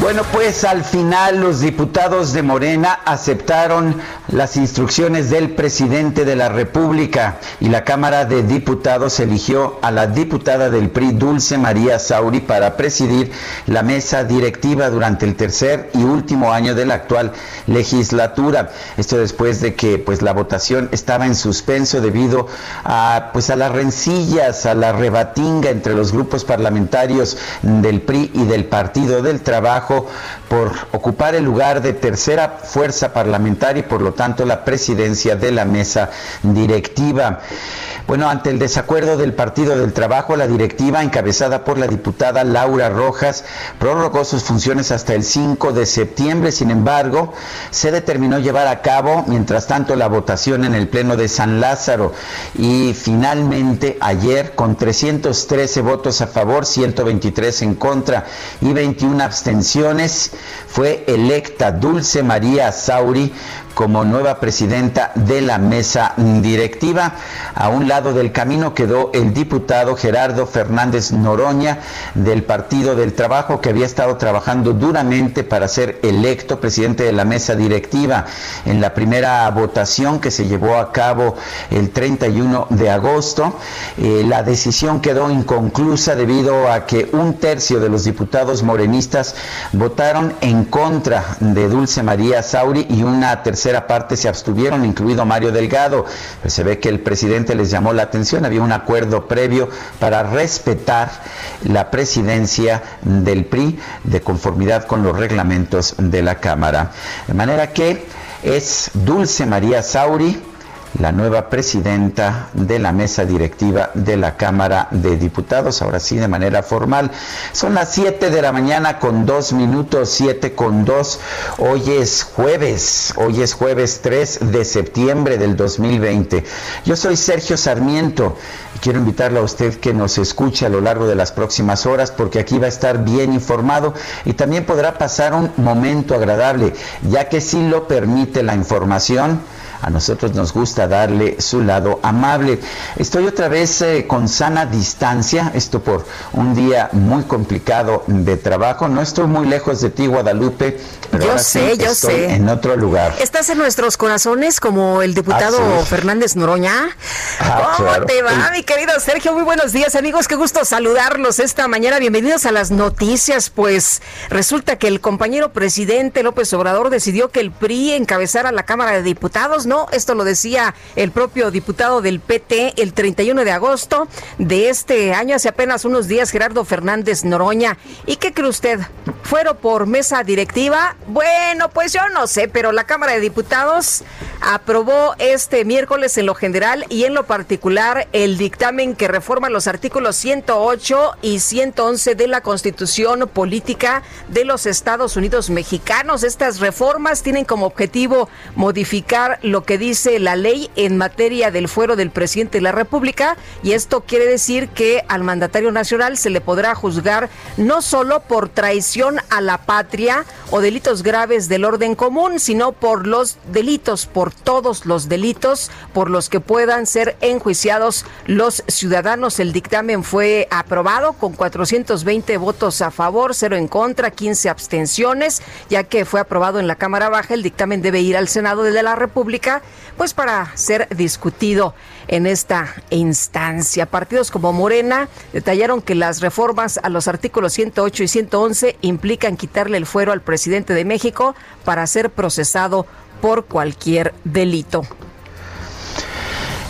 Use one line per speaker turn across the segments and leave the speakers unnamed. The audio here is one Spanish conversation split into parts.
Bueno, pues al final los diputados de Morena aceptaron las instrucciones del presidente de la República y la Cámara de Diputados eligió a la diputada del PRI, Dulce María Sauri, para presidir la mesa directiva durante el tercer y último año de la actual legislatura. Esto después de que pues la votación estaba en suspenso debido a pues a las rencillas, a la rebatinga entre los grupos parlamentarios del PRI y del Partido del Trabajo por ocupar el lugar de tercera fuerza parlamentaria y por lo tanto la presidencia de la mesa directiva. Bueno, ante el desacuerdo del Partido del Trabajo, la directiva, encabezada por la diputada Laura Rojas, prorrogó sus funciones hasta el 5 de septiembre. Sin embargo, se determinó llevar a cabo, mientras tanto, la votación en el Pleno de San Lázaro. Y finalmente, ayer, con 313 votos a favor, 123 en contra y 21 abstenciones, fue electa Dulce María Sauri como nueva presidenta de la mesa directiva. A un lado del camino quedó el diputado Gerardo Fernández Noroña del Partido del Trabajo, que había estado trabajando duramente para ser electo presidente de la mesa directiva. En la primera votación que se llevó a cabo el 31 de agosto, eh, la decisión quedó inconclusa debido a que un tercio de los diputados morenistas votaron en contra de Dulce María Sauri y una tercera parte se abstuvieron, incluido Mario Delgado. Pues se ve que el presidente les llamó la atención, había un acuerdo previo para respetar la presidencia del PRI de conformidad con los reglamentos de la Cámara. De manera que es Dulce María Sauri la nueva presidenta de la mesa directiva de la Cámara de Diputados, ahora sí de manera formal. Son las 7 de la mañana con dos minutos, 7 con 2. Hoy es jueves, hoy es jueves 3 de septiembre del 2020. Yo soy Sergio Sarmiento y quiero invitarle a usted que nos escuche a lo largo de las próximas horas porque aquí va a estar bien informado y también podrá pasar un momento agradable, ya que si lo permite la información, a nosotros nos gusta darle su lado amable. Estoy otra vez eh, con sana distancia, esto por un día muy complicado de trabajo. No estoy muy lejos de ti, Guadalupe, pero
Yo
ahora
sé,
sí
yo
estoy
sé.
en otro lugar.
Estás en nuestros corazones como el diputado
Ah, sí.
Fernández Noroña.
Ah,
¿Cómo
claro.
te va,
El-
mi querido Sergio? Muy buenos días, amigos. Qué gusto saludarlos esta mañana. Bienvenidos a las noticias. Pues resulta que el compañero presidente López Obrador decidió que el PRI encabezara la Cámara de Diputados. No, esto lo decía el propio diputado del PT el 31 de agosto de este año, hace apenas unos días, Gerardo Fernández Noroña. ¿Y qué cree usted? ¿Fueron por mesa directiva? Bueno, pues yo no sé, pero la Cámara de Diputados aprobó este miércoles en lo general y en lo particular el dictamen que reforma los artículos 108 y 111 de la Constitución Política de los Estados Unidos Mexicanos. Estas reformas tienen como objetivo modificar lo que dice la ley en materia del fuero del presidente de la República y esto quiere decir que al mandatario nacional se le podrá juzgar no solo por traición a la patria o delitos graves del orden común, sino por los delitos, por todos los delitos por los que puedan ser enjuiciados los ciudadanos. El dictamen fue aprobado con 420 votos a favor, 0 en contra, 15 abstenciones, ya que fue aprobado en la Cámara Baja. El dictamen debe ir al Senado de la República Pues para ser discutido en esta instancia. Partidos como Morena detallaron que las reformas a los artículos 108 y 111 implican quitarle el fuero al presidente de México para ser procesado por cualquier delito.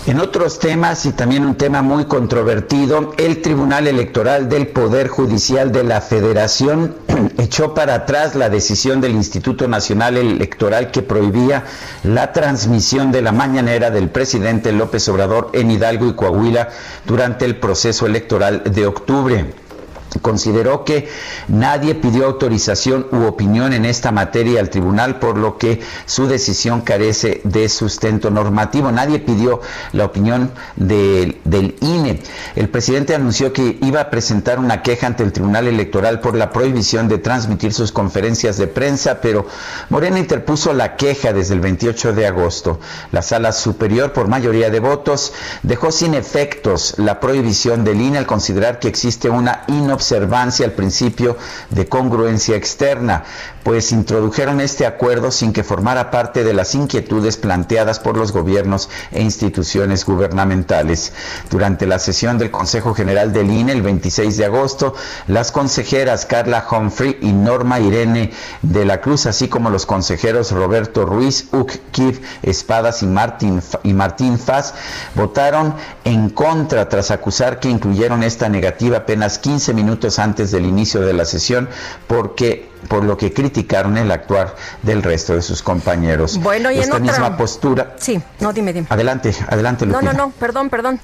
En otros temas y también un tema muy controvertido, el Tribunal Electoral del Poder Judicial de la Federación echó para atrás la decisión del Instituto Nacional Electoral que prohibía la transmisión de la mañanera del presidente López Obrador en Hidalgo y Coahuila durante el proceso electoral de octubre consideró que nadie pidió autorización u opinión en esta materia al tribunal, por lo que su decisión carece de sustento normativo. Nadie pidió la opinión del INE. El presidente anunció que iba a presentar una queja ante el Tribunal Electoral por la prohibición de transmitir sus conferencias de prensa, pero Morena interpuso la queja desde el 28 de agosto. La sala superior, por mayoría de votos, dejó sin efectos la prohibición del INE al considerar que existe una inobservación observancia al principio de congruencia externa, pues introdujeron este acuerdo sin que formara parte de las inquietudes planteadas por los gobiernos e instituciones gubernamentales. Durante la sesión del Consejo General del INE el 26 de agosto, las consejeras Carla Humphrey y Norma Irene de la Cruz, así como los consejeros Roberto Ruiz, Uc Espadas y Martín, y Martín Faz, votaron en contra tras acusar que incluyeron esta negativa apenas 15 minutos antes del inicio de la sesión porque por lo que criticaron el actuar del resto de sus compañeros.
Bueno, y
Esta
en
otra... misma postura.
Sí, no, dime, dime.
Adelante, adelante,
Lupita. No, no, no, perdón, perdón.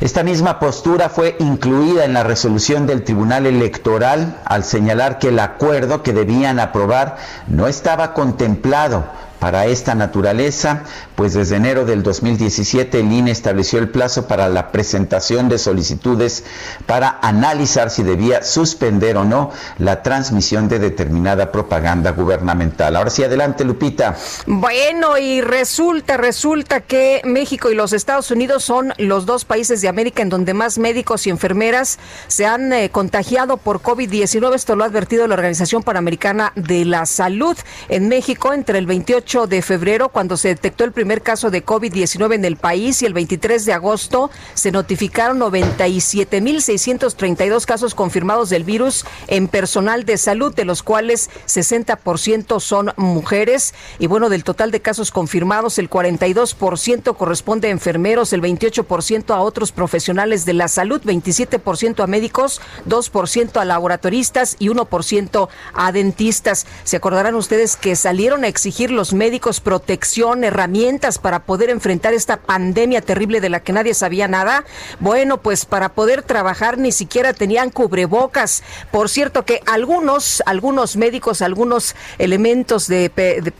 Esta misma postura fue incluida en la resolución del Tribunal Electoral al señalar que el acuerdo que debían aprobar no estaba contemplado para esta naturaleza, pues desde enero del 2017 el INE estableció el plazo para la presentación de solicitudes para analizar si debía suspender o no la transmisión de determinada propaganda gubernamental. Ahora sí, adelante, Lupita.
Bueno, y resulta, resulta que México y los Estados Unidos son los dos países de América en donde más médicos y enfermeras se han eh, contagiado por COVID-19. Esto lo ha advertido la Organización Panamericana de la Salud. En México, entre el 28 de febrero, cuando se detectó el primer caso de COVID-19 en el país, y el 23 de agosto se notificaron 97.632 casos confirmados del virus en personal de salud, de los cuales 60% son mujeres. Y bueno, del total de casos confirmados, el 42% corresponde a enfermeros, el 28% a otros profesionales de la salud, 27% a médicos, 2% a laboratoristas y 1% a dentistas. Se acordarán ustedes que salieron a exigir los médicos protección, herramientas para poder enfrentar esta pandemia terrible de la que nadie sabía nada. Bueno, pues para poder trabajar ni siquiera tenían cubrebocas. Por cierto que algunos, algunos médicos, algunos elementos de,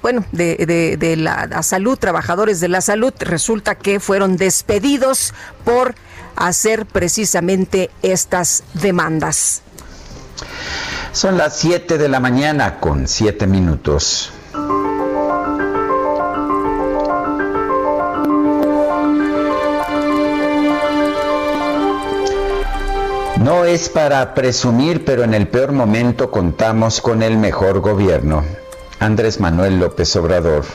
bueno, de, de la salud, trabajadores de la salud, resulta que fueron despedidos por hacer precisamente estas demandas.
Son las 7 de la mañana con 7 minutos. No es para presumir, pero en el peor momento contamos con el mejor gobierno. Andrés Manuel López Obrador.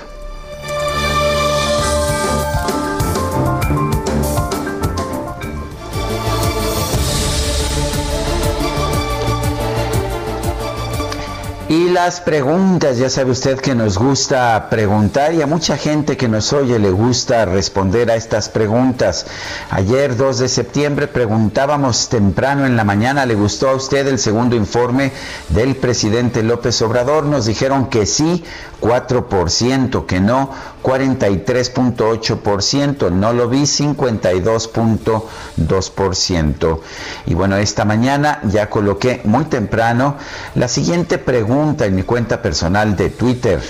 Las preguntas, ya sabe usted que nos gusta preguntar y a mucha gente que nos oye le gusta responder a estas preguntas. Ayer 2 de septiembre preguntábamos temprano en la mañana, ¿le gustó a usted el segundo informe del presidente López Obrador? Nos dijeron que sí, 4%, que no, 43.8%, no lo vi, 52.2%. Y bueno, esta mañana ya coloqué muy temprano la siguiente pregunta en mi cuenta personal de Twitter,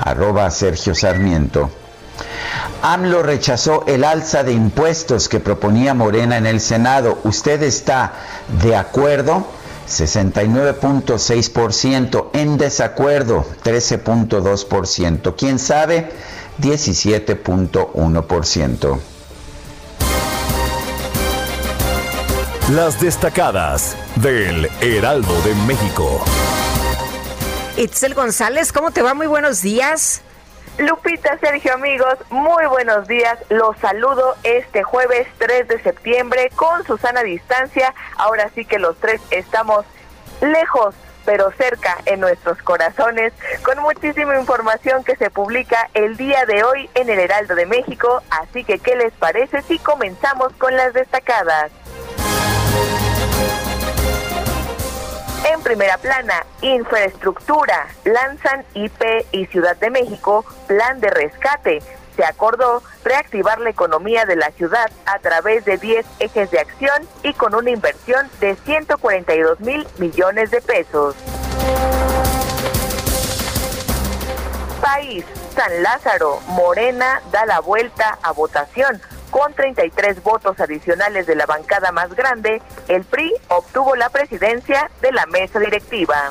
arroba Sergio Sarmiento. AMLO rechazó el alza de impuestos que proponía Morena en el Senado. ¿Usted está de acuerdo? 69.6%, en desacuerdo 13.2%, quién sabe 17.1%.
Las destacadas del Heraldo de México.
Itzel González, ¿cómo te va? Muy buenos días.
Lupita, Sergio, amigos, muy buenos días. Los saludo este jueves 3 de septiembre con Susana Distancia. Ahora sí que los tres estamos lejos pero cerca en nuestros corazones, con muchísima información que se publica el día de hoy en el Heraldo de México. Así que, ¿qué les parece si comenzamos con las destacadas? En primera plana, infraestructura, lanzan IP y Ciudad de México, plan de rescate. Se acordó reactivar la economía de la ciudad a través de 10 ejes de acción y con una inversión de 142 mil millones de pesos. País, San Lázaro, Morena da la vuelta a votación con 33 votos adicionales de la bancada más grande, el PRI obtuvo la presidencia de la mesa directiva.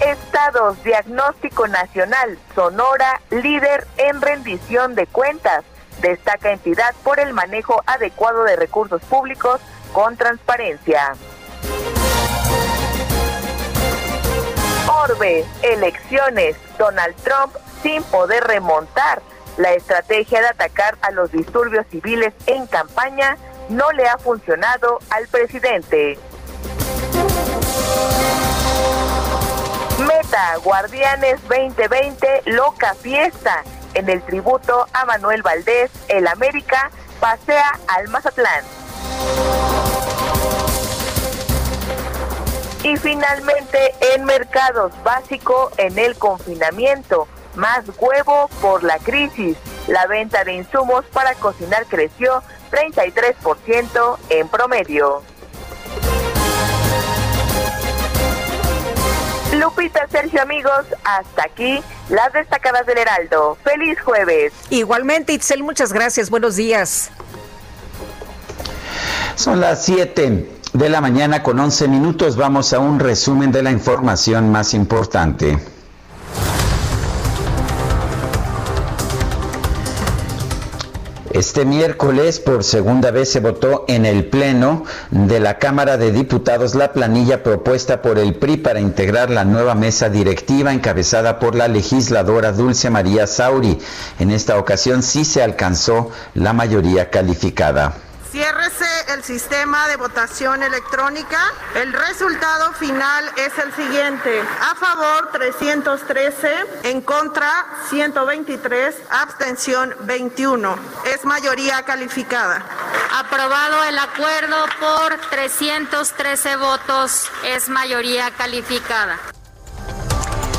Estados Diagnóstico Nacional, Sonora, líder en rendición de cuentas. Destaca entidad por el manejo adecuado de recursos públicos con transparencia. Orbe, elecciones, Donald Trump sin poder remontar. La estrategia de atacar a los disturbios civiles en campaña no le ha funcionado al presidente. Meta, Guardianes 2020, loca fiesta. En el tributo a Manuel Valdés, el América pasea al Mazatlán. Y finalmente, en mercados básico, en el confinamiento, más huevo por la crisis. La venta de insumos para cocinar creció 33% en promedio. Lupita, Sergio, amigos, hasta aquí las destacadas del Heraldo. Feliz jueves.
Igualmente, Itzel, muchas gracias. Buenos días.
Son las 7 de la mañana con 11 minutos. Vamos a un resumen de la información más importante. Este miércoles por segunda vez se votó en el Pleno de la Cámara de Diputados la planilla propuesta por el PRI para integrar la nueva mesa directiva encabezada por la legisladora Dulce María Sauri. En esta ocasión sí se alcanzó la mayoría calificada.
Ciérrese el sistema de votación electrónica. El resultado final es el siguiente. A favor 313, en contra 123, abstención 21. Es mayoría calificada.
Aprobado el acuerdo por 313 votos. Es mayoría calificada.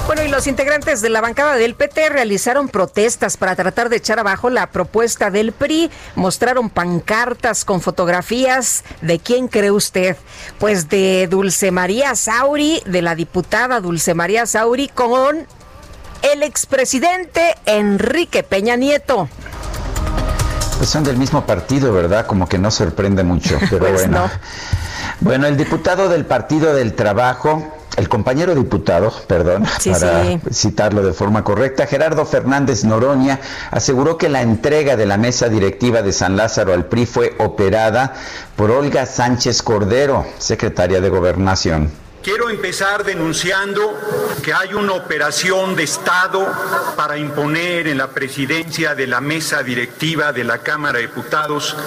Bueno, y los integrantes de la bancada del PT realizaron protestas para tratar de echar abajo la propuesta del PRI. Mostraron pancartas con fotografías de quién cree usted. Pues de Dulce María Sauri, de la diputada Dulce María Sauri, con el expresidente Enrique Peña Nieto.
Pues son del mismo partido, ¿verdad? Como que no sorprende mucho, pero pues bueno. No. Bueno, el diputado del Partido del Trabajo, el compañero diputado, perdón, para citarlo de forma correcta, Gerardo Fernández Noroña, aseguró que la entrega de la mesa directiva de San Lázaro al PRI fue operada por Olga Sánchez Cordero, secretaria de Gobernación.
Quiero empezar denunciando que hay una operación de Estado para imponer en la presidencia de la mesa directiva de la Cámara de Diputados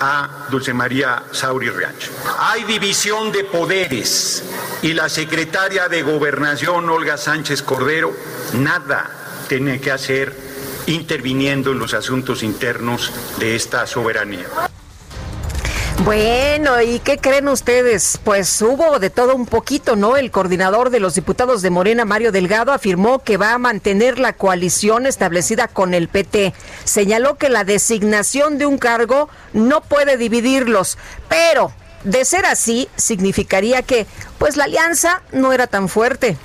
a Dulce María Sauri Riacho. Hay división de poderes y la secretaria de Gobernación, Olga Sánchez Cordero, nada tiene que hacer interviniendo en los asuntos internos de esta soberanía.
Bueno, ¿y qué creen ustedes? Pues hubo de todo un poquito, ¿no? El coordinador de los diputados de Morena, Mario Delgado, afirmó que va a mantener la coalición establecida con el PT. Señaló que la designación de un cargo no puede dividirlos, pero de ser así, significaría que, pues la alianza no era tan fuerte.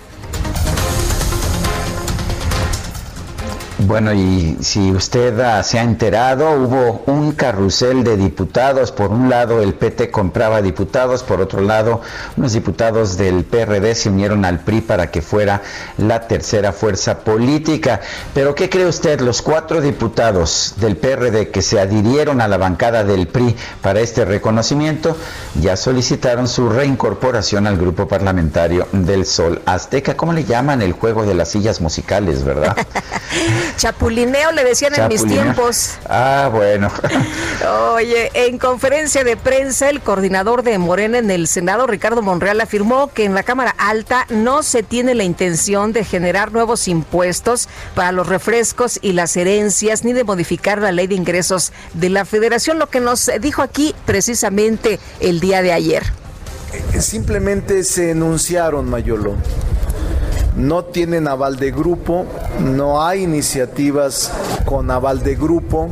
Bueno, y si usted uh, se ha enterado, hubo un carrusel de diputados. Por un lado, el PT compraba diputados, por otro lado, unos diputados del PRD se unieron al PRI para que fuera la tercera fuerza política. Pero, ¿qué cree usted? Los cuatro diputados del PRD que se adhirieron a la bancada del PRI para este reconocimiento ya solicitaron su reincorporación al grupo parlamentario del Sol Azteca. ¿Cómo le llaman el juego de las sillas musicales, verdad?
Chapulineo le decían en mis tiempos.
Ah, bueno.
Oye, en conferencia de prensa, el coordinador de Morena en el Senado, Ricardo Monreal, afirmó que en la Cámara Alta no se tiene la intención de generar nuevos impuestos para los refrescos y las herencias, ni de modificar la ley de ingresos de la Federación, lo que nos dijo aquí precisamente el día de ayer.
Simplemente se enunciaron, Mayolo no tienen aval de grupo, no hay iniciativas con aval de grupo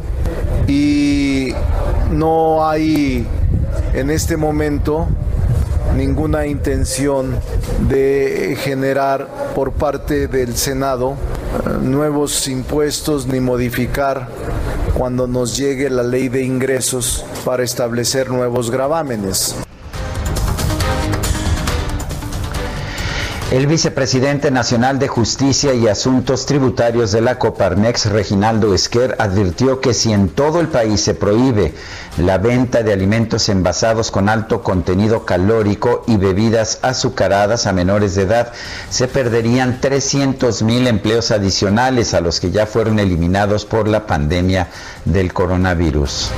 y no hay en este momento ninguna intención de generar por parte del Senado eh, nuevos impuestos ni modificar cuando nos llegue la ley de ingresos para establecer nuevos gravámenes.
El vicepresidente nacional de Justicia y Asuntos Tributarios de la Coparmex, Reginaldo Esquer, advirtió que si en todo el país se prohíbe la venta de alimentos envasados con alto contenido calórico y bebidas azucaradas a menores de edad, se perderían 300 mil empleos adicionales a los que ya fueron eliminados por la pandemia del coronavirus.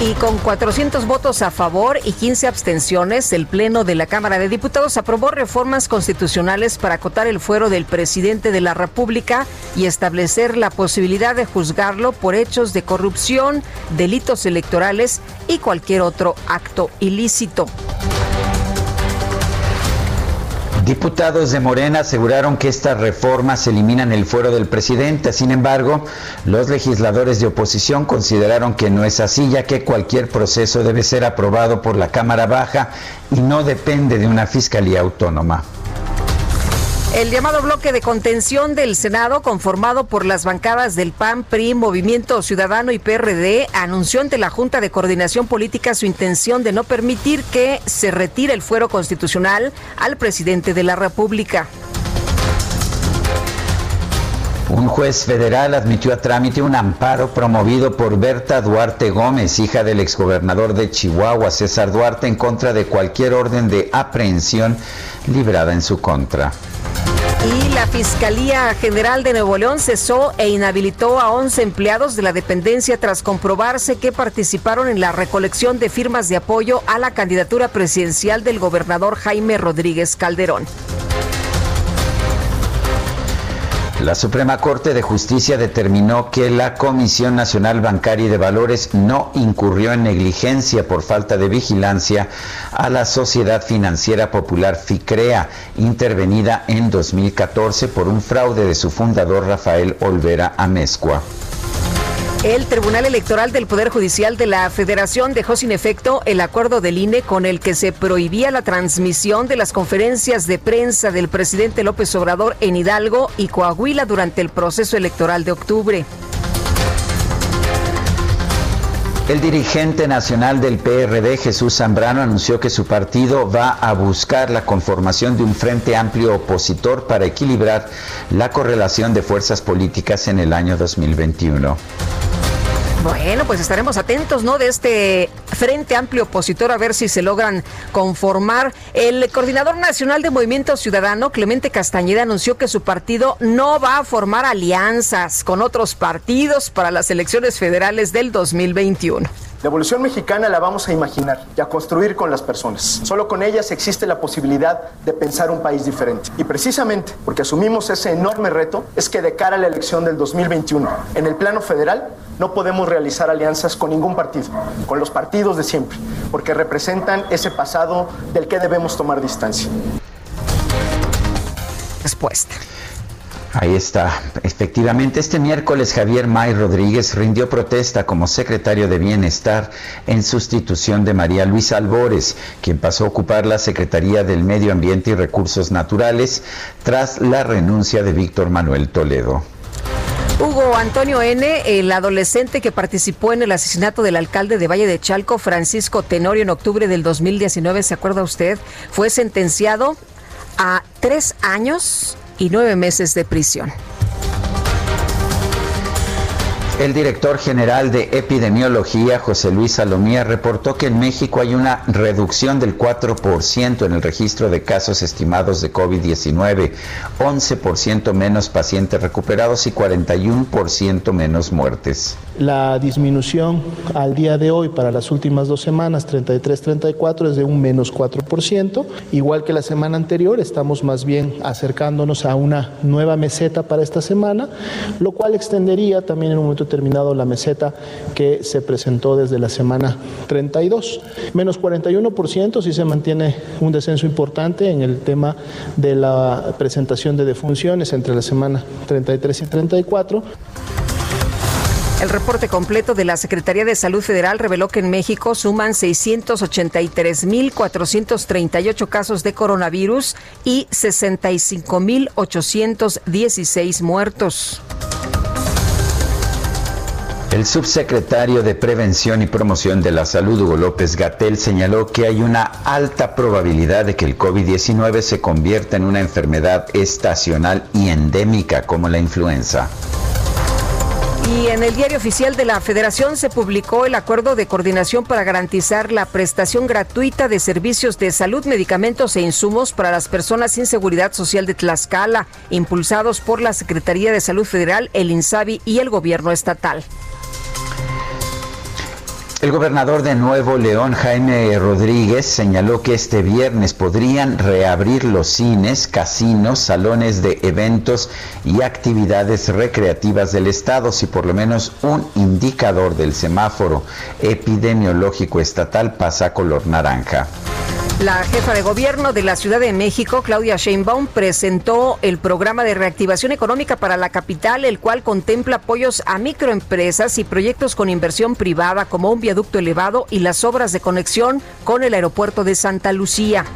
Y con 400 votos a favor y 15 abstenciones, el Pleno de la Cámara de Diputados aprobó reformas constitucionales para acotar el fuero del presidente de la República y establecer la posibilidad de juzgarlo por hechos de corrupción, delitos electorales y cualquier otro acto ilícito.
Diputados de Morena aseguraron que estas reformas eliminan el fuero del presidente. Sin embargo, los legisladores de oposición consideraron que no es así, ya que cualquier proceso debe ser aprobado por la Cámara Baja y no depende de una fiscalía autónoma.
El llamado bloque de contención del Senado, conformado por las bancadas del PAN, PRI, Movimiento Ciudadano y PRD, anunció ante la Junta de Coordinación Política su intención de no permitir que se retire el fuero constitucional al presidente de la República.
Un juez federal admitió a trámite un amparo promovido por Berta Duarte Gómez, hija del exgobernador de Chihuahua, César Duarte, en contra de cualquier orden de aprehensión librada en su contra.
Y la Fiscalía General de Nuevo León cesó e inhabilitó a 11 empleados de la dependencia tras comprobarse que participaron en la recolección de firmas de apoyo a la candidatura presidencial del gobernador Jaime Rodríguez Calderón.
La Suprema Corte de Justicia determinó que la Comisión Nacional Bancaria y de Valores no incurrió en negligencia por falta de vigilancia a la Sociedad Financiera Popular FICREA, intervenida en 2014 por un fraude de su fundador Rafael Olvera Amezcua.
El Tribunal Electoral del Poder Judicial de la Federación dejó sin efecto el acuerdo del INE con el que se prohibía la transmisión de las conferencias de prensa del presidente López Obrador en Hidalgo y Coahuila durante el proceso electoral de octubre.
El dirigente nacional del PRD, Jesús Zambrano, anunció que su partido va a buscar la conformación de un frente amplio opositor para equilibrar la correlación de fuerzas políticas en el año 2021.
Bueno, pues estaremos atentos, ¿no? De este Frente Amplio Opositor a ver si se logran conformar. El coordinador nacional de Movimiento Ciudadano, Clemente Castañeda, anunció que su partido no va a formar alianzas con otros partidos para las elecciones federales del 2021.
La evolución mexicana la vamos a imaginar y a construir con las personas. Solo con ellas existe la posibilidad de pensar un país diferente. Y precisamente porque asumimos ese enorme reto es que de cara a la elección del 2021, en el plano federal, no podemos realizar alianzas con ningún partido, con los partidos de siempre, porque representan ese pasado del que debemos tomar distancia.
Respuesta.
Ahí está. Efectivamente, este miércoles Javier May Rodríguez rindió protesta como secretario de Bienestar en sustitución de María Luisa Albores, quien pasó a ocupar la Secretaría del Medio Ambiente y Recursos Naturales tras la renuncia de Víctor Manuel Toledo.
Hugo Antonio N., el adolescente que participó en el asesinato del alcalde de Valle de Chalco, Francisco Tenorio, en octubre del 2019, ¿se acuerda usted? Fue sentenciado a tres años y nueve meses de prisión.
El director general de epidemiología, José Luis Salomía, reportó que en México hay una reducción del 4% en el registro de casos estimados de COVID-19, 11% menos pacientes recuperados y 41% menos muertes.
La disminución al día de hoy para las últimas dos semanas, 33-34, es de un menos 4%. Igual que la semana anterior, estamos más bien acercándonos a una nueva meseta para esta semana, lo cual extendería también en un momento terminado la meseta que se presentó desde la semana 32. Menos 41% si se mantiene un descenso importante en el tema de la presentación de defunciones entre la semana 33 y 34.
El reporte completo de la Secretaría de Salud Federal reveló que en México suman 683.438 casos de coronavirus y 65.816 muertos.
El subsecretario de Prevención y Promoción de la Salud, Hugo López Gatel, señaló que hay una alta probabilidad de que el COVID-19 se convierta en una enfermedad estacional y endémica como la influenza.
Y en el diario oficial de la Federación se publicó el acuerdo de coordinación para garantizar la prestación gratuita de servicios de salud, medicamentos e insumos para las personas sin seguridad social de Tlaxcala, impulsados por la Secretaría de Salud Federal, el INSABI y el gobierno estatal.
El gobernador de Nuevo León, Jaime Rodríguez, señaló que este viernes podrían reabrir los cines, casinos, salones de eventos y actividades recreativas del Estado si por lo menos un indicador del semáforo epidemiológico estatal pasa a color naranja.
La jefa de gobierno de la Ciudad de México, Claudia Sheinbaum, presentó el programa de reactivación económica para la capital, el cual contempla apoyos a microempresas y proyectos con inversión privada como un viaducto elevado y las obras de conexión con el aeropuerto de Santa Lucía.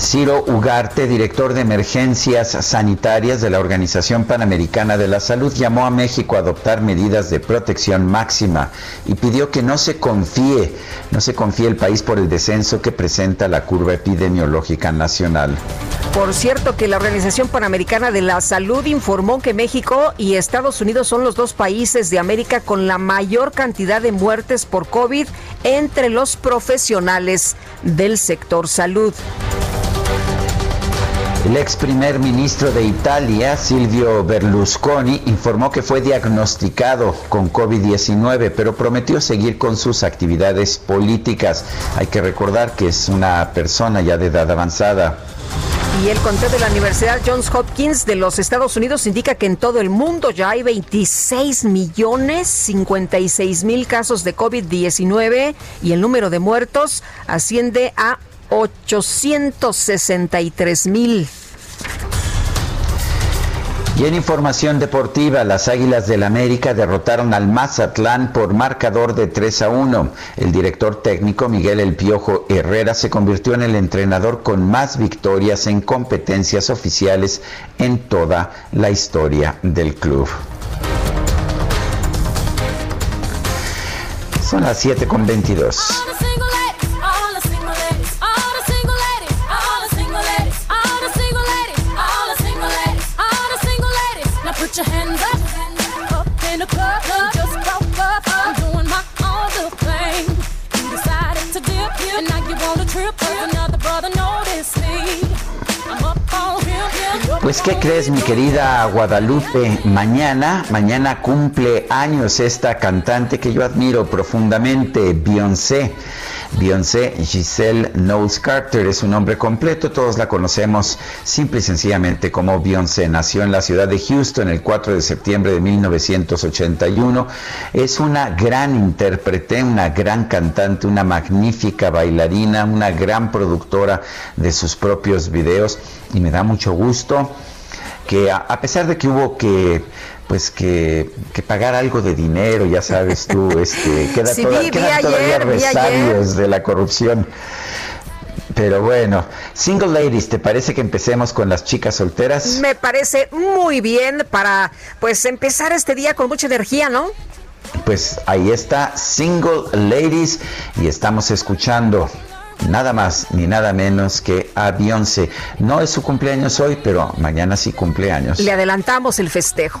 Ciro Ugarte, director de emergencias sanitarias de la Organización Panamericana de la Salud, llamó a México a adoptar medidas de protección máxima y pidió que no se confíe, no se confíe el país por el descenso que presenta la curva epidemiológica nacional.
Por cierto que la Organización Panamericana de la Salud informó que México y Estados Unidos son los dos países de América con la mayor cantidad de muertes por COVID entre los profesionales del sector salud.
El ex primer ministro de Italia, Silvio Berlusconi, informó que fue diagnosticado con COVID-19, pero prometió seguir con sus actividades políticas. Hay que recordar que es una persona ya de edad avanzada.
Y el conteo de la Universidad Johns Hopkins de los Estados Unidos indica que en todo el mundo ya hay 26 millones 56 mil casos de COVID-19 y el número de muertos asciende a 863 mil.
Y en información deportiva, las Águilas del América derrotaron al Mazatlán por marcador de 3 a 1. El director técnico Miguel El Piojo Herrera se convirtió en el entrenador con más victorias en competencias oficiales en toda la historia del club. Son las 7 con 22. Pues ¿qué crees mi querida Guadalupe? Mañana, mañana cumple años esta cantante que yo admiro profundamente, Beyoncé. Beyoncé Giselle Knowles Carter es su nombre completo, todos la conocemos simple y sencillamente como Beyoncé. Nació en la ciudad de Houston el 4 de septiembre de 1981. Es una gran intérprete, una gran cantante, una magnífica bailarina, una gran productora de sus propios videos y me da mucho gusto que a, pesar de que hubo que pues que, pagar algo de dinero, ya sabes tú, este, queda, quedan todavía resabios de la corrupción. Pero bueno, single ladies, ¿te parece que empecemos con las chicas solteras?
Me parece muy bien para pues empezar este día con mucha energía, ¿no?
Pues ahí está Single Ladies y estamos escuchando nada más ni nada menos que a Beyoncé. No es su cumpleaños hoy, pero mañana sí cumpleaños.
Le adelantamos el festejo.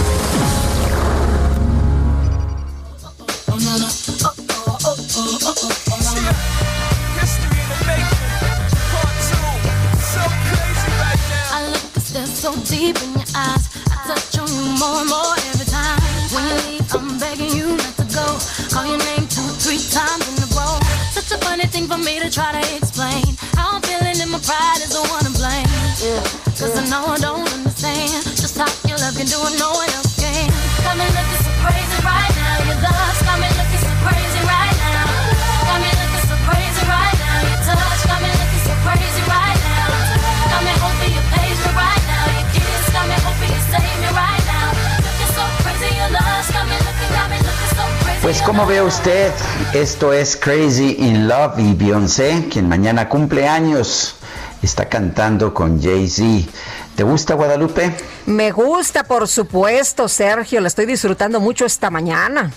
Pues como ve usted, esto es Crazy in Love y Beyoncé, quien mañana cumple años, está cantando con Jay-Z. ¿Te gusta Guadalupe?
Me gusta, por supuesto, Sergio. La estoy disfrutando mucho esta mañana.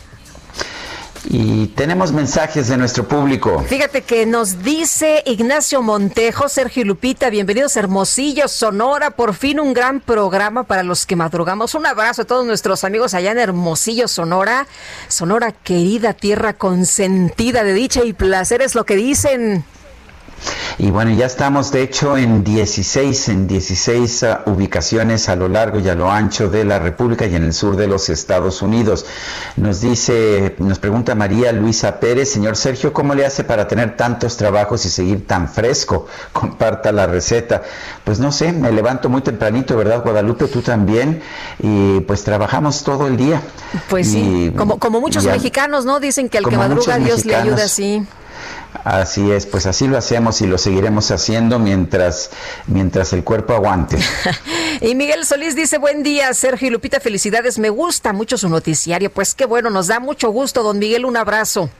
Y tenemos mensajes de nuestro público.
Fíjate que nos dice Ignacio Montejo, Sergio Lupita, bienvenidos Hermosillo, Sonora, por fin un gran programa para los que madrugamos. Un abrazo a todos nuestros amigos allá en Hermosillo, Sonora. Sonora querida, tierra consentida de dicha y placer es lo que dicen.
Y bueno, ya estamos de hecho en 16, en 16 uh, ubicaciones a lo largo y a lo ancho de la República y en el sur de los Estados Unidos. Nos dice, nos pregunta María Luisa Pérez, señor Sergio, ¿cómo le hace para tener tantos trabajos y seguir tan fresco? Comparta la receta. Pues no sé, me levanto muy tempranito, ¿verdad, Guadalupe? Tú también. Y pues trabajamos todo el día.
Pues sí, como, como muchos mexicanos, ¿no? Dicen que al que madruga Dios le ayuda así.
Así es, pues así lo hacemos y lo seguiremos haciendo mientras, mientras el cuerpo aguante.
y Miguel Solís dice, buen día, Sergio y Lupita, felicidades, me gusta mucho su noticiario, pues qué bueno, nos da mucho gusto, don Miguel, un abrazo.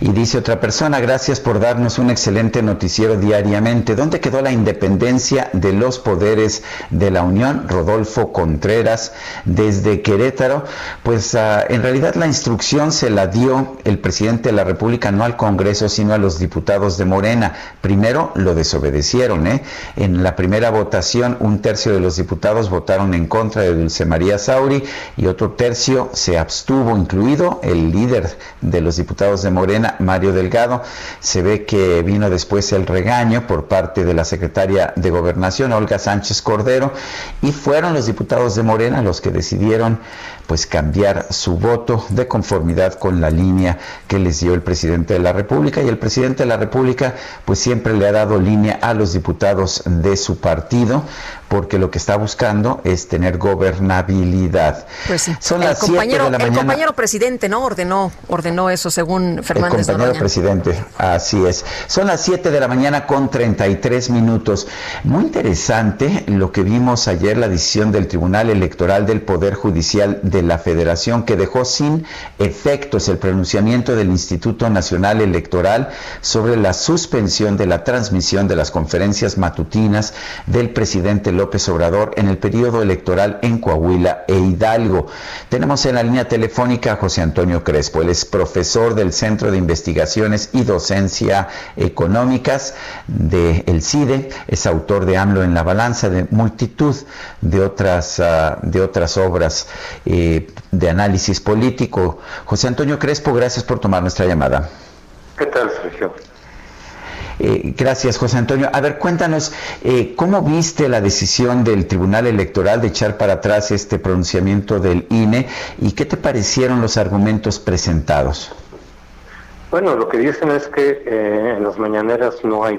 Y dice otra persona, gracias por darnos un excelente noticiero diariamente. ¿Dónde quedó la independencia de los poderes de la Unión? Rodolfo Contreras, desde Querétaro. Pues uh, en realidad la instrucción se la dio el presidente de la República, no al Congreso, sino a los diputados de Morena. Primero lo desobedecieron. ¿eh? En la primera votación, un tercio de los diputados votaron en contra de Dulce María Sauri y otro tercio se abstuvo, incluido el líder de los diputados de Morena, Mario Delgado. Se ve que vino después el regaño por parte de la secretaria de Gobernación, Olga Sánchez Cordero, y fueron los diputados de Morena los que decidieron pues cambiar su voto de conformidad con la línea que les dio el presidente de la República y el presidente de la República pues siempre le ha dado línea a los diputados de su partido porque lo que está buscando es tener gobernabilidad.
Pues sí.
Son
el
las 7
compañero,
de la
el
mañana.
compañero presidente, ¿no? Ordenó, ordenó eso según Fernández
el compañero presidente, así es. Son las 7 de la mañana con 33 minutos. Muy interesante lo que vimos ayer, la decisión del Tribunal Electoral del Poder Judicial de la Federación, que dejó sin efectos el pronunciamiento del Instituto Nacional Electoral sobre la suspensión de la transmisión de las conferencias matutinas del presidente López Obrador en el periodo electoral en Coahuila e Hidalgo. Tenemos en la línea telefónica a José Antonio Crespo, él es profesor del Centro de Investigaciones y Docencia Económicas del CIDE, es autor de AMLO en la balanza, de multitud de otras, uh, de otras obras eh, de análisis político. José Antonio Crespo, gracias por tomar nuestra llamada.
¿Qué tal, Sergio?
Eh, gracias, José Antonio. A ver, cuéntanos, eh, ¿cómo viste la decisión del Tribunal Electoral de echar para atrás este pronunciamiento del INE y qué te parecieron los argumentos presentados?
Bueno, lo que dicen es que eh, en las mañaneras no hay,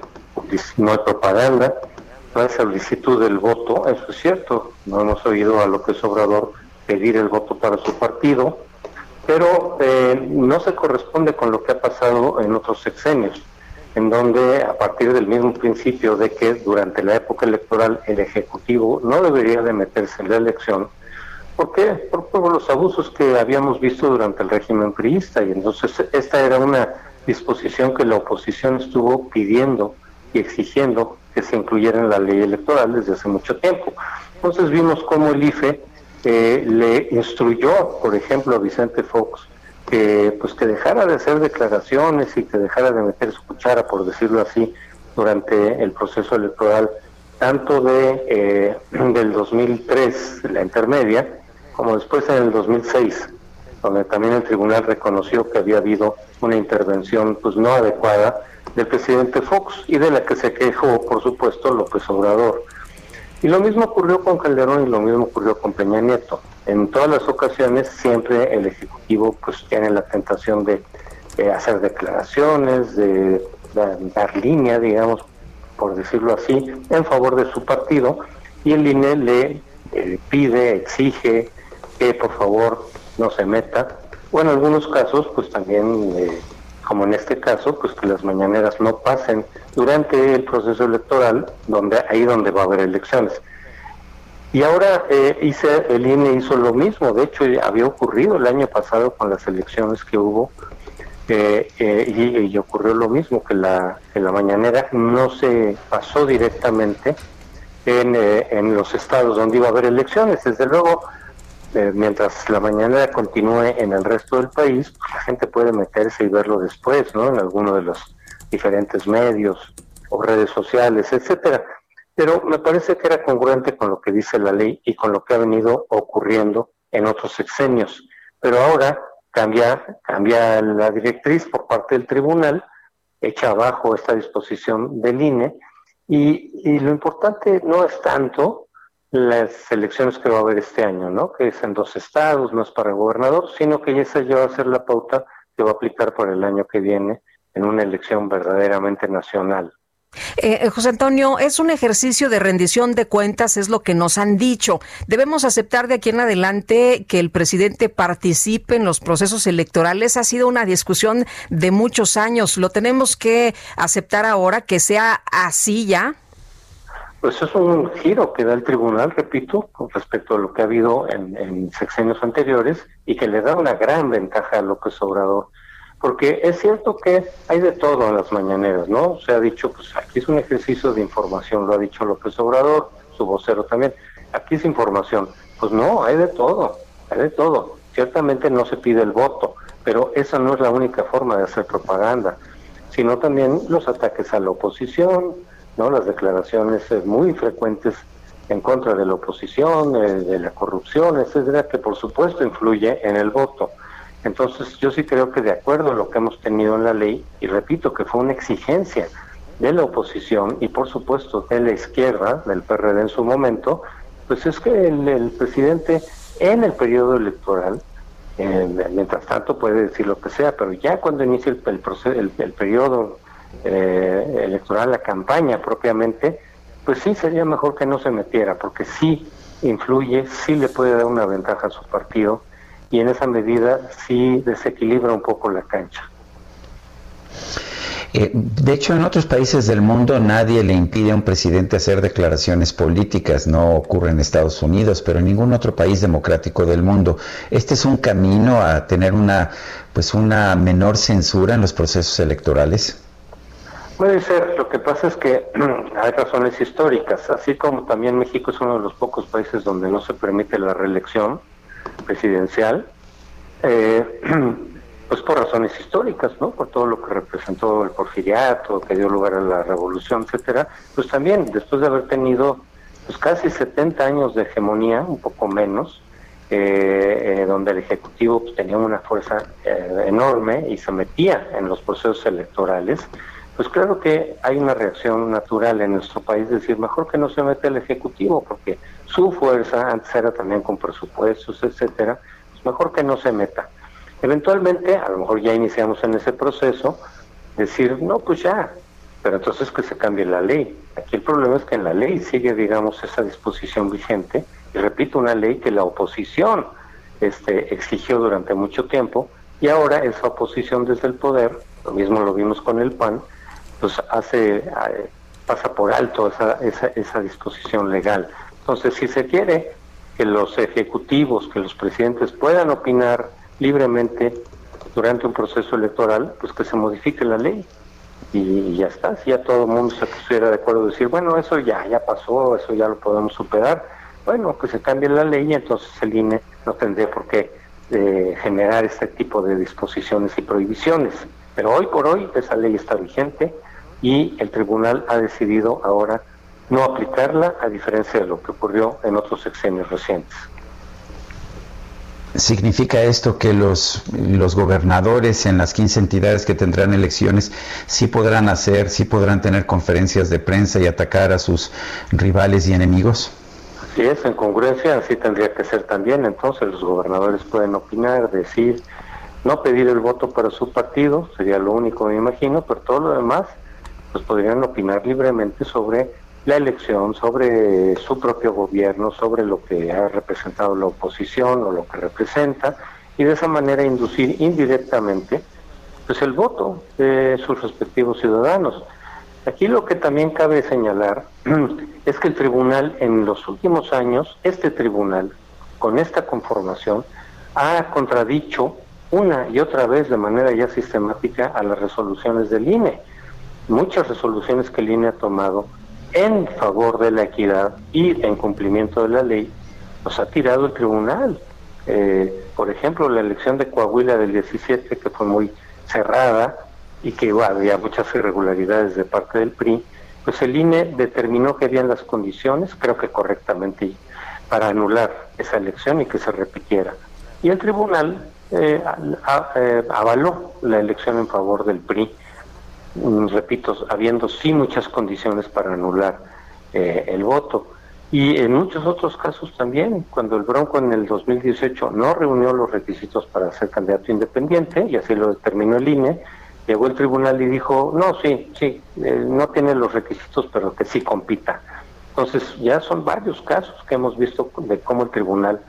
no hay propaganda, no hay solicitud del voto, eso es cierto, no hemos oído a López Obrador pedir el voto para su partido, pero eh, no se corresponde con lo que ha pasado en otros sexenios en donde a partir del mismo principio de que durante la época electoral el Ejecutivo no debería de meterse en la elección, ¿por qué? Por, por, los abusos que habíamos visto durante el régimen priista y entonces esta era una disposición que la oposición estuvo pidiendo y exigiendo que se incluyera en la ley electoral desde hace mucho tiempo. Entonces vimos cómo el IFE eh, le instruyó, por ejemplo, a Vicente Fox, que pues que dejara de hacer declaraciones y que dejara de meter su cuchara, por decirlo así, durante el proceso electoral, tanto de eh, del 2003, la intermedia, como después en el 2006, donde también el tribunal reconoció que había habido una intervención pues no adecuada del presidente Fox y de la que se quejó, por supuesto, López Obrador. Y lo mismo ocurrió con Calderón y lo mismo ocurrió con Peña Nieto. En todas las ocasiones siempre el Ejecutivo pues tiene la tentación de, hacer declaraciones, de, de, dar línea, digamos, por decirlo así, en favor de su partido y el INE le eh, pide, exige que por favor no se meta. O en algunos casos, pues también, eh, como en este caso, pues que las mañaneras no pasen durante el proceso electoral, donde ahí donde va a haber elecciones. Y ahora eh, hice, el INE hizo lo mismo, de hecho había ocurrido el año pasado con las elecciones que hubo eh, eh, y, y, ocurrió lo mismo, que la, que la mañanera no se pasó directamente en, eh, en los estados donde iba a haber elecciones. Desde luego, eh, mientras la mañanera continúe en el resto del país, pues la gente puede meterse y verlo después, ¿no? En alguno de los diferentes medios o redes sociales, etcétera pero me parece que era congruente con lo que dice la ley y con lo que ha venido ocurriendo en otros sexenios. Pero ahora cambia, cambia la directriz por parte del tribunal, echa abajo esta disposición del INE, y, y lo importante no es tanto las elecciones que va a haber este año, ¿no? que es en dos estados, no es para el gobernador, sino que esa ya va a ser la pauta que va a aplicar para el año que viene en una elección verdaderamente nacional.
Eh, José Antonio, es un ejercicio de rendición de cuentas, es lo que nos han dicho. Debemos aceptar de aquí en adelante que el presidente participe en los procesos electorales. Ha sido una discusión de muchos años. ¿Lo tenemos que aceptar ahora que sea así ya?
Pues es un giro que da el tribunal, repito, con respecto a lo que ha habido en, en sexenios anteriores y que le da una gran ventaja a López Obrador porque es cierto que hay de todo en las mañaneras, ¿no? Se ha dicho, pues aquí es un ejercicio de información, lo ha dicho López Obrador, su vocero también, aquí es información. Pues no, hay de todo, hay de todo. Ciertamente no se pide el voto, pero esa no es la única forma de hacer propaganda, sino también los ataques a la oposición, ¿no? Las declaraciones muy frecuentes en contra de la oposición, de la corrupción, etcétera, que por supuesto influye en el voto. Entonces yo sí creo que de acuerdo a lo que hemos tenido en la ley, y repito que fue una exigencia de la oposición y por supuesto de la izquierda, del PRD en su momento, pues es que el, presidente en el periodo electoral, eh, mientras tanto puede decir lo que sea, pero ya cuando inicia el, el periodo eh, electoral, la campaña propiamente, pues sí sería mejor que no se metiera, porque sí influye, sí le puede dar una ventaja a su partido y en esa medida sí desequilibra un poco la cancha.
Eh, de hecho, en otros países del mundo nadie le impide a un presidente hacer declaraciones políticas, no ocurre en Estados Unidos, pero en ningún otro país democrático del mundo. Este es un camino a tener una, pues, una menor censura en los procesos electorales.
Puede ser, lo que pasa es que hay razones históricas, así como también México es uno de los pocos países donde no se permite la reelección presidencial, eh, pues por razones históricas, ¿no? Por todo lo que representó el porfiriato, que dio lugar a la revolución, etcétera, pues también después de haber tenido pues casi 70 años de hegemonía, un poco menos, eh, eh, donde el Ejecutivo pues, tenía una fuerza enorme y se metía en los procesos electorales, pues claro que hay una reacción natural en nuestro país, decir, mejor que no se mete el Ejecutivo, porque su fuerza antes era también con presupuestos, etcétera, pues mejor que no se meta. Eventualmente, a lo mejor ya iniciamos en ese proceso, decir, no, pues ya, pero entonces que se cambie la ley. Aquí el problema es que en la ley sigue, digamos, esa disposición vigente, y repito, una ley que la oposición este, exigió durante mucho tiempo, y ahora esa oposición desde el poder, lo mismo lo vimos con el PAN, pues hace eh, pasa por alto esa, esa, esa disposición legal. Entonces, si se quiere que los ejecutivos, que los presidentes puedan opinar libremente durante un proceso electoral, pues que se modifique la ley y, ya está. Si ya todo el mundo se pusiera de acuerdo, decir, bueno, eso ya, ya pasó, eso ya lo podemos superar, bueno, que se cambie la ley y entonces el INE no tendría por qué eh, generar este tipo de disposiciones y prohibiciones. Pero hoy por hoy esa ley está vigente y el tribunal ha decidido ahora no aplicarla a diferencia de lo que ocurrió en otros sexenios recientes.
¿Significa esto que los, los gobernadores en las 15 entidades que tendrán elecciones sí podrán hacer, sí podrán tener conferencias de prensa y atacar a sus rivales y enemigos?
Así es, en congruencia así tendría que ser también. Entonces los gobernadores pueden opinar, decir, no pedir el voto para su partido, sería lo único, me imagino, pero todo lo demás, pues podrían opinar libremente sobre la elección, sobre su propio gobierno, sobre lo que ha representado la oposición o lo que representa, y de esa manera inducir indirectamente pues el voto de sus respectivos ciudadanos. Aquí lo que también cabe señalar es que el tribunal en los últimos años, este tribunal, con esta conformación, ha contradicho una y otra vez de manera ya sistemática a las resoluciones del INE. Muchas resoluciones que el INE ha tomado en favor de la equidad y en cumplimiento de la ley, los ha tirado el tribunal. Eh, por ejemplo, la elección de Coahuila del 17, que fue muy cerrada y que había muchas irregularidades de parte del PRI, pues el INE determinó que habían las condiciones, creo que correctamente, para anular esa elección y que se repitiera. Y el tribunal eh, eh, avaló la elección en favor del PRI, repito, habiendo sí muchas condiciones para anular eh, el voto. Y en muchos otros casos también, cuando el Bronco en el 2018 no reunió los requisitos para ser candidato independiente, y así lo determinó el INE, llegó el tribunal y dijo, no, sí, sí, no tiene los requisitos, pero que sí compita. Entonces ya son varios casos que hemos visto de cómo el tribunal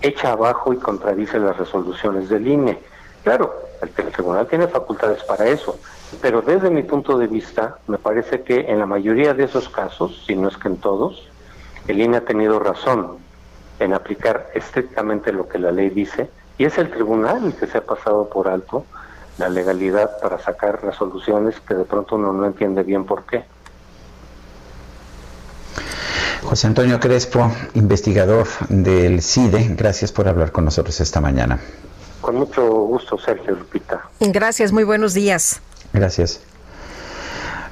echa abajo y contradice las resoluciones del INE. Claro, el, tribunal tiene facultades para eso, pero desde mi punto de vista, me parece que en la mayoría de esos casos, si no es que en todos, el INE ha tenido razón en aplicar estrictamente lo que la ley dice, y es el tribunal el que se ha pasado por alto la legalidad para sacar resoluciones que de pronto uno no entiende bien por qué.
José Antonio Crespo, investigador del CIDE, gracias por hablar con nosotros esta mañana.
Con mucho gusto, Sergio Lupita.
Gracias, muy buenos días.
Gracias.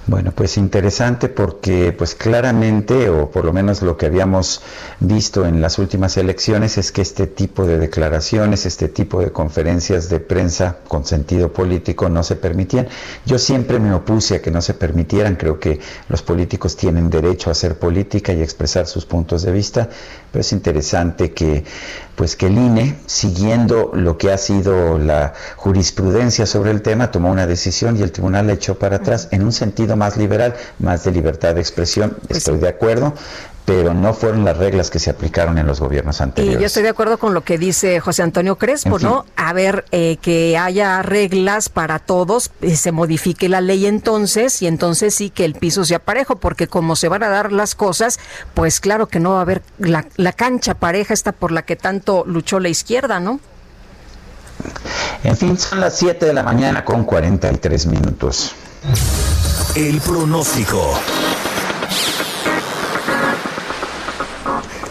Bueno, pues interesante porque pues claramente, o por lo menos lo que habíamos visto en las últimas elecciones, es que este tipo de declaraciones, este tipo de conferencias de prensa con sentido político no se permitían. Yo siempre me opuse a que no se permitieran, creo que los políticos tienen derecho a hacer política y expresar sus puntos de vista, pero es interesante que pues que el INE, siguiendo lo que ha sido la jurisprudencia sobre el tema, tomó una decisión y el tribunal la echó para atrás en un sentido más liberal, más de libertad de expresión.
Pues
Estoy de acuerdo, pero no fueron las reglas que se aplicaron en los gobiernos
Y
anteriores.
yo estoy de acuerdo con lo que dice José Antonio Crespo,
En fin.
¿no? A ver, eh, que haya reglas para todos, eh, se modifique la ley entonces, y entonces sí que el piso sea parejo, porque como se van a dar las cosas, pues claro que no va a haber la, la cancha pareja esta por la que tanto luchó la izquierda, ¿no?
En fin, son las 7 de la mañana con 43 minutos.
El pronóstico.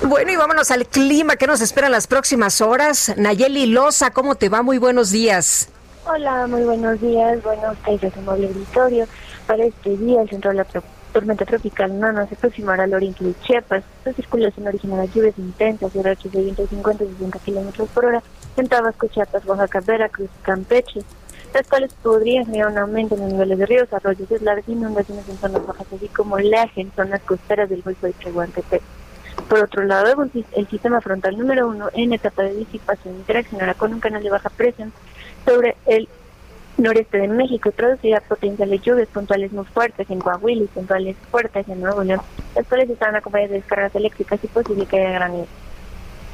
Bueno, y vámonos al clima que nos espera en las próximas horas. Nayeli Loza, ¿cómo te va? Muy buenos días.
Hola, muy buenos días. Buenos días, amable auditorio. Para este día, el centro de la tormenta tropical Nana se aproximará al oriente de Chiapas. La circulación originará lluvias intensas y rachas de viento de 50 y 60 kilómetros por hora en Tabasco, Chiapas, Oaxaca, Veracruz y Campeche, las cuales podrían generar un aumento en los niveles de ríos, arroyos, deslaves e inundaciones en zonas bajas, así como oleaje en zonas costeras del Golfo de Tehuantepec. Por otro lado, el sis- el sistema frontal número uno en etapa de disipación interaccionará con un canal de baja presión sobre el noreste de México producirá potenciales lluvias puntuales muy fuertes en Coahuila y puntuales fuertes en Nuevo León, las cuales están acompañadas de descargas eléctricas y posible que haya granizo.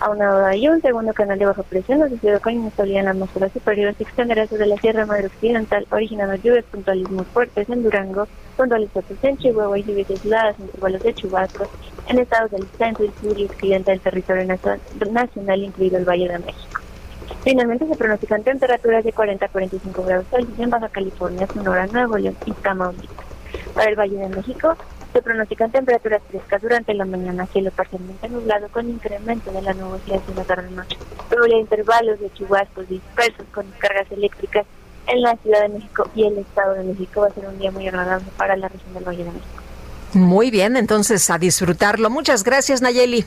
Aunado a ello, un segundo canal de baja presión asociado con inestabilidad en la atmósfera superior se extenderá sobre la Sierra Madre Occidental, originando lluvias puntuales muy fuertes en Durango, puntuales fuertes en Chihuahua y lluvias aisladas en intervalos de chubascos en estados del centro y sur y occidente del territorio nacio- nacional, incluido el Valle de México. Finalmente se pronostican temperaturas de 40 a 45 grados Celsius en Baja California, Sonora, Nuevo León y Tamaulipas. Para el Valle de México se pronostican temperaturas frescas durante la mañana, cielo parcialmente nublado con incremento de la nubosidad en la tarde-noche. Probabilidad de intervalos de chubascos dispersos con descargas eléctricas en la Ciudad de México y el Estado de México. Va a ser un día muy agradable para la región del Valle de México.
Muy bien, entonces a disfrutarlo. Muchas gracias, Nayeli.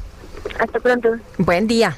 Hasta pronto.
Buen día.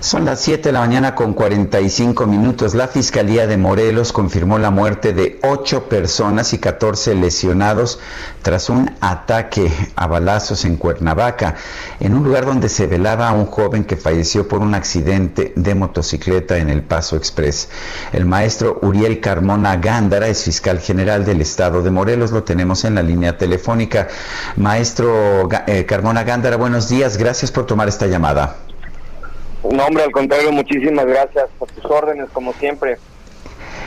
Son las 7 de la mañana con 45 minutos. La Fiscalía de Morelos confirmó la muerte de 8 personas y 14 lesionados tras un ataque a balazos en Cuernavaca, en un lugar donde se velaba a un joven que falleció por un accidente de motocicleta en el Paso Express. El maestro Uriel Carmona Gándara es fiscal general del estado de Morelos. Lo tenemos en la línea telefónica. Maestro eh, Carmona Gándara, buenos días. Gracias por tomar esta llamada.
No, hombre, al contrario, muchísimas gracias por tus órdenes, como siempre.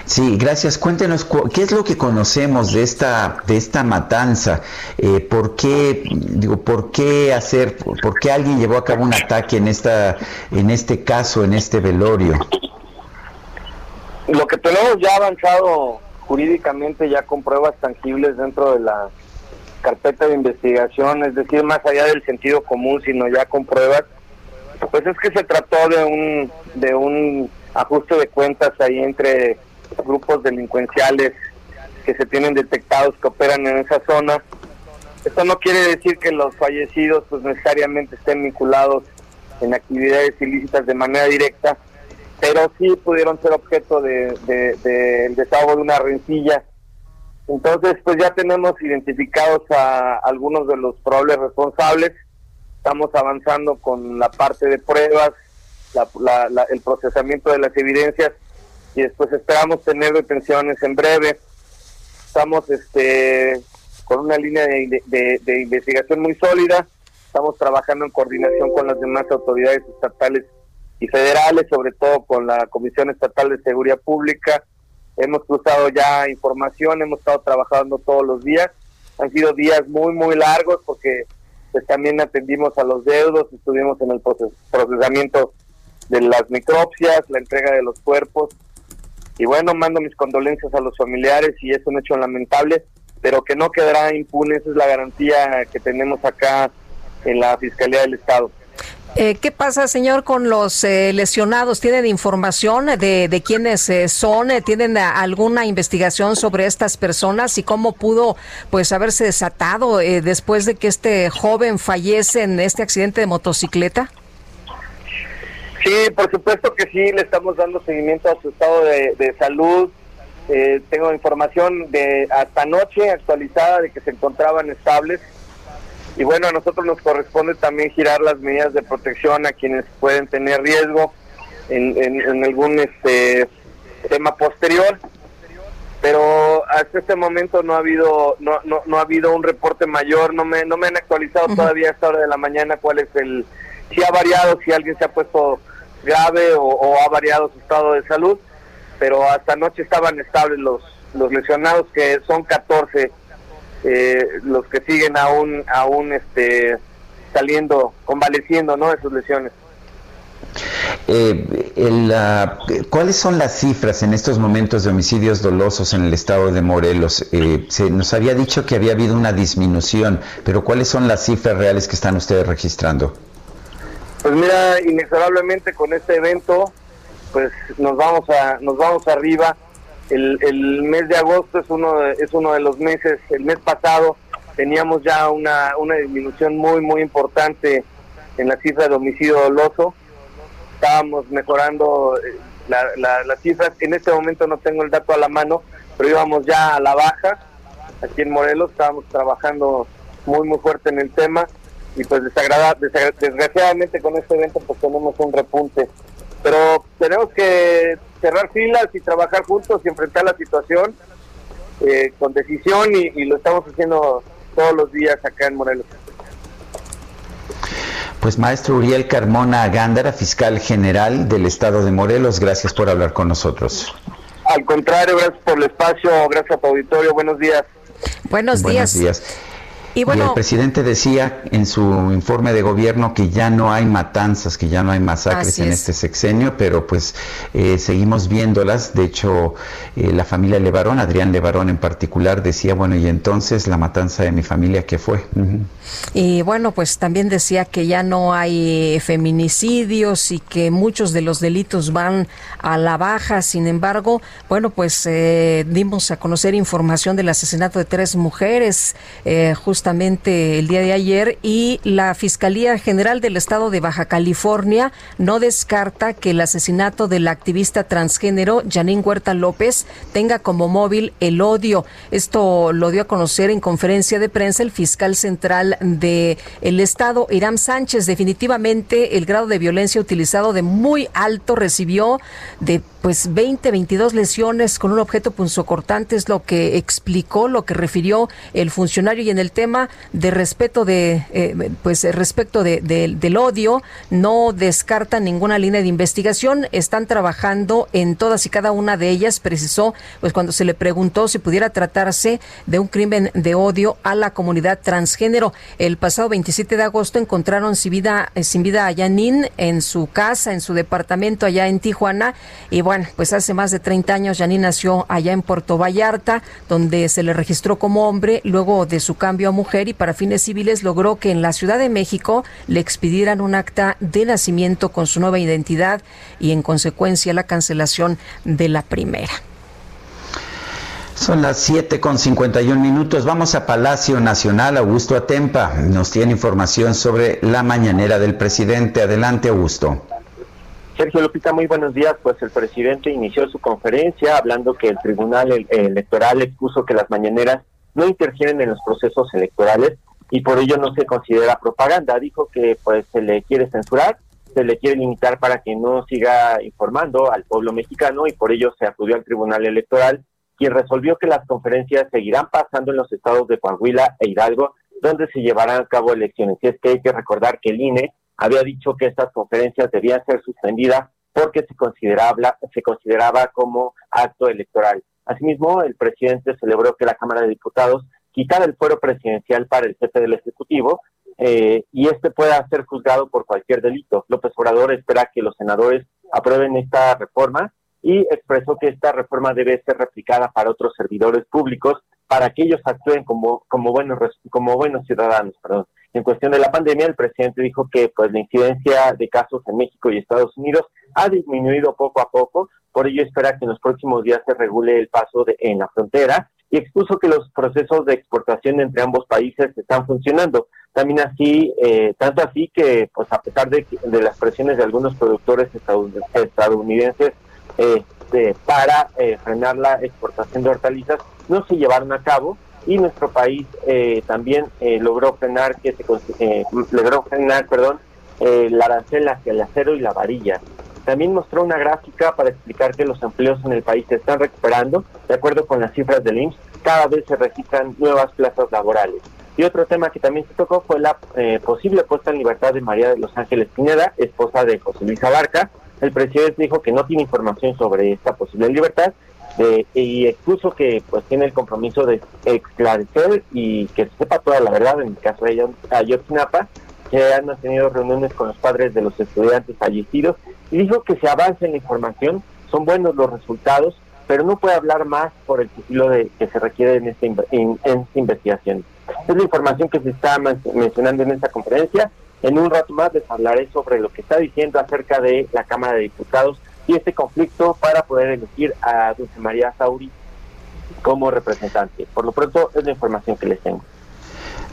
Sí, gracias. Cuéntenos cu- qué es lo que conocemos de esta de esta matanza. Eh, ¿Por qué digo por qué hacer por qué alguien llevó a cabo un ataque en esta en este caso en este velorio?
Lo que tenemos ya avanzado jurídicamente, ya con pruebas tangibles dentro de la carpeta de investigación, es decir, más allá del sentido común, sino ya con pruebas, pues es que se trató de un de un ajuste de cuentas ahí entre grupos delincuenciales que se tienen detectados que operan en esa zona. Esto no quiere decir que los fallecidos pues necesariamente estén vinculados en actividades ilícitas de manera directa, pero sí pudieron ser objeto de, de- del desahogo de una rencilla. Entonces, pues ya tenemos identificados a algunos de los probables responsables, estamos avanzando con la parte de pruebas, la- la- la- el procesamiento de las evidencias y después esperamos tener detenciones en breve. Estamos este con una línea de, de- de investigación muy sólida, estamos trabajando en coordinación con las demás autoridades estatales y federales, sobre todo con la Comisión Estatal de Seguridad Pública. Hemos cruzado ya información, hemos estado trabajando todos los días. Han sido días muy, muy largos porque pues también atendimos a los deudos, estuvimos en el proces- procesamiento de las necropsias, la entrega de los cuerpos. Y bueno, mando mis condolencias a los familiares y es un hecho lamentable, pero que no quedará impune, esa es la garantía que tenemos acá en la Fiscalía del Estado.
Eh, ¿Qué pasa, señor, con los eh, lesionados? ¿Tienen información de, de quiénes eh, son? Eh, ¿Tienen alguna investigación sobre estas personas y cómo pudo pues haberse desatado eh, después de que este joven fallece en este accidente de motocicleta?
Sí, por supuesto que sí, le estamos dando seguimiento a su estado de, de salud. Eh, tengo información de hasta anoche actualizada de que se encontraban estables y bueno, a nosotros nos corresponde también girar las medidas de protección a quienes pueden tener riesgo en, en, algún este tema posterior. Pero hasta este momento no ha habido no, no, no ha habido un reporte mayor no me no me han actualizado todavía a esta hora de la mañana cuál es el si ha variado si alguien se ha puesto grave o, ha variado su estado de salud pero hasta anoche estaban estables los los lesionados que son 14 eh, los que siguen aún aún este saliendo convaleciendo no de sus lesiones
eh, ¿Cuáles son las cifras en estos momentos de homicidios dolosos en el estado de Morelos? Eh, se nos había dicho que había habido una disminución, pero ¿cuáles son las cifras reales que están ustedes registrando?
Pues mira, inexorablemente con este evento, pues nos vamos a nos vamos arriba. El, mes de agosto es uno de, es uno de los meses. El mes pasado teníamos ya una una disminución muy muy importante en la cifra de homicidio doloso estábamos mejorando eh, las cifras. En este momento no tengo el dato a la mano, pero íbamos ya a la baja. Aquí en Morelos estábamos trabajando muy, muy fuerte en el tema y pues desgraciadamente con este evento pues tenemos un repunte. Pero tenemos que cerrar filas y trabajar juntos y enfrentar la situación eh, con decisión y lo estamos haciendo todos los días acá en Morelos.
Pues maestro Uriel Carmona Gándara, fiscal general del estado de Morelos, gracias por hablar con nosotros.
Al contrario, gracias por el espacio, gracias a tu auditorio, buenos días.
Buenos días. Buenos días.
Y, bueno, el presidente decía en su informe de gobierno que ya no hay matanzas, que ya no hay masacres en este sexenio, pero pues eh, seguimos viéndolas. De hecho, eh, la familia Levarón, Adrián Levarón en particular, decía, bueno, y entonces la matanza de mi familia, ¿qué fue?
Y bueno, pues también decía que ya no hay feminicidios y que muchos de los delitos van a la baja. Sin embargo, bueno, pues eh, dimos a conocer información del asesinato de tres mujeres, justo justamente el día de ayer y la Fiscalía General del Estado de Baja California no descarta que el asesinato del activista transgénero Janine Huerta López tenga como móvil el odio. Esto lo dio a conocer en conferencia de prensa el fiscal central de el Estado, Irán Sánchez. Definitivamente el grado de violencia utilizado de muy alto recibió de pues 20, 22 lesiones con un objeto punzocortante es lo que explicó, lo que refirió el funcionario y en el tema de respeto de, eh, pues respecto de, del odio, no descartan ninguna línea de investigación, están trabajando en todas y cada una de ellas, precisó, pues cuando se le preguntó si pudiera tratarse de un crimen de odio a la comunidad transgénero. El pasado 27 de agosto encontraron sin vida, sin vida a Yanin en su casa, en su departamento allá en Tijuana y pues hace más de 30 años Janine nació allá en Puerto Vallarta, donde se le registró como hombre, luego de su cambio a mujer y para fines civiles logró que en la Ciudad de México le expidieran un acta de nacimiento con su nueva identidad y en consecuencia la cancelación de la primera.
Son las 7 con 51 minutos. Vamos a Palacio Nacional. Augusto Atempa nos tiene información sobre la mañanera del presidente. Adelante, Augusto.
Sergio Lupita, muy buenos días. Pues el presidente inició su conferencia hablando que el Tribunal Electoral expuso que las mañaneras no interfieren en los procesos electorales y por ello no se considera propaganda. Dijo que pues se le quiere censurar, se le quiere limitar para que no siga informando al pueblo mexicano y por ello se acudió al Tribunal Electoral, quien resolvió que las conferencias seguirán pasando en los estados de Coahuila e Hidalgo, donde se llevarán a cabo elecciones. Y es que hay que recordar que el INE había dicho que estas conferencias debían ser suspendidas porque se consideraba, se consideraba como acto electoral. Asimismo, el presidente celebró que la Cámara de Diputados quitara el fuero presidencial para el jefe del Ejecutivo eh, y este pueda ser juzgado por cualquier delito. López Obrador espera que los senadores aprueben esta reforma y expresó que esta reforma debe ser replicada para otros servidores públicos para que ellos actúen como, como, buenos, como buenos ciudadanos. Perdón. En cuestión de la pandemia, el presidente dijo que pues la incidencia de casos en México y Estados Unidos ha disminuido poco a poco, por ello espera que en los próximos días se regule el paso de, en la frontera y expuso que los procesos de exportación entre ambos países están funcionando. También así, eh, tanto así que, pues a pesar de, las presiones de algunos productores estadounidenses este, para eh, frenar la exportación de hortalizas, no se llevaron a cabo y nuestro país eh, también eh, logró frenar que se eh, logró frenar perdón el arancel hacia el acero y la varilla. También mostró una gráfica para explicar que los empleos en el país se están recuperando de acuerdo con las cifras del IMSS cada vez se registran nuevas plazas laborales. Y otro tema que también se tocó fue la posible puesta en libertad de María de los Ángeles Pineda esposa de José Luis Abarca. El presidente dijo que no tiene información sobre esta posible libertad y expuso que pues tiene el compromiso de esclarecer y que sepa toda la verdad en el caso de Ayotzinapa, que han mantenido reuniones con los padres de los estudiantes fallecidos y dijo que se avance en la información, son buenos los resultados, pero no puede hablar más por el sigilo de, que se requiere en esta, en, esta investigación. Es la información que se está mencionando en esta conferencia. En un rato más les hablaré sobre lo que está diciendo acerca de la Cámara de Diputados y este conflicto para poder elegir a Dulce María Sauri como representante. Por lo pronto es la información que les tengo.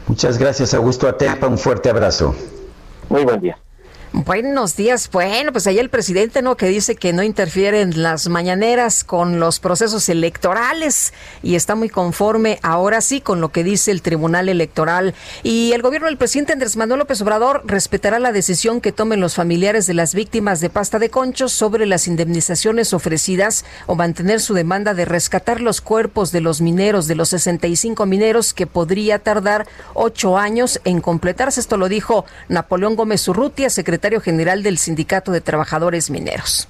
Muchas gracias, Augusto Atepa. Un fuerte abrazo.
Muy buen día.
Buenos días. Bueno, pues ahí el presidente, ¿no? Que dice que no interfiere en las mañaneras con los procesos electorales y está muy conforme ahora sí con lo que dice el Tribunal Electoral. Y el gobierno del presidente Andrés Manuel López Obrador respetará la decisión que tomen los familiares de las víctimas de pasta de conchos sobre las indemnizaciones ofrecidas o mantener su demanda de rescatar los cuerpos de los mineros, de los 65 mineros, que podría tardar ocho años en completarse. Esto lo dijo Napoleón Gómez Urrutia, secretario secretario general del Sindicato de Trabajadores Mineros.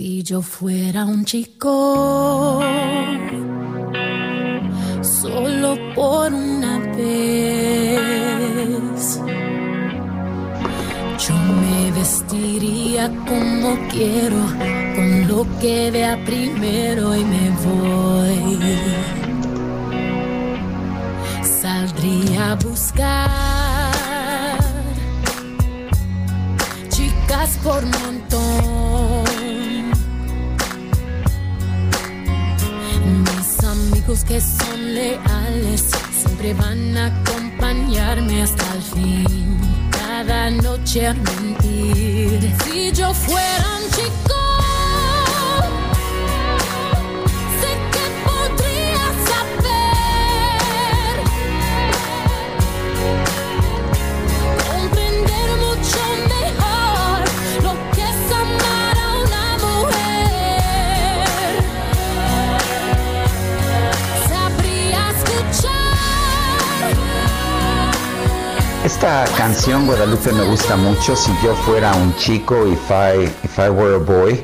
Si yo fuera un chico, solo por una vez, yo me vestiría como quiero, con lo que vea primero y me voy. Saldría a buscar chicas por montón que son leales siempre van a acompañarme hasta el fin. Cada noche a mentir. Si yo fuera un chico
Esta canción Guadalupe me gusta mucho, si yo fuera un chico, if I, if I were a boy,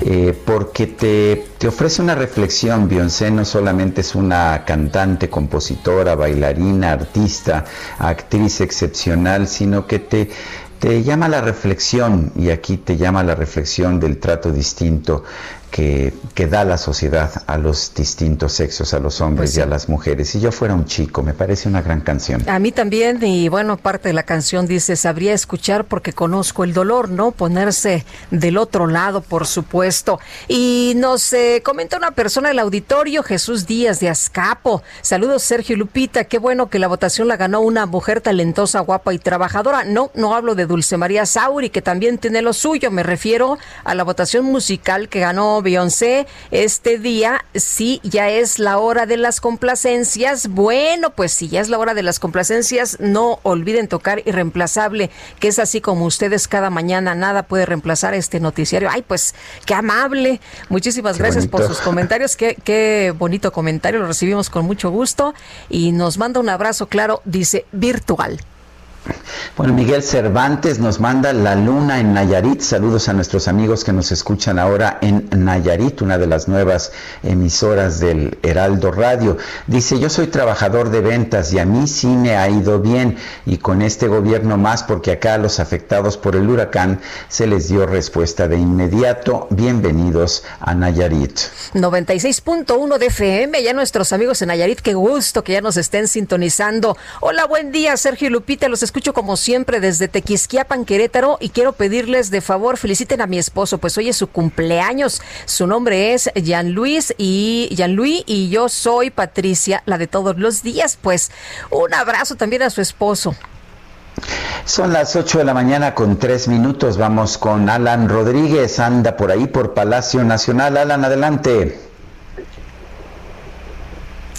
eh, porque te, te, ofrece una reflexión. Beyoncé no solamente es una cantante, compositora, bailarina, artista, actriz excepcional, sino que te, te llama la reflexión, y aquí te llama la reflexión del trato distinto que, da la sociedad a los distintos sexos, a los hombres pues y a las mujeres. Si yo fuera un chico, me parece una gran canción.
A mí también, y bueno, parte de la canción dice, sabría escuchar porque conozco el dolor, ¿no? Ponerse del otro lado, por supuesto. Y nos eh, comenta una persona del auditorio, Jesús Díaz de Azcapo. Saludos, Sergio Lupita. Qué bueno que la votación la ganó una mujer talentosa, guapa y trabajadora. No, no hablo de Dulce María Sauri, que también tiene lo suyo. Me refiero a la votación musical que ganó Beyoncé, este día sí ya es la hora de las complacencias. Bueno, pues si ya es la hora de las complacencias, no olviden tocar Irreemplazable, que es así como ustedes cada mañana, nada puede reemplazar este noticiario. Ay, pues qué amable. Muchísimas gracias por sus comentarios. Qué, qué bonito comentario, lo recibimos con mucho gusto y nos manda un abrazo, claro, dice virtual.
Bueno, Miguel Cervantes nos manda la luna en Nayarit. Saludos a nuestros amigos que nos escuchan ahora en Nayarit, una de las nuevas emisoras del Heraldo Radio. Dice, yo soy trabajador de ventas y a mí sí me ha ido bien y con este gobierno más porque acá a los afectados por el huracán se les dio respuesta de inmediato. Bienvenidos a Nayarit.
96.1 de FM, ya nuestros amigos en Nayarit, qué gusto que ya nos estén sintonizando. Hola, buen día, Sergio y Lupita, los escucho como siempre desde Tequisquiapan, Querétaro, y quiero pedirles de favor, feliciten a mi esposo, pues hoy es su cumpleaños. Su nombre es Jean Luis y Jean Luis y yo soy Patricia, la de todos los días. Pues un abrazo también a su esposo.
Son las 8 de la mañana con tres minutos. Vamos con Alan Rodríguez. Anda por ahí por Palacio Nacional. Alan, adelante.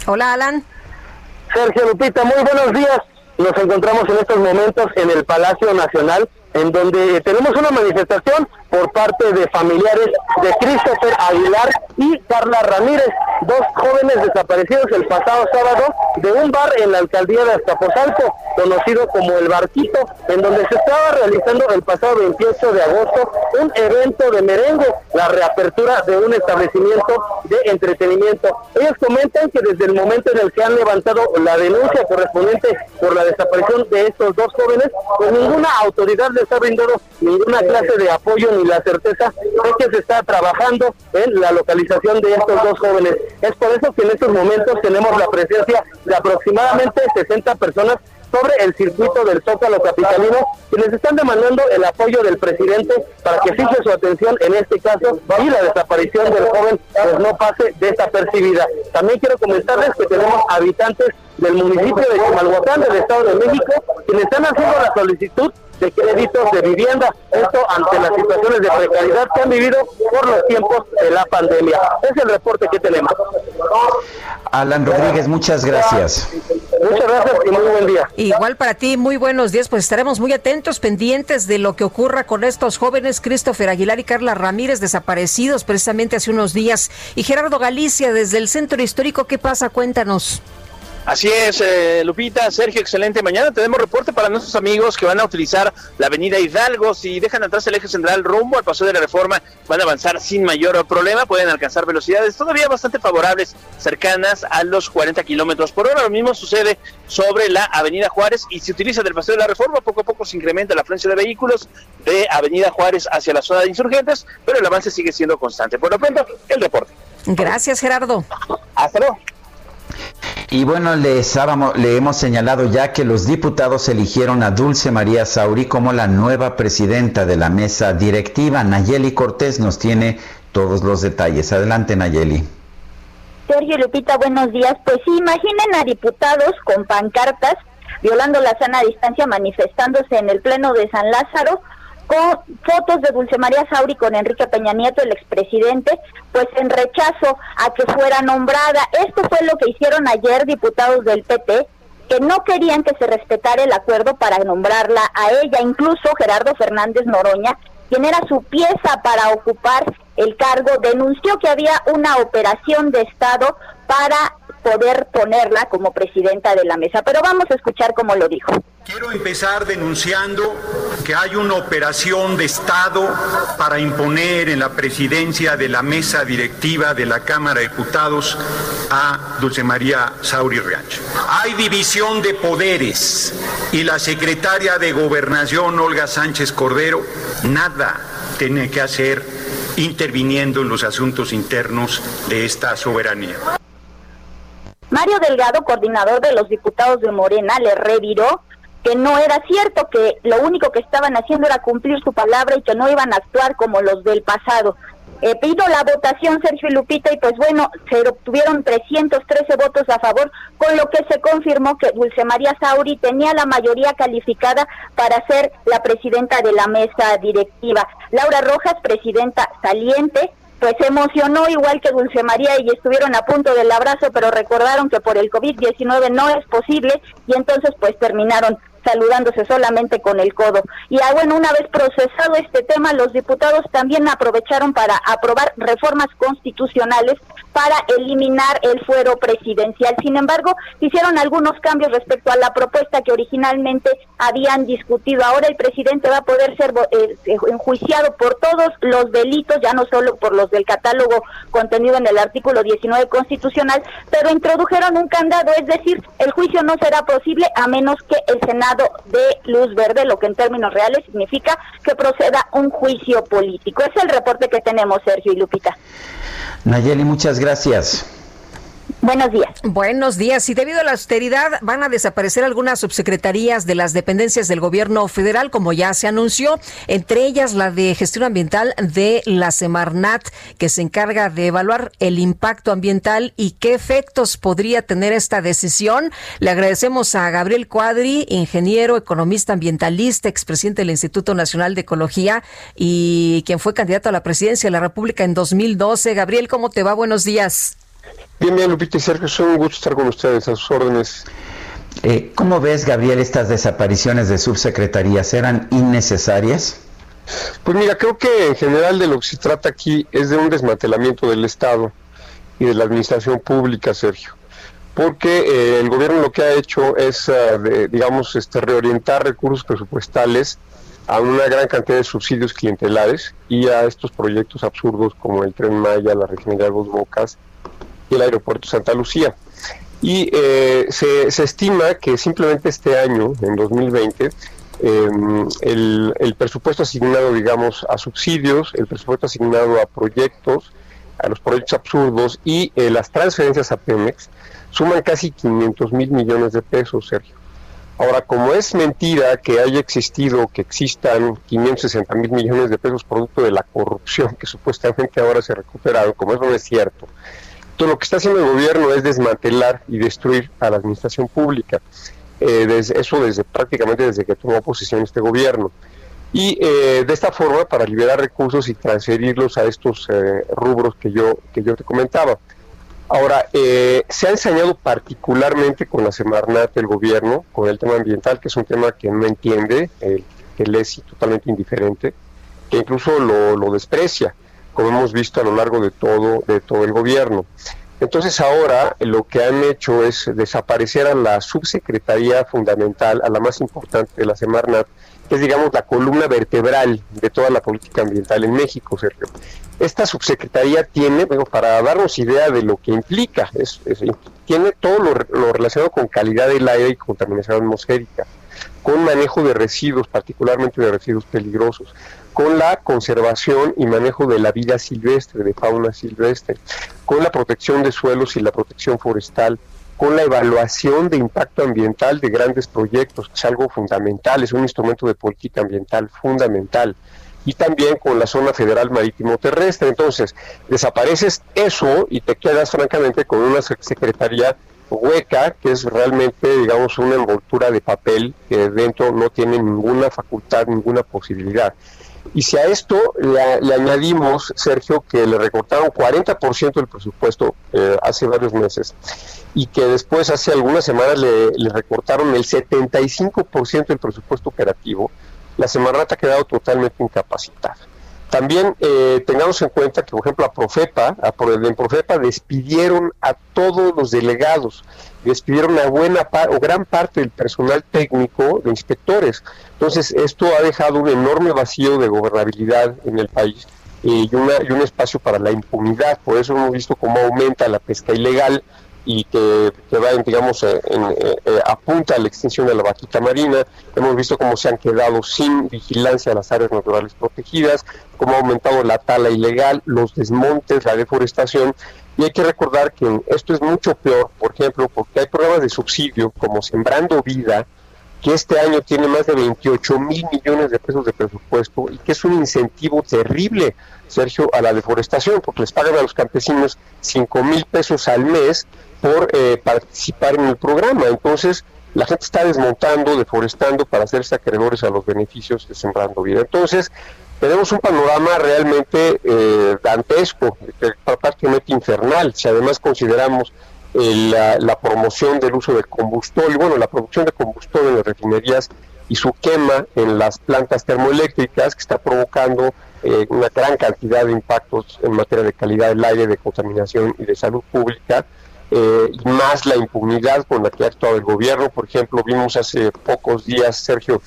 Hola, Alan.
Sergio Lupita, muy buenos días. Nos encontramos en estos momentos en el Palacio Nacional, en donde tenemos una manifestación por parte de familiares de Christopher Aguilar y Carla Ramírez, dos jóvenes desaparecidos el pasado sábado de un bar en la alcaldía de Azcapotzalco, conocido como El Barquito, en donde se estaba realizando el pasado 28 de agosto un evento de merengue, la reapertura de un establecimiento de entretenimiento. Ellos comentan que desde el momento en el que han levantado la denuncia correspondiente por la desaparición de estos dos jóvenes, pues ninguna autoridad les ha brindado ninguna clase de apoyo ni la certeza de que se está trabajando en la localización de estos dos jóvenes. Es por eso que en estos momentos tenemos la presencia de aproximadamente 60 personas sobre el circuito del Zócalo Capitalino, quienes están demandando el apoyo del presidente para que fije su atención en este caso y la desaparición del joven pues no pase desapercibida. También quiero comentarles que tenemos habitantes del municipio de Chimalhuacán, del Estado de México, quienes están haciendo la solicitud de créditos de vivienda, esto ante las situaciones de precariedad que han vivido por los tiempos de la pandemia. Es el reporte que tenemos.
Alan Rodríguez, muchas gracias.
Muchas gracias y muy buen día.
Igual para ti, muy buenos días. Pues estaremos muy atentos, pendientes de lo que ocurra con estos jóvenes, Christopher Aguilar y Carla Ramírez, desaparecidos precisamente hace unos días. Y Gerardo Galicia, desde el Centro Histórico, ¿qué pasa? Cuéntanos.
Así es, eh, Lupita, Sergio, excelente. Mañana tenemos reporte para nuestros amigos que van a utilizar la avenida Hidalgo. Si dejan atrás el eje central rumbo al paso de la reforma, van a avanzar sin mayor problema. Pueden alcanzar velocidades todavía bastante favorables, cercanas a los 40 kilómetros por hora. Lo mismo sucede sobre la avenida Juárez y si utiliza del paseo de la reforma, poco a poco se incrementa la afluencia de vehículos de avenida Juárez hacia la zona de insurgentes, pero el avance sigue siendo constante. Por lo pronto, el reporte.
Gracias, Gerardo.
Hasta luego.
Y bueno, les le hemos señalado ya que los diputados eligieron a Dulce María Sauri como la nueva presidenta de la mesa directiva. Nayeli Cortés nos tiene todos los detalles. Adelante, Nayeli.
Sergio Lupita, buenos días. Pues sí, imaginen a diputados con pancartas violando la sana distancia manifestándose en el Pleno de San Lázaro con fotos de Dulce María Sauri con Enrique Peña Nieto, el expresidente, pues en rechazo a que fuera nombrada. Esto fue lo que hicieron ayer diputados del PP, que no querían que se respetara el acuerdo para nombrarla a ella. Incluso Gerardo Fernández Noroña, quien era su pieza para ocupar el cargo, denunció que había una operación de Estado para poder ponerla como presidenta de la mesa. Pero vamos a escuchar cómo lo dijo.
Quiero empezar denunciando que hay una operación de Estado para imponer en la presidencia de la mesa directiva de la Cámara de Diputados a Dulce María Sauri Riacho. Hay división de poderes y la secretaria de Gobernación, Olga Sánchez Cordero, nada tiene que hacer interviniendo en los asuntos internos de esta soberanía.
Mario Delgado, coordinador de los diputados de Morena, le reviró que no era cierto, que lo único que estaban haciendo era cumplir su palabra y que no iban a actuar como los del pasado. Eh, pido la votación, Sergio Lupita, y pues bueno, se obtuvieron 313 votos a favor, con lo que se confirmó que Dulce María Sauri tenía la mayoría calificada para ser la presidenta de la mesa directiva. Laura Rojas, presidenta saliente, pues se emocionó igual que Dulce María y estuvieron a punto del abrazo, pero recordaron que por el COVID-19 no es posible y entonces pues terminaron saludándose solamente con el codo. Y ah, bueno, una vez procesado este tema, los diputados también aprovecharon para aprobar reformas constitucionales para eliminar el fuero presidencial. Sin embargo, hicieron algunos cambios respecto a la propuesta que originalmente habían discutido. Ahora el presidente va a poder ser eh, enjuiciado por todos los delitos, ya no solo por los del catálogo contenido en el artículo 19 constitucional, pero introdujeron un candado, es decir, el juicio no será posible a menos que el Senado dé luz verde, lo que en términos reales significa que proceda un juicio político. Es el reporte que tenemos, Sergio y Lupita.
Nayeli, muchas gracias gracias.
Buenos días.
Buenos días. Y debido a la austeridad van a desaparecer algunas subsecretarías de las dependencias del gobierno federal, como ya se anunció, entre ellas la de gestión ambiental de la Semarnat, que se encarga de evaluar el impacto ambiental y qué efectos podría tener esta decisión. Le agradecemos a Gabriel Cuadri, ingeniero, economista ambientalista, expresidente del Instituto Nacional de Ecología y quien fue candidato a la presidencia de la República en 2012. Gabriel, ¿cómo te va? Buenos días.
Bien, bien, Lupita y Sergio, es un gusto estar con ustedes a sus órdenes.
Eh, ¿Cómo ves, Gabriel, estas desapariciones de subsecretarías? ¿Eran innecesarias?
Pues mira, creo que en general de lo que se trata aquí es de un desmantelamiento del Estado y de la administración pública, Sergio. Porque eh, el gobierno lo que ha hecho es, eh, digamos, este, reorientar recursos presupuestales a una gran cantidad de subsidios clientelares y a estos proyectos absurdos como el Tren Maya, la refinería de Dos Bocas y el aeropuerto Santa Lucía. Y eh, se, se, estima que simplemente este año, en 2020, em, el, el, presupuesto asignado, digamos, a subsidios, el presupuesto asignado a proyectos, a los proyectos absurdos y eh, las transferencias a Pemex suman casi 500 mil millones de pesos, Sergio. Ahora, como es mentira que haya existido, que existan 560 mil millones de pesos producto de la corrupción que supuestamente ahora se recuperaron, como eso no es cierto, todo lo que está haciendo el gobierno es desmantelar y destruir a la administración pública. Eh, eso desde prácticamente desde que tomó posesión este gobierno. Y eh, de esta forma, para liberar recursos y transferirlos a estos eh, rubros que yo, que yo te comentaba. Ahora, se ha enseñado particularmente con la Semarnat del gobierno, con el tema ambiental, que es un tema que no entiende, que le es totalmente indiferente, que incluso lo, lo desprecia como hemos visto a lo largo de todo, de todo el gobierno. Entonces ahora lo que han hecho es desaparecer a la subsecretaría fundamental, a la más importante de la Semarnat, que es digamos la columna vertebral de toda la política ambiental en México, Sergio. Esta subsecretaría tiene, bueno, para darnos idea de lo que implica, tiene todo lo, lo relacionado con calidad del aire y contaminación atmosférica, con manejo de residuos, particularmente de residuos peligrosos, con la conservación y manejo de la vida silvestre, de fauna silvestre, con la protección de suelos y la protección forestal, con la evaluación de impacto ambiental de grandes proyectos, que es algo fundamental, es un instrumento de política ambiental fundamental, y también con la zona federal marítimo terrestre. Entonces, desapareces eso y te quedas francamente con una secretaría hueca, que es realmente, digamos, una envoltura de papel que dentro no tiene ninguna facultad, ninguna posibilidad. Y si a esto le, añadimos, Sergio, que le recortaron 40% del presupuesto eh, hace varios meses y que después hace algunas semanas le, recortaron el 75% del presupuesto operativo, la Semarnata ha quedado totalmente incapacitada. También eh, tengamos en cuenta que, por ejemplo, a Profepa, a, Profepa despidieron a todos los delegados, despidieron a buena o gran parte del personal técnico de inspectores. Entonces, esto ha dejado un enorme vacío de gobernabilidad en el país eh, y, una, y un espacio para la impunidad. Por eso hemos visto cómo aumenta la pesca ilegal, y que, va, digamos, eh, eh, eh, apunta a la extinción de la vaquita marina. Hemos visto cómo se han quedado sin vigilancia las áreas naturales protegidas, cómo ha aumentado la tala ilegal, los desmontes, la deforestación. Y hay que recordar que esto es mucho peor, por ejemplo, porque hay programas de subsidio como Sembrando Vida, que este año tiene más de 28 mil millones de pesos de presupuesto y que es un incentivo terrible, Sergio, a la deforestación, porque les pagan a los campesinos 5 mil pesos al mes por eh, participar en el programa. Entonces, la gente está desmontando, deforestando para hacerse acreedores a los beneficios de Sembrando Vida. Entonces, tenemos un panorama realmente eh, dantesco, prácticamente infernal, si además consideramos la, la, promoción del uso de combustible, bueno, la producción de combustible en las refinerías y su quema en las plantas termoeléctricas que está provocando eh, una gran cantidad de impactos en materia de calidad del aire, de contaminación y de salud pública, eh, más la impunidad con la que ha actuado el gobierno. Por ejemplo, vimos hace pocos días, Sergio,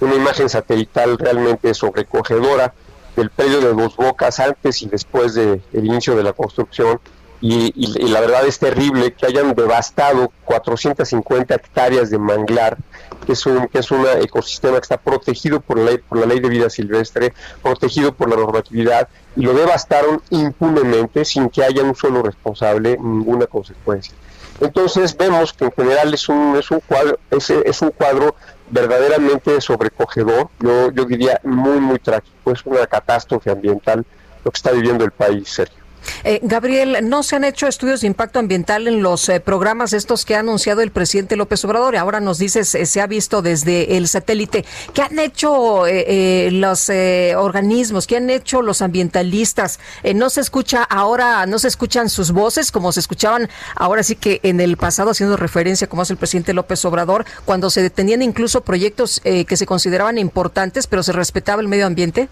una imagen satelital realmente sobrecogedora del predio de Dos Bocas antes y después del inicio de la construcción y, la verdad es terrible que hayan devastado 450 hectáreas de manglar, que es un que es un ecosistema que está protegido por la, ley, por la ley de vida silvestre, protegido por la normatividad, y lo devastaron impunemente sin que haya un solo responsable, ninguna consecuencia. Entonces vemos que en general es un, es un cuadro, es, es un cuadro verdaderamente sobrecogedor, yo, yo diría muy, muy trágico, es una catástrofe ambiental lo que está viviendo el país, Sergio.
Eh, Gabriel, ¿no se han hecho estudios de impacto ambiental en los eh, programas estos que ha anunciado el presidente López Obrador? Y ahora nos dices, eh, se ha visto desde el satélite. ¿Qué han hecho los organismos? ¿Qué han hecho los ambientalistas? no se escucha ahora, no se escuchan sus voces como se escuchaban ahora sí que en el pasado, haciendo referencia como hace el presidente López Obrador, cuando se detenían incluso proyectos que se consideraban importantes, pero se respetaba el medio ambiente?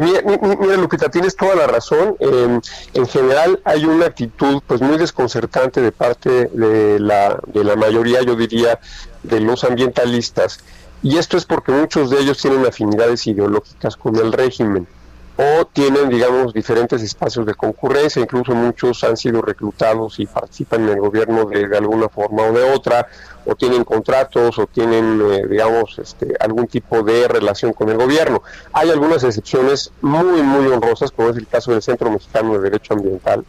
Mira, Lupita, tienes toda la razón. en general hay una actitud pues muy desconcertante de parte de la, de la mayoría, yo diría, de los ambientalistas. Y esto es porque muchos de ellos tienen afinidades ideológicas con el régimen o tienen, digamos, diferentes espacios de concurrencia, incluso muchos han sido reclutados y participan en el gobierno de, alguna forma o de otra, o tienen contratos o tienen, eh, digamos, este, algún tipo de relación con el gobierno. Hay algunas excepciones muy, muy honrosas, como es el caso del Centro Mexicano de Derecho Ambiental,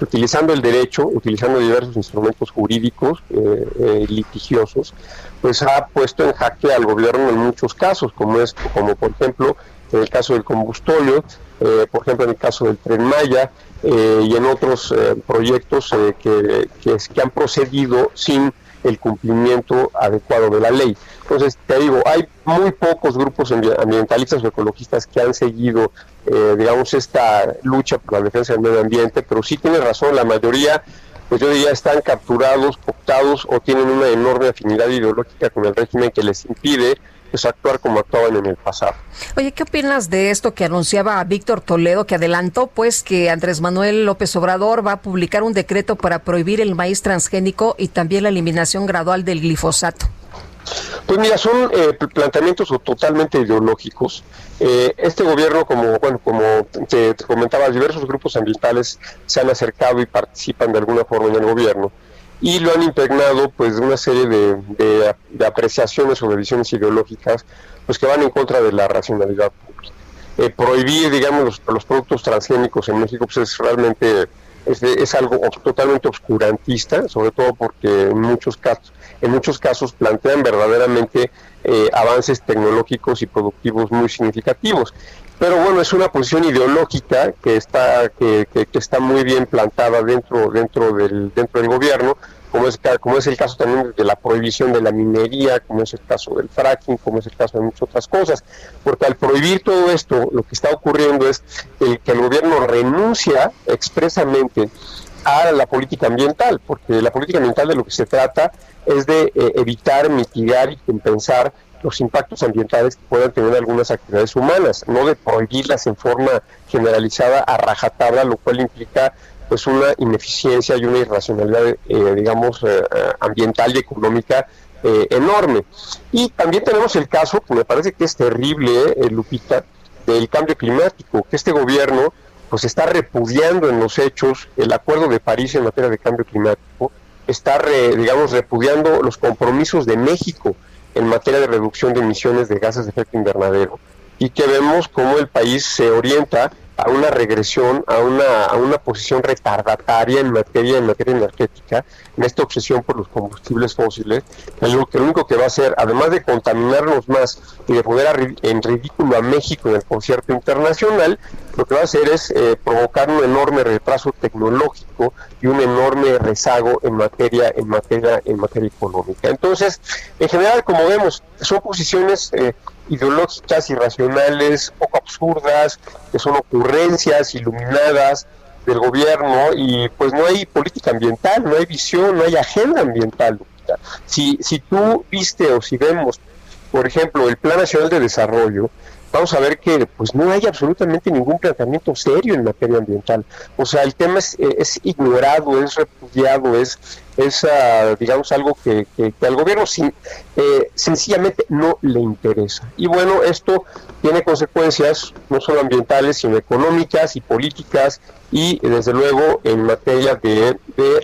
utilizando el derecho, utilizando diversos instrumentos jurídicos eh, eh, litigiosos, pues ha puesto en jaque al gobierno en muchos casos, como es, como por ejemplo en el caso del combustóleo, eh, por ejemplo en el caso del tren Maya eh, y en otros eh, proyectos que, que, han procedido sin el cumplimiento adecuado de la ley. Entonces, te digo, hay muy pocos grupos ambientalistas o ecologistas que han seguido, digamos, esta lucha por la defensa del medio ambiente, pero sí tiene razón, la mayoría pues yo diría están capturados, cooptados o tienen una enorme afinidad ideológica con el régimen que les impide pues actuar como actuaban en el pasado.
Oye, ¿qué opinas de esto que anunciaba Víctor Toledo, que adelantó pues que Andrés Manuel López Obrador va a publicar un decreto para prohibir el maíz transgénico y también la eliminación gradual del glifosato?
Pues mira, son eh, planteamientos totalmente ideológicos. Eh, este gobierno, como bueno, como te, comentaba, diversos grupos ambientales se han acercado y participan de alguna forma en el gobierno y lo han impregnado pues de una serie de, de, apreciaciones o de visiones ideológicas pues que van en contra de la racionalidad pública. Eh, prohibir, digamos, los, los, productos transgénicos en México pues es realmente es, es, algo totalmente obscurantista, sobre todo porque en muchos casos, en muchos casos plantean verdaderamente eh, avances tecnológicos y productivos muy significativos pero bueno es una posición ideológica que está que, está muy bien plantada dentro dentro del dentro del gobierno como es como es el caso también de la prohibición de la minería como es el caso del fracking como es el caso de muchas otras cosas. Porque al prohibir todo esto lo que está ocurriendo es el, que el gobierno renuncia expresamente a la política ambiental porque la política ambiental de lo que se trata es de eh, evitar mitigar y compensar los impactos ambientales que puedan tener algunas actividades humanas, no de prohibirlas en forma generalizada a rajatabla, lo cual implica pues una ineficiencia y una irracionalidad, eh, digamos, eh, eh, ambiental y económica enorme. Y también tenemos el caso, que me parece que es terrible, Lupita, del cambio climático, que este gobierno pues está repudiando en los hechos el Acuerdo de París en materia de cambio climático, está, digamos, repudiando los compromisos de México en materia de reducción de emisiones de gases de efecto invernadero y que vemos cómo el país se orienta a una regresión, a una, a una posición retardataria en materia, en materia energética, en esta obsesión por los combustibles fósiles, lo que lo único que va a hacer, además de contaminarnos más y de poner en ridículo a México en el concierto internacional, lo que va a hacer es eh, provocar un enorme retraso tecnológico y un enorme rezago en materia, en materia, en materia económica. Entonces, en general, como vemos, son posiciones eh, ideológicas, irracionales, poco absurdas, que son ocurrencias iluminadas del gobierno y pues no hay política ambiental, no hay visión, no hay agenda ambiental. Si, si tú viste o si vemos, por ejemplo, el Plan Nacional de Desarrollo, vamos a ver que pues no hay absolutamente ningún planteamiento serio en materia ambiental. O sea, el tema es, eh, es ignorado, es repudiado, es, es ah, digamos, algo que, al gobierno eh, sencillamente no le interesa. Y bueno, esto tiene consecuencias no solo ambientales, sino económicas y políticas y desde luego en materia de,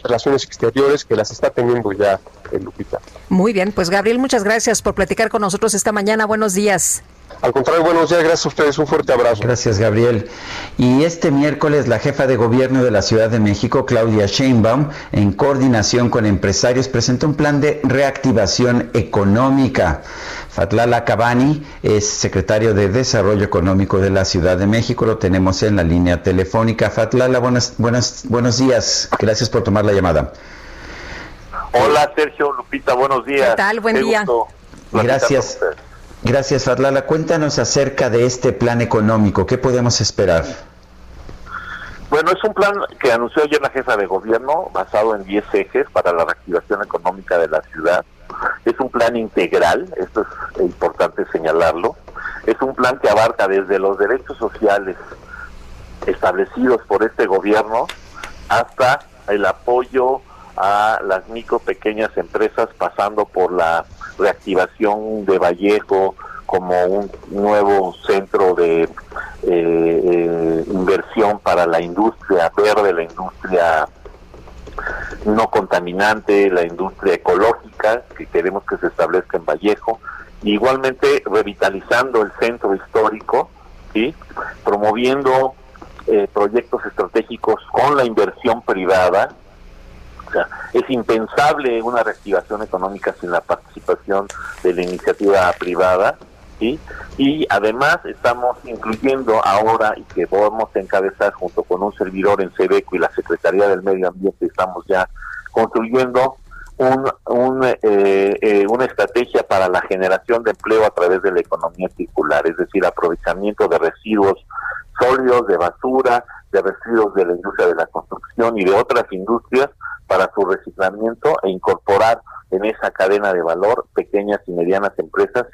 relaciones exteriores que las está teniendo ya el Lupita.
Muy bien, pues Gabriel, muchas gracias por platicar con nosotros esta mañana. Buenos días.
Al contrario, buenos días, gracias a ustedes, un fuerte abrazo.
Gracias, Gabriel. Y este miércoles la jefa de gobierno de la Ciudad de México, Claudia Sheinbaum, en coordinación con empresarios, presentó un plan de reactivación económica. Fatlala Cabani es secretario de Desarrollo Económico de la Ciudad de México, lo tenemos en la línea telefónica. Fatlala, buenas, buenas, buenos días, gracias por tomar la llamada.
Hola Sergio, Lupita, buenos días.
¿Qué tal? Buen día.
Gracias. Gracias, Fatlala. Cuéntanos acerca de este plan económico. ¿Qué podemos esperar?
Bueno, es un plan que anunció ayer la jefa de gobierno, basado en 10 ejes para la reactivación económica de la ciudad. Es un plan integral, esto es importante señalarlo. Es un plan que abarca desde los derechos sociales establecidos por este gobierno hasta el apoyo a las micro pequeñas empresas pasando por la reactivación de Vallejo como un nuevo centro de eh, inversión para la industria verde, la industria no contaminante, la industria ecológica que queremos que se establezca en Vallejo, igualmente revitalizando el centro histórico, ¿sí? promoviendo eh, proyectos estratégicos con la inversión privada, es impensable una reactivación económica sin la participación de la iniciativa privada, ¿sí? Y además estamos incluyendo ahora, y que vamos a encabezar junto con un servidor en Sebeco y la Secretaría del Medio Ambiente, estamos ya construyendo un, eh, eh, una estrategia para la generación de empleo a través de la economía circular, es decir, aprovechamiento de residuos sólidos, de basura, de residuos de la industria de la construcción y de otras industrias para su reciclamiento e incorporar en esa cadena de valor pequeñas y medianas empresas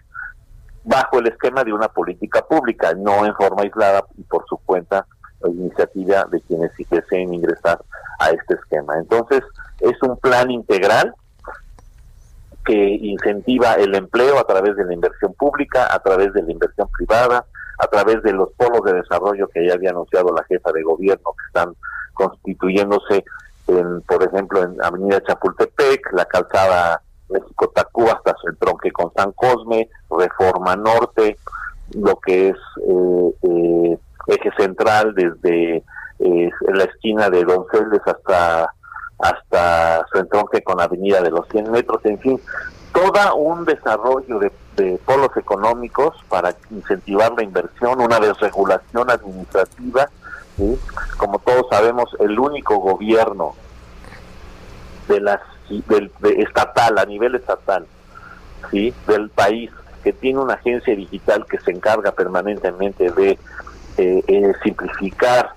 bajo el esquema de una política pública, no en forma aislada y por su cuenta o iniciativa de quienes sí deseen ingresar a este esquema. Entonces, es un plan integral que incentiva el empleo a través de la inversión pública, a través de la inversión privada, a través de los polos de desarrollo que ya había anunciado la jefa de gobierno que están constituyéndose por ejemplo, en Avenida Chapultepec, la calzada México-Tacuba hasta el tronque con San Cosme, Reforma Norte, lo que es eh, eh, eje central desde eh, la esquina de Donceles hasta hasta su entronque con Avenida de los 100 metros, en fin, todo un desarrollo de, de, polos económicos para incentivar la inversión, una desregulación administrativa como todos sabemos, el único gobierno de las del, estatal a nivel estatal, sí, del país que tiene una agencia digital que se encarga permanentemente de eh, eh, simplificar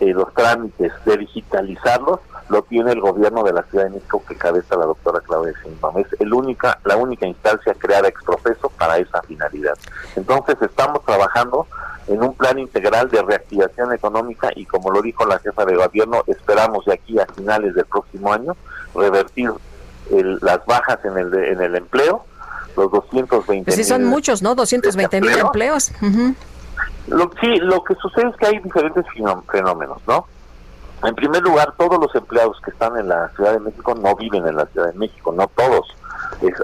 eh, los trámites, de digitalizarlos, lo tiene el gobierno de la Ciudad de México que cabeza la doctora Claudia Sheinbaum. Es el única, la única instancia creada ex profeso para esa finalidad. Entonces estamos trabajando en un plan integral de reactivación económica y como lo dijo la jefa de gobierno, esperamos de aquí a finales del próximo año revertir las bajas en el, en el empleo, los 220
pues sí, son muchos, ¿no? 220 mil empleos.
lo, sí, lo que sucede es que hay diferentes fenómenos, ¿no? En primer lugar, todos los empleados que están en la Ciudad de México no viven en la Ciudad de México, no todos.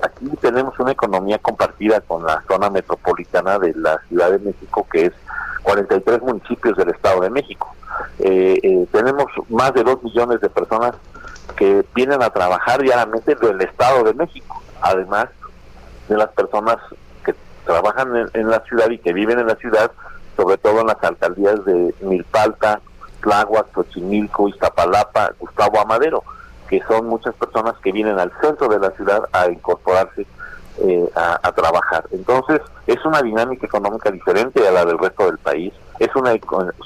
Aquí tenemos una economía compartida con la zona metropolitana de la Ciudad de México, que es 43 municipios del Estado de México. Eh, eh, tenemos más de 2 millones de personas que vienen a trabajar diariamente del Estado de México, además de las personas que trabajan en, la ciudad y que viven en la ciudad, sobre todo en las alcaldías de Milpalta, Tláhuac, Xochimilco, Iztapalapa, Gustavo Amadero, que son muchas personas que vienen al centro de la ciudad a incorporarse eh, a, trabajar. Entonces, es una dinámica económica diferente a la del resto del país. Es una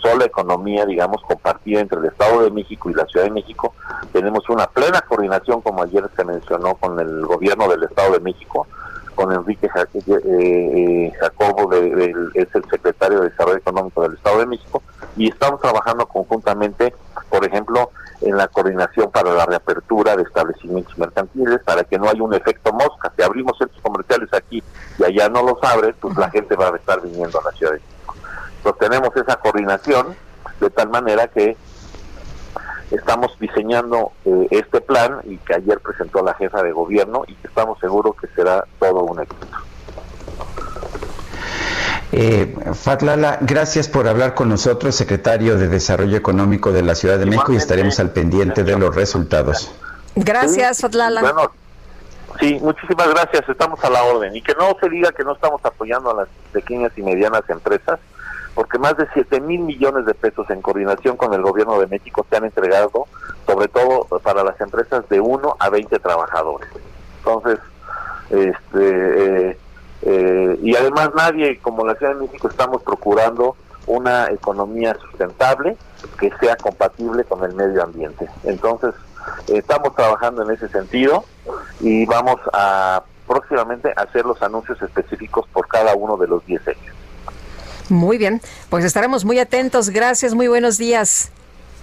sola economía, digamos, compartida entre el Estado de México y la Ciudad de México. Tenemos una plena coordinación, como ayer se mencionó, con el gobierno del Estado de México, con Enrique eh, eh, Jacobo, de, es el secretario de Desarrollo Económico del Estado de México, y estamos trabajando conjuntamente, por ejemplo, en la coordinación para la reapertura de establecimientos mercantiles, para que no haya un efecto mosca. Si abrimos centros comerciales aquí y allá no los abre, pues la gente va a estar viniendo a la Ciudad de México. Entonces tenemos esa coordinación de tal manera que estamos diseñando eh, este plan y que ayer presentó la jefa de gobierno y que estamos seguros que será todo un éxito.
Eh, Fatlala, gracias por hablar con nosotros, secretario de Desarrollo Económico de la Ciudad de México, y estaremos al pendiente de los resultados.
Gracias, Fatlala.
Bueno, sí, muchísimas gracias, estamos a la orden. Y que no se diga que no estamos apoyando a las pequeñas y medianas empresas, porque más de 7 mil millones de pesos en coordinación con el gobierno de México se han entregado, sobre todo para las empresas de 1 a 20 trabajadores. Entonces, este... Eh, eh, y además nadie, como la Ciudad de México, estamos procurando una economía sustentable que sea compatible con el medio ambiente. Entonces, estamos trabajando en ese sentido y vamos a próximamente hacer los anuncios específicos por cada uno de los 10 ejes.
Muy bien, pues estaremos muy atentos. Gracias, muy buenos días.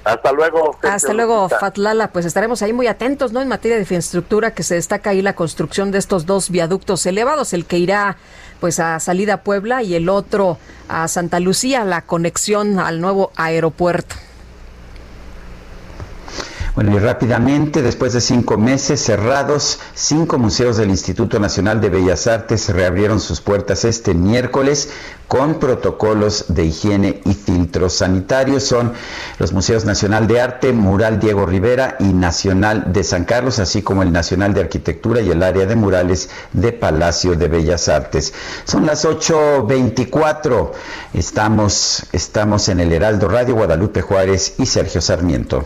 Hasta luego.
Hasta luego, Fatlala. Pues estaremos ahí muy atentos, ¿no? En materia de infraestructura, que se destaca ahí la construcción de estos dos viaductos elevados, el que irá pues a salida Puebla y el otro a Santa Lucía, la conexión al nuevo aeropuerto.
Bueno, y rápidamente, después de cinco meses cerrados, cinco museos del Instituto Nacional de Bellas Artes reabrieron sus puertas este miércoles con protocolos de higiene y filtros sanitarios. Son los Museos Nacional de Arte, Mural Diego Rivera y Nacional de San Carlos, así como el Nacional de Arquitectura y el área de murales de Palacio de Bellas Artes. Son las 8.24. Estamos, estamos en el Heraldo Radio Guadalupe Juárez y Sergio Sarmiento.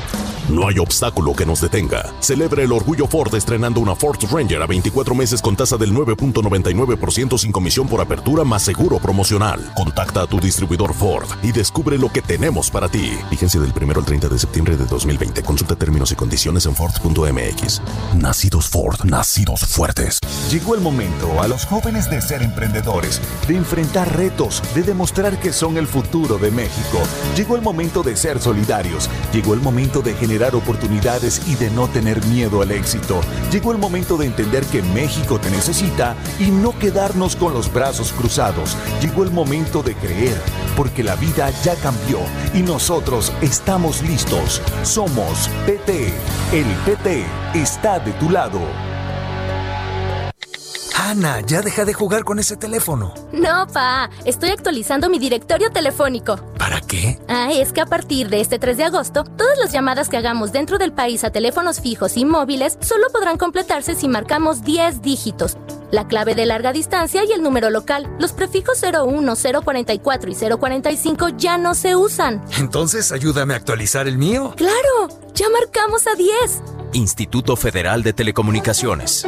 No hay obstáculo que nos detenga. Celebra el orgullo Ford estrenando una Ford Ranger a 24 meses con tasa del 9.99% sin comisión por apertura más seguro promocional. Contacta a tu distribuidor Ford y descubre lo que tenemos para ti. Vigencia del 1 al 30 de septiembre de 2020. Consulta términos y condiciones en Ford.mx. Nacidos Ford, nacidos fuertes.
Llegó el momento a los jóvenes de ser emprendedores, de enfrentar retos, de demostrar que son el futuro de México. Llegó el momento de ser solidarios. Llegó el momento de generar oportunidades y de no tener miedo al éxito. Llegó el momento de entender que México te necesita y no quedarnos con los brazos cruzados. Llegó el momento de creer, porque la vida ya cambió y nosotros estamos listos. Somos PT. El PT está de tu lado.
Ana, ya deja de jugar con ese teléfono.
No, pa, estoy actualizando mi directorio telefónico.
¿Para qué?
Ah, es que a partir de este 3 de agosto, todas las llamadas que hagamos dentro del país a teléfonos fijos y móviles solo podrán completarse si marcamos 10 dígitos. La clave de larga distancia y el número local. Los prefijos 01, 044 y 045 ya no se usan.
Entonces, ayúdame a actualizar el mío.
¡Claro! Ya marcamos a 10.
Instituto Federal de Telecomunicaciones.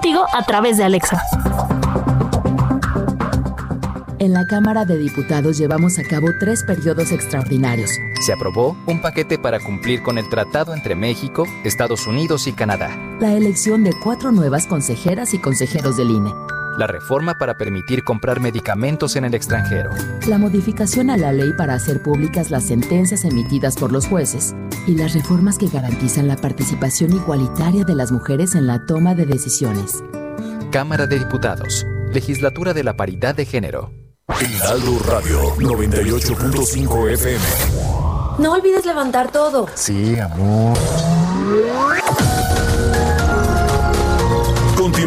a través de Alexa.
En la Cámara de Diputados llevamos a cabo tres periodos extraordinarios.
Se aprobó un paquete para cumplir con el tratado entre México, Estados Unidos y Canadá.
La elección de cuatro nuevas consejeras y consejeros del INE.
La reforma para permitir comprar medicamentos en el extranjero.
La modificación a la ley para hacer públicas las sentencias emitidas por los jueces. Y las reformas que garantizan la participación igualitaria de las mujeres en la toma de decisiones.
Cámara de Diputados. Legislatura de la Paridad de Género.
Heraldo Radio 98.5 FM.
No olvides levantar todo.
Sí, amor.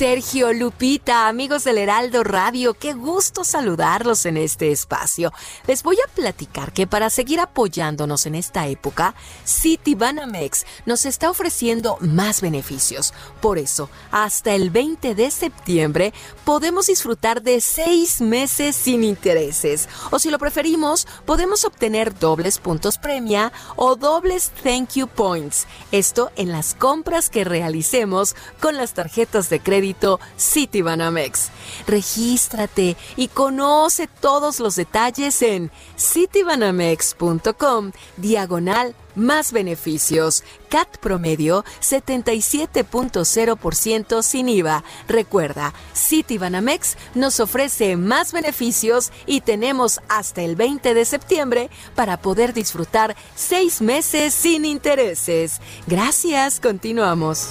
Sergio, Lupita, amigos del Heraldo Radio, qué gusto saludarlos en este espacio. Les voy a platicar que para seguir apoyándonos en esta época, Citibanamex nos está ofreciendo más beneficios. Por eso, hasta el 20 de septiembre podemos disfrutar de seis meses sin intereses. O si lo preferimos, podemos obtener dobles puntos premia o dobles thank you points. Esto en las compras que realicemos con las tarjetas de crédito Citibanamex. Regístrate y conoce todos los detalles en citibanamex.com diagonal más beneficios. CAT promedio 77.0% sin IVA. Recuerda, Citibanamex nos ofrece más beneficios y tenemos hasta el 20 de septiembre para poder disfrutar seis meses sin intereses. Gracias, continuamos.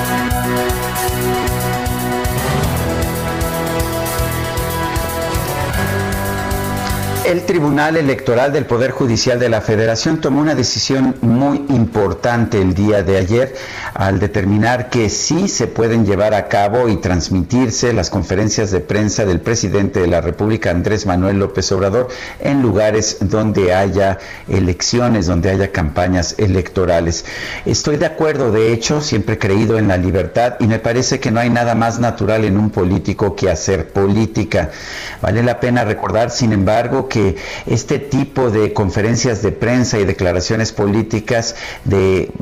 El Tribunal Electoral del Poder Judicial de la Federación tomó una decisión muy importante el día de ayer al determinar que sí se pueden llevar a cabo y transmitirse las conferencias de prensa del presidente de la República, Andrés Manuel López Obrador, en lugares donde haya elecciones, donde haya campañas electorales. Estoy de acuerdo, de hecho, siempre he creído en la libertad y me parece que no hay nada más natural en un político que hacer política. Vale la pena recordar, sin embargo, que este tipo de conferencias de prensa y declaraciones políticas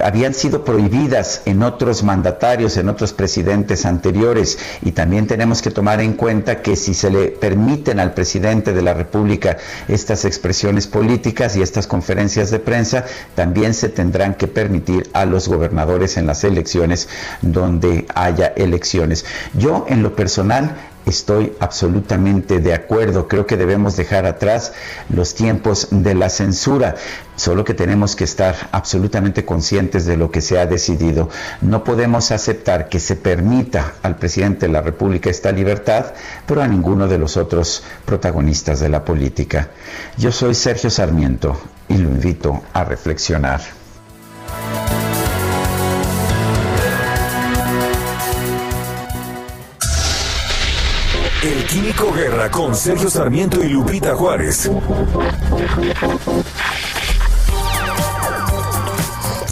habían sido prohibidas en otros mandatarios, en otros presidentes anteriores. Y también tenemos que tomar en cuenta que si se le permiten al presidente de la República estas expresiones políticas y estas conferencias de prensa, también se tendrán que permitir a los gobernadores en las elecciones donde haya elecciones. Yo en lo personal Estoy absolutamente de acuerdo. Creo que debemos dejar atrás los tiempos de la censura. Solo que tenemos que estar absolutamente conscientes de lo que se ha decidido. No podemos aceptar que se permita al presidente de la República esta libertad, pero a ninguno de los otros protagonistas de la política. Yo soy Sergio Sarmiento y lo invito a reflexionar.
Químico Guerra con Sergio Sarmiento y Lupita Juárez.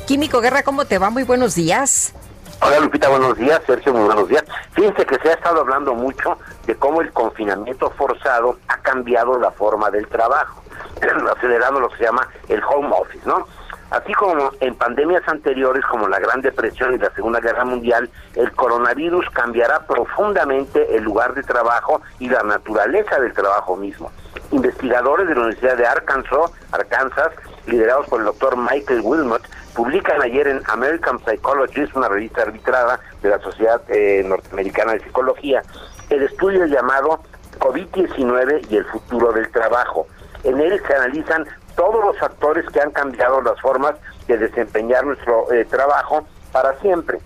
Químico Guerra, ¿cómo te va? Muy buenos días.
Hola Lupita, buenos días. Sergio, muy buenos días. Fíjense que se ha estado hablando mucho de cómo el confinamiento forzado ha cambiado la forma del trabajo, acelerando lo que se llama el home office, ¿no? Así como en pandemias anteriores como la Gran Depresión y la Segunda Guerra Mundial, el coronavirus cambiará profundamente el lugar de trabajo y la naturaleza del trabajo mismo. Investigadores de la Universidad de Arkansas, Arkansas liderados por el doctor Michael Wilmot, publican ayer en American Psychologist, una revista arbitrada de la Sociedad eh, Norteamericana de Psicología, el estudio llamado COVID-19 y el futuro del trabajo. En él se analizan todos los factores que han cambiado las formas de desempeñar nuestro eh, trabajo para siempre.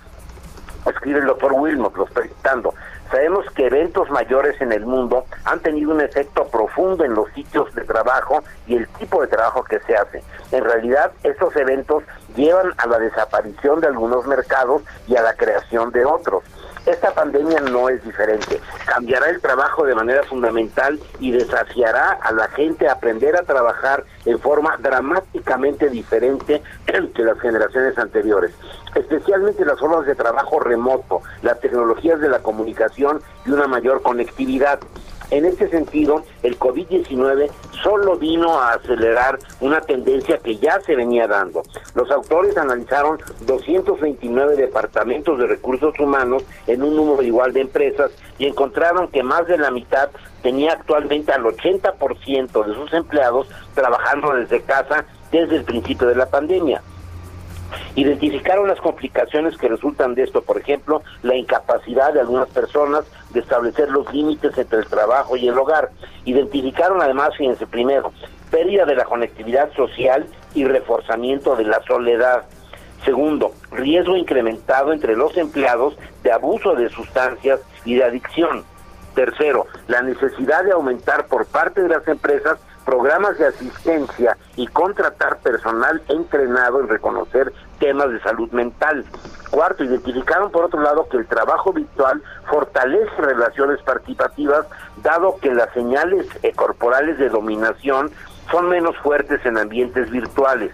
Escribe el doctor Wilmot, lo estoy. Sabemos que eventos mayores en el mundo han tenido un efecto profundo en los sitios de trabajo y el tipo de trabajo que se hace. En realidad, estos eventos llevan a la desaparición de algunos mercados y a la creación de otros. Esta pandemia no es diferente. Cambiará el trabajo de manera fundamental y desafiará a la gente a aprender a trabajar en forma dramáticamente diferente que las generaciones anteriores. Especialmente las formas de trabajo remoto, las tecnologías de la comunicación y una mayor conectividad. En este sentido, el COVID-19 solo vino a acelerar una tendencia que ya se venía dando. Los autores analizaron 229 departamentos de recursos humanos en un número igual de empresas y encontraron que más de la mitad tenía actualmente al 80% de sus empleados trabajando desde casa desde el principio de la pandemia. Identificaron las complicaciones que resultan de esto, por ejemplo, la incapacidad de algunas personas de establecer los límites entre el trabajo y el hogar. Identificaron además, fíjense, primero, pérdida de la conectividad social y reforzamiento de la soledad. Segundo, riesgo incrementado entre los empleados de abuso de sustancias y de adicción. Tercero, la necesidad de aumentar por parte de las empresas programas de asistencia y contratar personal entrenado en reconocer temas de salud mental. Cuarto, identificaron por otro lado que el trabajo virtual fortalece relaciones participativas, dado que las señales eh, corporales de dominación son menos fuertes en ambientes virtuales.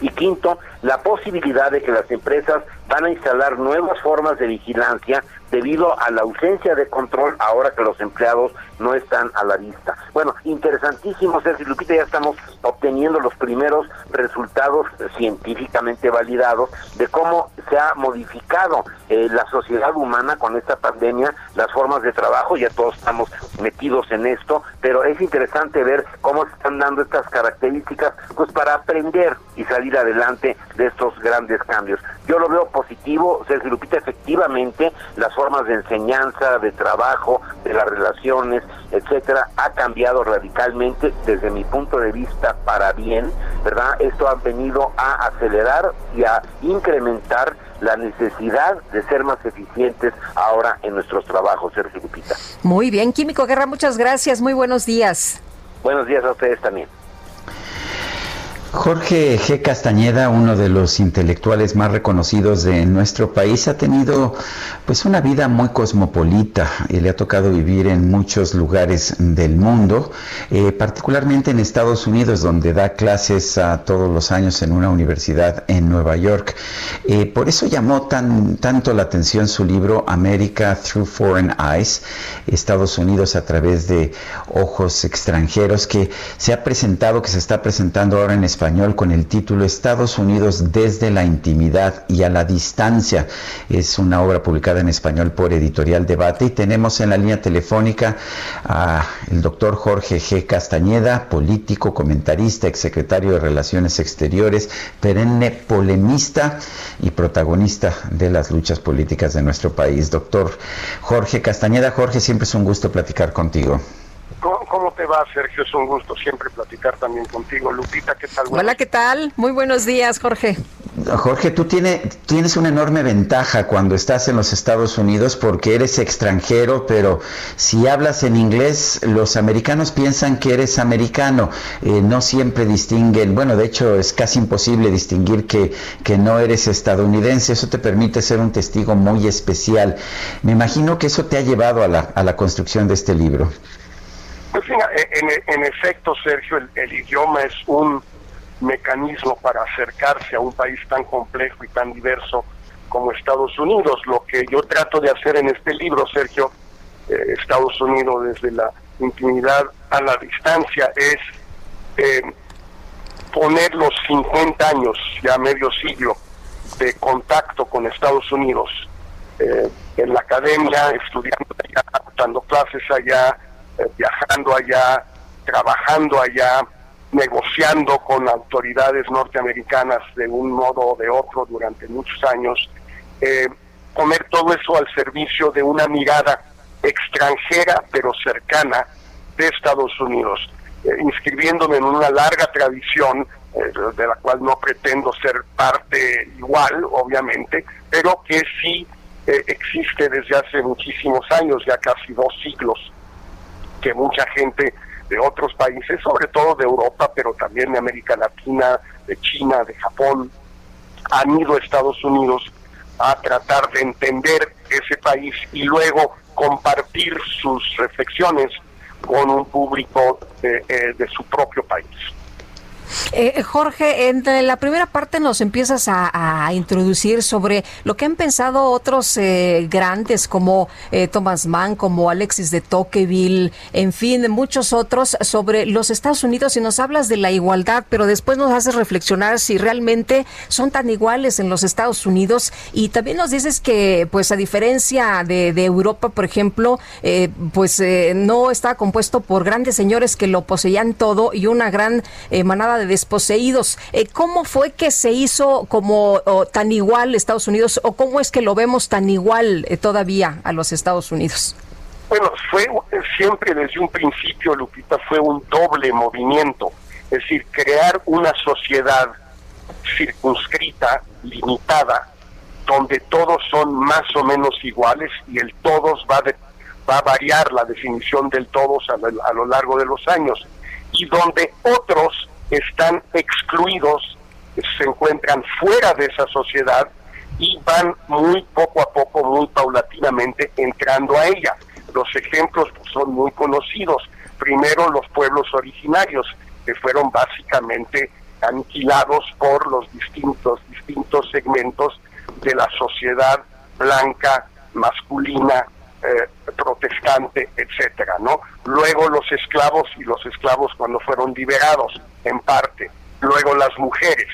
Y quinto, la posibilidad de que las empresas van a instalar nuevas formas de vigilancia debido a la ausencia de control ahora que los empleados no están a la vista. Bueno, interesantísimo, Sergio Lupita, ya estamos obteniendo los primeros resultados científicamente validados de cómo se ha modificado eh, la sociedad humana con esta pandemia, las formas de trabajo, ya todos estamos metidos en esto, pero es interesante ver cómo se están dando estas características pues para aprender y salir adelante de estos grandes cambios. Yo lo veo positivo, Sergio Lupita, efectivamente las formas de enseñanza, de trabajo, de las relaciones, etcétera, ha cambiado radicalmente desde mi punto de vista para bien, ¿verdad? Esto ha venido a acelerar y a incrementar la necesidad de ser más eficientes ahora en nuestros trabajos, Sergio Lupita.
Muy bien, Químico Guerra, muchas gracias, muy buenos días.
Buenos días a ustedes también.
Jorge G. Castañeda, uno de los intelectuales más reconocidos de nuestro país, ha tenido pues una vida muy cosmopolita y le ha tocado vivir en muchos lugares del mundo, eh, particularmente en Estados Unidos, donde da clases todos los años en una universidad en Nueva York. Eh, por eso llamó tan, tanto la atención su libro America Through Foreign Eyes, Estados Unidos a través de ojos extranjeros, que se ha presentado, que se está presentando ahora en España español con el título Estados Unidos desde la intimidad y a la distancia. Es una obra publicada en español por Editorial Debate y tenemos en la línea telefónica a el doctor Jorge G. Castañeda, político, comentarista, exsecretario de Relaciones Exteriores, perenne polemista y protagonista de las luchas políticas de nuestro país. Doctor Jorge Castañeda, Jorge, siempre es un gusto platicar contigo.
¿Cómo, te va, Sergio? Es un gusto siempre platicar también contigo. Lupita, ¿qué tal?
Hola, ¿qué tal? Muy buenos días, Jorge.
Jorge, tú tiene, tienes una enorme ventaja cuando estás en los Estados Unidos porque eres extranjero, pero si hablas en inglés, los americanos piensan que eres americano. Eh, no siempre distinguen, bueno, de hecho es casi imposible distinguir que, que no eres estadounidense. Eso te permite ser un testigo muy especial. Me imagino que eso te ha llevado a la, a la construcción de este libro.
Pues en, efecto, Sergio, el, idioma es un mecanismo para acercarse a un país tan complejo y tan diverso como Estados Unidos. Lo que yo trato de hacer en este libro, Sergio, eh, Estados Unidos desde la intimidad a la distancia, es eh, poner los 50 años, ya medio siglo, de contacto con Estados Unidos eh, en la academia, estudiando allá, dando clases allá, eh, viajando allá, trabajando allá, negociando con autoridades norteamericanas de un modo o de otro durante muchos años, eh, poner todo eso al servicio de una mirada extranjera pero cercana de Estados Unidos, eh, inscribiéndome en una larga tradición de la cual no pretendo ser parte igual, obviamente, pero que sí existe desde hace muchísimos años, ya casi dos siglos, que mucha gente de otros países, sobre todo de Europa, pero también de América Latina, de China, de Japón, han ido a Estados Unidos a tratar de entender ese país y luego compartir sus reflexiones con un público de, eh, de su propio país.
Eh, Jorge, en la primera parte nos empiezas a, introducir sobre lo que han pensado otros eh, grandes como eh, Thomas Mann, como Alexis de Tocqueville, en fin, muchos otros sobre los Estados Unidos. Y nos hablas de la igualdad, pero después nos haces reflexionar si realmente son tan iguales en los Estados Unidos. Y también nos dices que, pues a diferencia de, de Europa, por ejemplo, pues no está compuesto por grandes señores que lo poseían todo y una gran manada de desposeídos. Eh, ¿Cómo fue que se hizo como tan igual Estados Unidos o cómo es que lo vemos tan igual eh, todavía a los Estados Unidos?
Bueno, fue siempre desde un principio, Lupita, fue un doble movimiento, es decir, crear una sociedad circunscrita, limitada, donde todos son más o menos iguales y el todos va, va a variar la definición del todos a lo largo de los años, y donde otros están excluidos, se encuentran fuera de esa sociedad y van muy poco a poco, muy paulatinamente entrando a ella. Los ejemplos son muy conocidos. Primero los pueblos originarios, que fueron básicamente aniquilados por los distintos, distintos segmentos de la sociedad blanca, masculina, eh, protestante, etcétera, ¿no? Luego los esclavos y los esclavos cuando fueron liberados, en parte. Luego las mujeres,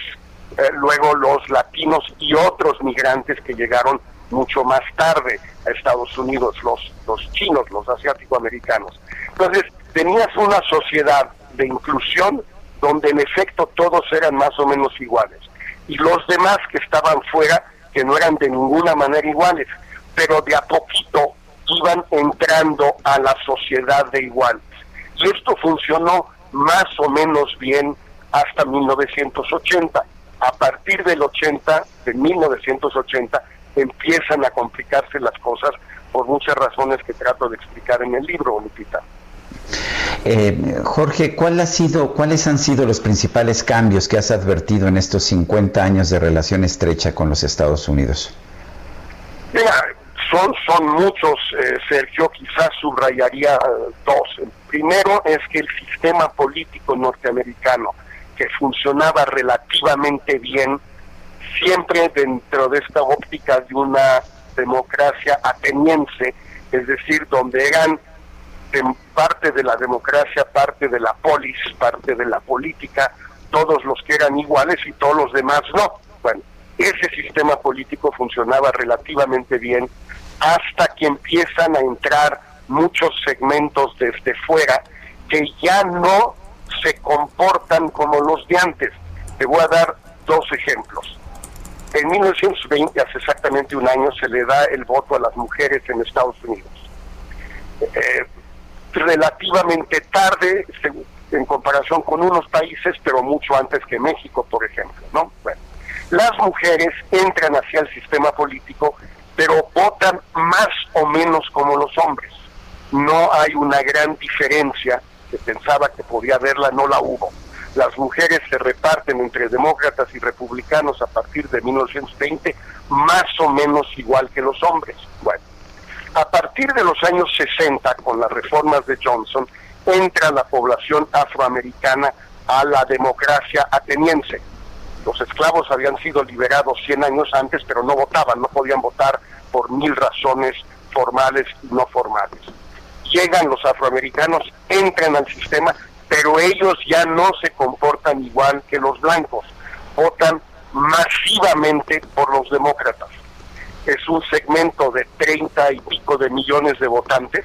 eh, luego los latinos y otros migrantes que llegaron mucho más tarde a Estados Unidos, los, los chinos, los asiático-americanos. Entonces, tenías una sociedad de inclusión donde en efecto todos eran más o menos iguales. Y los demás que estaban fuera, que no eran de ninguna manera iguales, pero de a poquito iban entrando a la sociedad de iguales. Y esto funcionó más o menos bien hasta 1980. A partir del 80, de 1980, empiezan a complicarse las cosas por muchas razones que trato de explicar en el libro, Lupita.
Eh, Jorge, ¿cuál ha sido, ¿cuáles han sido los principales cambios que has advertido en estos 50 años de relación estrecha con los Estados Unidos?
Mira, son, son muchos, eh, Sergio, quizás subrayaría dos. El primero es que el sistema político norteamericano, que funcionaba relativamente bien, siempre dentro de esta óptica de una democracia ateniense, es decir, donde eran parte de la democracia, parte de la polis, parte de la política, todos los que eran iguales y todos los demás no. Bueno, ese sistema político funcionaba relativamente bien hasta que empiezan a entrar muchos segmentos desde fuera que ya no se comportan como los de antes. Te voy a dar dos ejemplos. En 1920, hace exactamente un año, se le da el voto a las mujeres en Estados Unidos. Eh, relativamente tarde en comparación con unos países, pero mucho antes que México, por ejemplo. ¿no? Bueno, las mujeres entran hacia el sistema político pero votan más o menos como los hombres. No hay una gran diferencia, que pensaba que podía haberla, no la hubo. Las mujeres se reparten entre demócratas y republicanos a partir de 1920 más o menos igual que los hombres. Bueno, a partir de los años 60, con las reformas de Johnson, entra la población afroamericana a la democracia ateniense los esclavos habían sido liberados 100 años antes, pero no votaban, no podían votar por mil razones formales y no formales. Llegan los afroamericanos, entran al sistema, pero ellos ya no se comportan igual que los blancos, votan masivamente por los demócratas. Es un segmento de 30 y pico de millones de votantes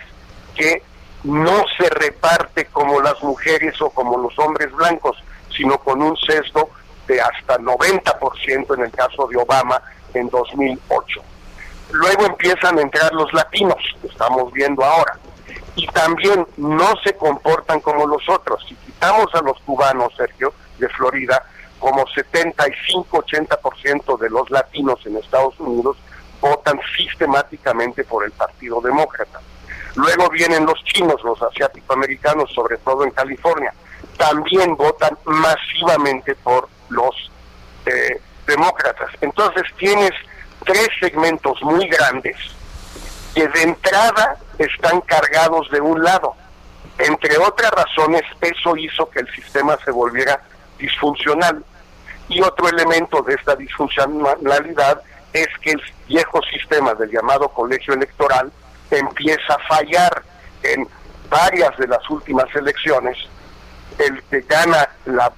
que no se reparte como las mujeres o como los hombres blancos, sino con un sesgo de hasta 90% en el caso de Obama en 2008. Luego empiezan a entrar los latinos, que estamos viendo ahora, y también no se comportan como los otros. Si quitamos a los cubanos, Sergio, de Florida, como 75-80% de los latinos en Estados Unidos votan sistemáticamente por el Partido Demócrata. Luego vienen los chinos, los asiático-americanos, sobre todo en California, también votan masivamente por los eh, demócratas. Entonces tienes tres segmentos muy grandes que de entrada están cargados de un lado. Entre otras razones, eso hizo que el sistema se volviera disfuncional. Y otro elemento de esta disfuncionalidad es que el viejo sistema del llamado colegio electoral empieza a fallar en varias de las últimas elecciones. El que gana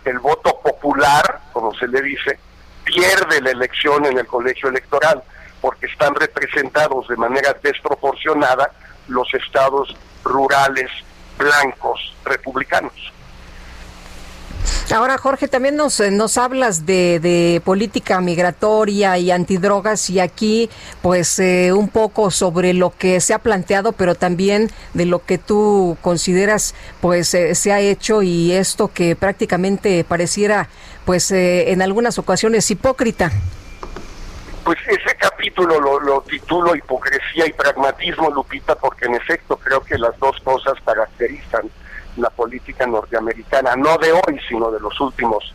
el voto popular, como se le dice, pierde la elección en el colegio electoral porque están representados de manera desproporcionada los estados rurales blancos republicanos.
Ahora, Jorge, también nos, eh, nos hablas de, de política migratoria y antidrogas y aquí, pues, eh, un poco sobre lo que se ha planteado, pero también de lo que tú consideras, pues, eh, se ha hecho y esto que prácticamente pareciera, pues, en algunas ocasiones hipócrita.
Pues ese capítulo lo, lo titulo Hipocresía y Pragmatismo, Lupita, porque en efecto creo que las dos cosas caracterizan la política norteamericana, no de hoy, sino de los últimos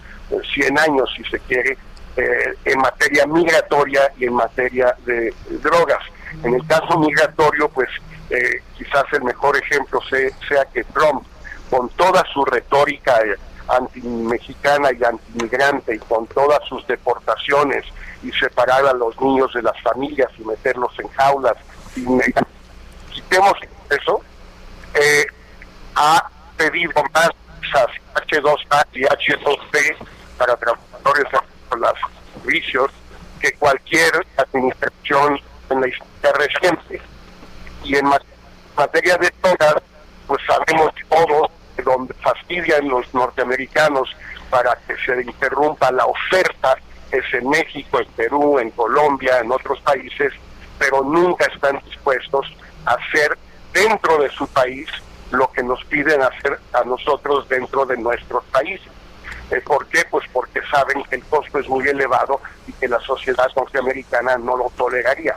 100 años, si se quiere, eh, en materia migratoria y en materia de drogas. En el caso migratorio, pues eh, quizás el mejor ejemplo sea que Trump, con toda su retórica eh, anti-mexicana y antimigrante y con todas sus deportaciones y separar a los niños de las familias y meterlos en jaulas, y quitemos eso, eh, ha pedido más H2A y H2B para trabajadores de servicios que cualquier administración en la historia reciente. Y en materia de drogas, pues sabemos todos de donde fastidian los norteamericanos para que se interrumpa la oferta es en México, en Perú, en Colombia, en otros países, pero nunca están dispuestos a hacer dentro de su país lo que nos piden hacer a nosotros dentro de nuestros países. Eh, ¿Por qué? Pues porque saben que el costo es muy elevado y que la sociedad norteamericana no lo toleraría.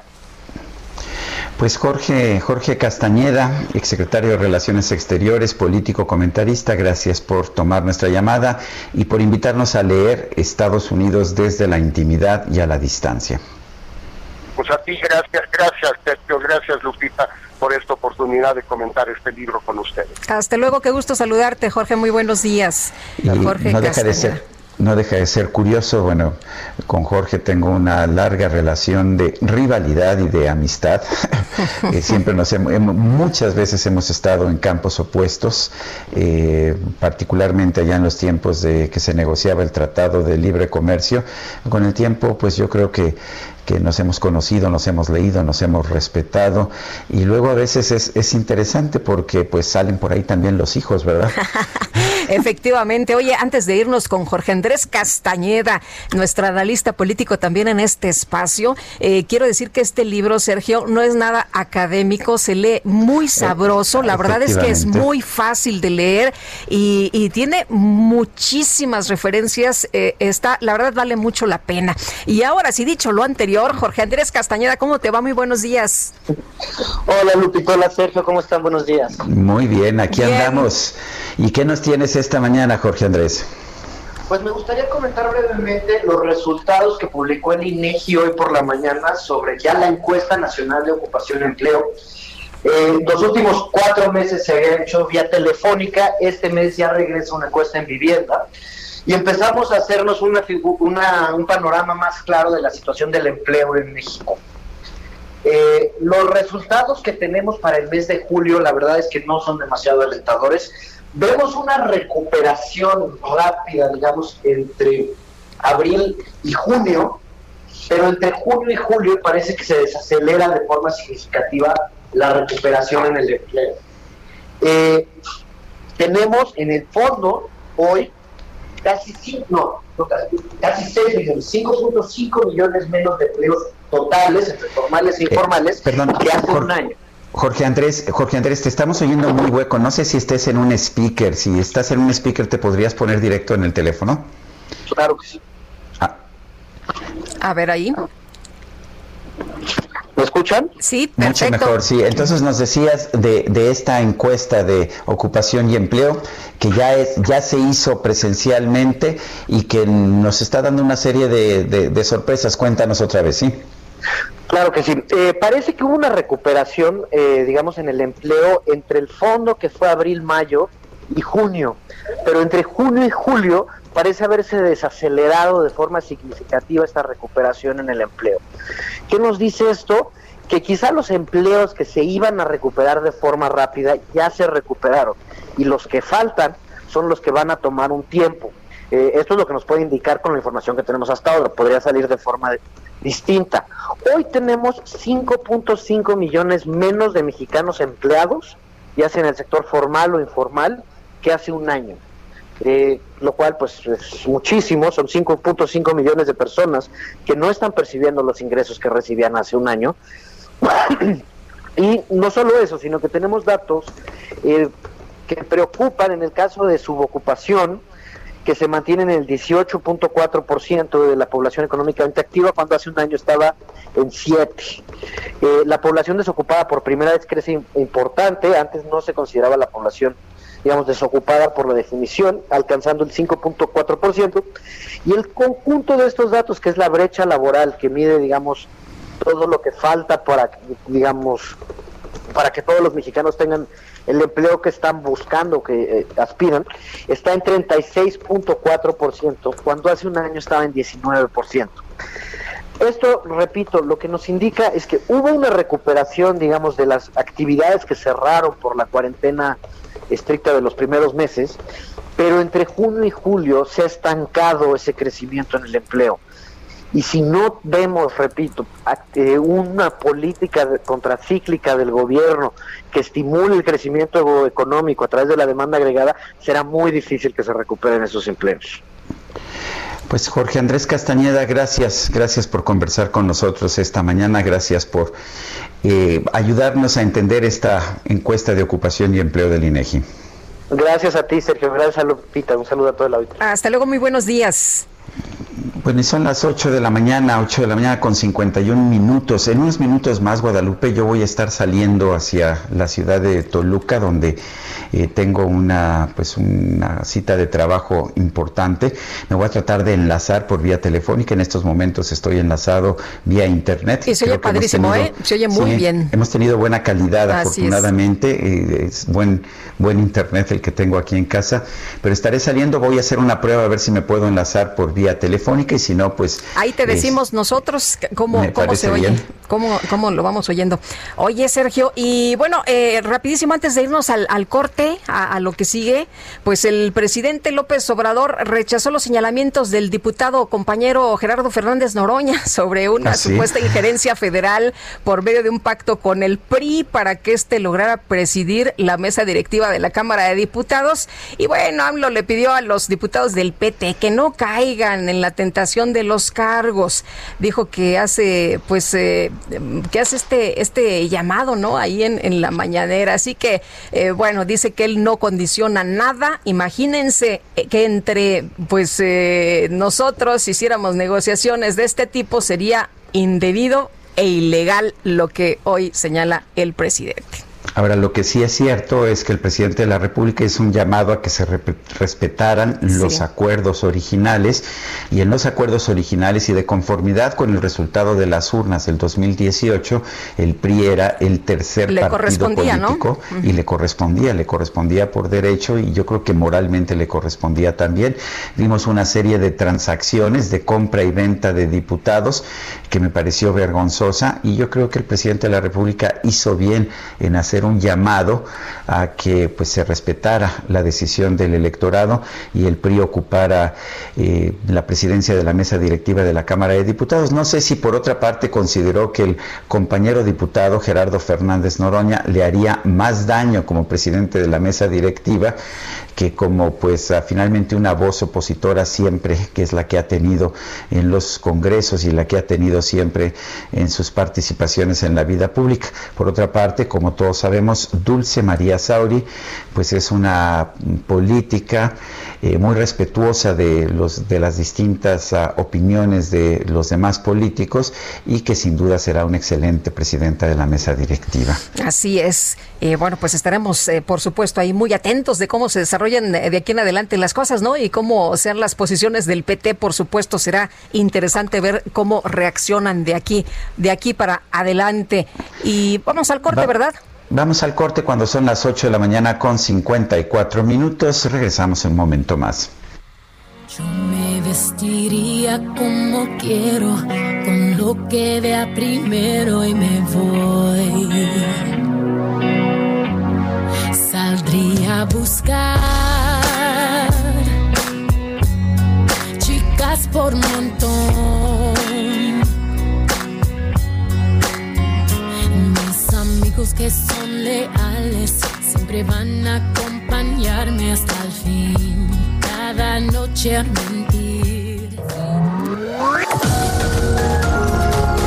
Pues Jorge, Jorge Castañeda, exsecretario de Relaciones Exteriores, político comentarista, gracias por tomar nuestra llamada y por invitarnos a leer Estados Unidos desde la intimidad y a la distancia.
Pues a ti gracias, gracias Sergio, gracias Lupita por esta oportunidad de comentar este libro con ustedes.
Hasta luego, qué gusto saludarte, Jorge, muy buenos días. Jorge
no deja de ser no deja de ser curioso. Bueno, con Jorge tengo una larga relación de rivalidad y de amistad. Eh, siempre nos hemos, muchas veces hemos estado en campos opuestos, eh, particularmente allá en los tiempos de que se negociaba el Tratado de Libre Comercio. Con el tiempo, pues yo creo que que nos hemos conocido, nos hemos leído, nos hemos respetado y luego a veces es, es interesante porque pues salen por ahí también los hijos, ¿verdad?
Efectivamente. Oye, antes de irnos con Jorge Andrés Castañeda, nuestro analista político también en este espacio, eh, quiero decir que este libro, Sergio, no es nada académico, se lee muy eh, sabroso, la verdad es que es muy fácil de leer y, tiene muchísimas referencias, eh, está, la verdad vale mucho la pena. Y ahora, si dicho lo anterior, Jorge Andrés Castañeda, ¿cómo te va? Muy buenos días.
Hola Lupito, hola Sergio, ¿cómo están? Buenos días.
Muy bien, aquí andamos. ¿Y qué nos tienes esta mañana, Jorge Andrés?
Pues me gustaría comentar brevemente los resultados que publicó el INEGI hoy por la mañana sobre ya la encuesta nacional de ocupación y empleo. Eh, los últimos cuatro meses se había hecho vía telefónica, este mes ya regresa una encuesta en vivienda y empezamos a hacernos una, un panorama más claro de la situación del empleo en México. Eh, los resultados que tenemos para el mes de julio, la verdad es que no son demasiado alentadores. Vemos una recuperación rápida, digamos, entre abril y junio, pero entre junio y julio parece que se desacelera de forma significativa la recuperación en el empleo. Eh, tenemos en el fondo hoy casi 5, no, casi 6 millones, 5.5 millones menos de empleos totales, entre formales e informales,
perdón, que hace un año. Jorge Andrés, Jorge Andrés, te estamos oyendo muy hueco. No sé si estés en un speaker. Si estás en un speaker, ¿te podrías poner directo en el teléfono?
Claro que sí.
Ah. A ver ahí.
¿Me escuchan?
Sí, perfecto.
Mucho mejor, sí. Entonces nos decías de, de, esta encuesta de ocupación y empleo que ya, es, ya se hizo presencialmente y que nos está dando una serie de, de sorpresas. Cuéntanos otra vez, ¿sí?
Claro que sí. Eh, parece que hubo una recuperación, eh, digamos, en el empleo entre el fondo que fue abril-mayo y junio, pero entre junio y julio parece haberse desacelerado de forma significativa esta recuperación en el empleo. ¿Qué nos dice esto? Que quizá los empleos que se iban a recuperar de forma rápida ya se recuperaron y los que faltan son los que van a tomar un tiempo. Eh, esto es lo que nos puede indicar con la información que tenemos hasta ahora. Podría salir de forma distinta. Hoy tenemos 5.5 millones menos de mexicanos empleados, ya sea en el sector formal o informal, que hace un año. Eh, lo cual pues es muchísimo, son 5.5 millones de personas que no están percibiendo los ingresos que recibían hace un año. y no solo eso, sino que tenemos datos eh, que preocupan en el caso de subocupación, que se mantiene en el 18.4% de la población económicamente activa, cuando hace un año estaba en 7. Eh, la población desocupada por primera vez crece importante, antes no se consideraba la población digamos, desocupada por la definición, alcanzando el 5.4%, y el conjunto de estos datos, que es la brecha laboral, que mide, digamos, todo lo que falta para, digamos, para que todos los mexicanos tengan el empleo que están buscando, que eh, aspiran, está en 36.4%, cuando hace un año estaba en 19%. Esto, repito, lo que nos indica es que hubo una recuperación, digamos, de las actividades que cerraron por la cuarentena estricta de los primeros meses, pero entre junio y julio se ha estancado ese crecimiento en el empleo. Y si no vemos, repito, eh, una política contracíclica del gobierno que estimule el crecimiento económico a través de la demanda agregada, será muy difícil que se recuperen esos empleos.
Pues Jorge Andrés Castañeda, gracias, gracias por conversar con nosotros esta mañana, gracias por eh, ayudarnos a entender esta encuesta de ocupación y empleo del INEGI.
Gracias a ti, Sergio, gracias a Lupita, un saludo a todo el auditorio.
Hasta luego, muy buenos días.
Bueno, son las 8 de la mañana, 8 de la mañana con 51 minutos. En unos minutos más, Guadalupe, yo voy a estar saliendo hacia la ciudad de Toluca, donde eh, tengo una, pues una cita de trabajo importante. Me voy a tratar de enlazar por vía telefónica. En estos momentos estoy enlazado vía internet.
Y se oye padrísimo, ¿eh? Se oye muy bien.
Hemos tenido buena calidad, afortunadamente. Eh, es. buen, buen internet el que tengo aquí en casa. Pero estaré saliendo, voy a hacer una prueba a ver si me puedo enlazar por vía telefónica y si no, pues...
Ahí te decimos nosotros cómo, cómo se oye, cómo, cómo, lo vamos oyendo. Oye, Sergio, y bueno, eh, rapidísimo antes de irnos al, al corte, a, lo que sigue, pues el presidente López Obrador rechazó los señalamientos del diputado compañero Gerardo Fernández Noroña sobre una ¿Ah, supuesta injerencia federal por medio de un pacto con el PRI para que éste lograra presidir la mesa directiva de la Cámara de Diputados. Y bueno, AMLO le pidió a los diputados del PT que no caigan en la tentación de los cargos. Dijo que hace, pues, eh, que hace este, este llamado, ¿no? Ahí en, en la mañanera. Así que, eh, bueno, dice que él no condiciona nada. Imagínense que entre, pues, eh, nosotros hiciéramos negociaciones de este tipo, sería indebido e ilegal lo que hoy señala el presidente.
Ahora, lo que sí es cierto es que el presidente de la República hizo un llamado a que se respetaran los acuerdos originales y en los acuerdos originales y de conformidad con el resultado de las urnas del 2018, el PRI era el tercer partido político y le correspondía, le correspondía por derecho y yo creo que moralmente le correspondía también. Vimos una serie de transacciones de compra y venta de diputados que me pareció vergonzosa y yo creo que el presidente de la República hizo bien en hacer un llamado a que pues se respetara la decisión del electorado y el PRI ocupara eh, la presidencia de la mesa directiva de la Cámara de Diputados. No sé si por otra parte consideró que el compañero diputado Gerardo Fernández Noroña le haría más daño como presidente de la mesa directiva que como pues finalmente una voz opositora siempre, que es la que ha tenido en los congresos y la que ha tenido siempre en sus participaciones en la vida pública. Por otra parte, como todos sabemos, Dulce María Sauri, pues es una política eh, muy respetuosa de, los, de las distintas uh, opiniones de los demás políticos y que sin duda será una excelente presidenta de la mesa directiva.
Así es. Eh, bueno, pues estaremos, eh, por supuesto, ahí muy atentos de cómo se desarrollan de aquí en adelante las cosas, ¿no? Y cómo sean las posiciones del PT, por supuesto, será interesante ver cómo reaccionan de aquí, de aquí para adelante. Y vamos al corte, ¿verdad?
Vamos al corte cuando son las 8 de la mañana con 54 minutos. Regresamos en un momento más.
Yo me vestiría como quiero, con lo que vea primero y me voy. Saldría a buscar chicas por montón que son leales siempre van a acompañarme hasta el fin. Cada noche a mentir.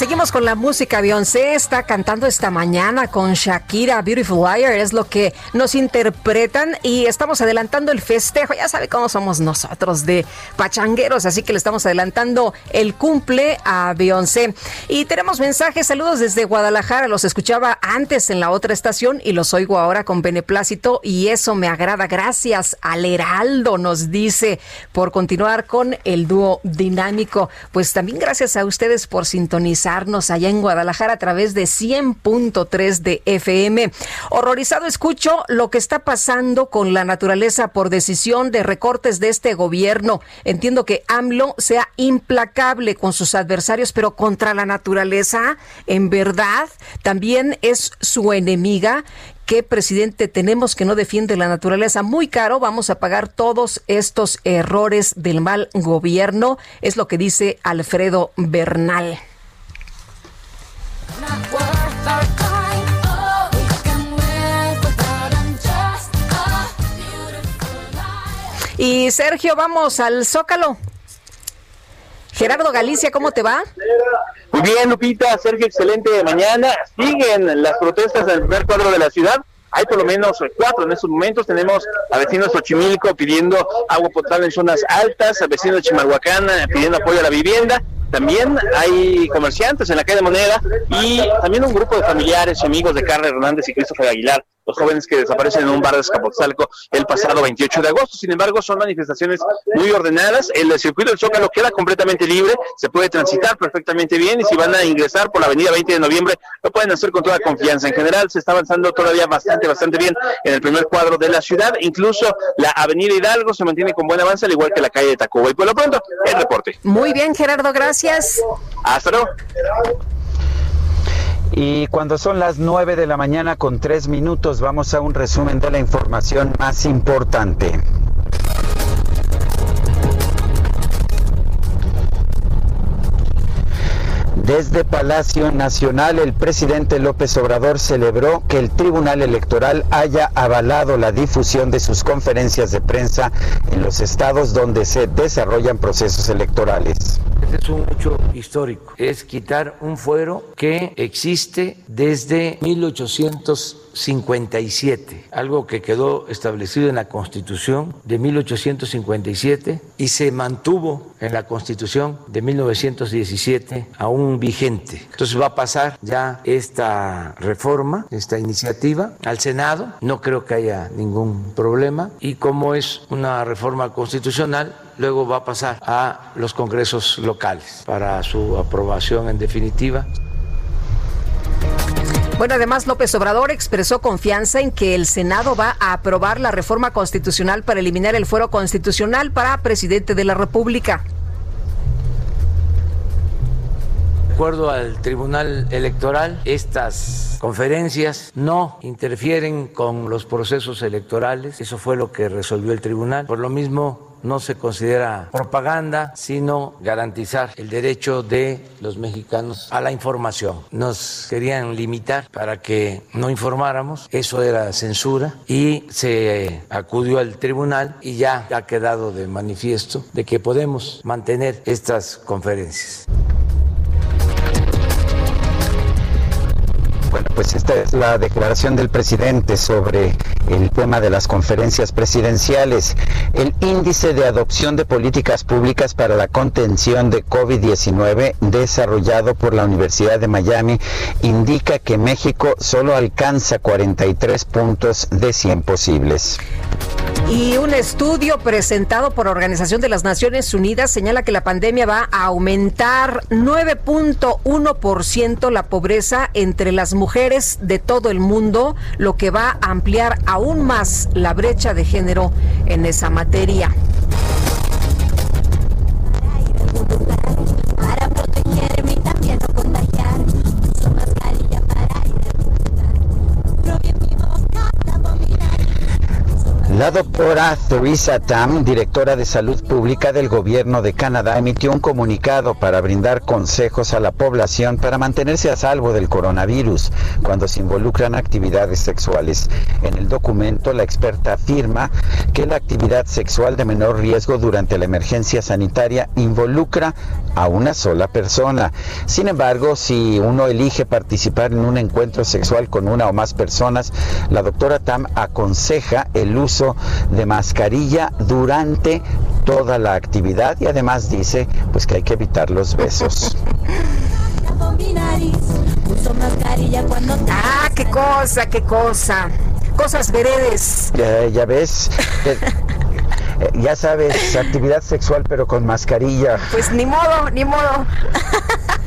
Seguimos con la música. Beyoncé está cantando esta mañana con Shakira, Beautiful Liar, es lo que nos interpretan y estamos adelantando el festejo. Ya sabe cómo somos nosotros de pachangueros, así que le estamos adelantando el cumple a Beyoncé. Y tenemos mensajes, saludos desde Guadalajara. Los escuchaba antes en la otra estación y los oigo ahora con beneplácito y eso me agrada. Gracias al Heraldo, nos dice, por continuar con el dúo dinámico. Pues también gracias a ustedes por sintonizar allá en Guadalajara a través de 100.3 de FM. Horrorizado escucho lo que está pasando con la naturaleza por decisión de recortes de este gobierno. Entiendo que AMLO sea implacable con sus adversarios, pero contra la naturaleza, en verdad, también es su enemiga qué presidente tenemos que no defiende la naturaleza. Muy caro, vamos a pagar todos estos errores del mal gobierno, es lo que dice Alfredo Bernal. Y Sergio, vamos al Zócalo. Gerardo Galicia, ¿cómo te va?
Muy bien, Lupita, Sergio, excelente mañana. Siguen las protestas en el primer cuadro de la ciudad. Hay por lo menos cuatro en estos momentos. Tenemos a vecinos de Xochimilco pidiendo agua potable en zonas altas, a vecinos de Chimalhuacán pidiendo apoyo a la vivienda también hay comerciantes en la calle Moneda y también un grupo de familiares y amigos de Carlos Hernández y Christopher Aguilar, los jóvenes que desaparecen en un bar de Escapotzalco el pasado 28 de agosto. Sin embargo, son manifestaciones muy ordenadas. El circuito del Zócalo queda completamente libre, se puede transitar perfectamente bien y si van a ingresar por la avenida 20 de noviembre, lo pueden hacer con toda confianza. En general, se está avanzando todavía bastante, bastante bien en el primer cuadro de la ciudad. Incluso la avenida Hidalgo se mantiene con buen avance, al igual que la calle de Tacuba. Y por lo pronto, el reporte.
Muy bien, Gerardo, gracias.
Hasta luego.
Y cuando son las 9 de la mañana con 3 minutos, vamos a un resumen de la información más importante. Desde Palacio Nacional, el presidente López Obrador celebró que el Tribunal Electoral haya avalado la difusión de sus conferencias de prensa en los estados donde se desarrollan procesos electorales.
Este es un hecho histórico, es quitar un fuero que existe desde 1857, algo que quedó establecido en la Constitución de 1857 y se mantuvo en la Constitución de 1917 aún vigente. Entonces va a pasar ya esta reforma, esta iniciativa al Senado, no creo que haya ningún problema y como es una reforma constitucional, luego va a pasar a los congresos locales para su aprobación en definitiva.
Bueno, además López Obrador expresó confianza en que el Senado va a aprobar la reforma constitucional para eliminar el fuero constitucional para presidente de la República.
Acuerdo al Tribunal Electoral, estas conferencias no interfieren con los procesos electorales. Eso fue lo que resolvió el tribunal. Por lo mismo, no se considera propaganda, sino garantizar el derecho de los mexicanos a la información. Nos querían limitar para que no informáramos, eso era censura y se acudió al tribunal y ya ha quedado de manifiesto de que podemos mantener estas conferencias.
Bueno, pues esta es la declaración del presidente sobre el tema de las conferencias presidenciales. El índice de adopción de políticas públicas para la contención de COVID-19 desarrollado por la Universidad de Miami indica que México solo alcanza 43 puntos de 100 posibles.
Y un estudio presentado por la Organización de las Naciones Unidas señala que la pandemia va a aumentar 9.1% la pobreza entre las mujeres de todo el mundo, lo que va a ampliar aún más la brecha de género en esa materia.
La doctora Theresa Tam, directora de salud pública del gobierno de Canadá, emitió un comunicado para brindar consejos a la población para mantenerse a salvo del coronavirus cuando se involucran actividades sexuales. En el documento, la experta afirma que la actividad sexual de menor riesgo durante la emergencia sanitaria involucra a una sola persona. Sin embargo, si uno elige participar en un encuentro sexual con una o más personas, la doctora Tam aconseja el uso de mascarilla durante toda la actividad y además dice pues que hay que evitar los besos.
Ah, qué cosa, qué cosa. Cosas veredes.
Ya, ya ves. Eh, ya sabes, actividad sexual pero con mascarilla.
Pues ni modo, ni modo.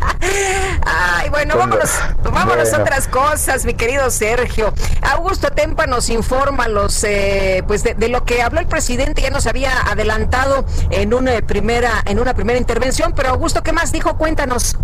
Ay, bueno, vámonos, vámonos a otras cosas, mi querido Sergio. Augusto Tempa nos informa los, eh, pues de, lo que habló el presidente, ya nos había adelantado en una primera, en una primera intervención, pero Augusto, ¿qué más dijo? Cuéntanos.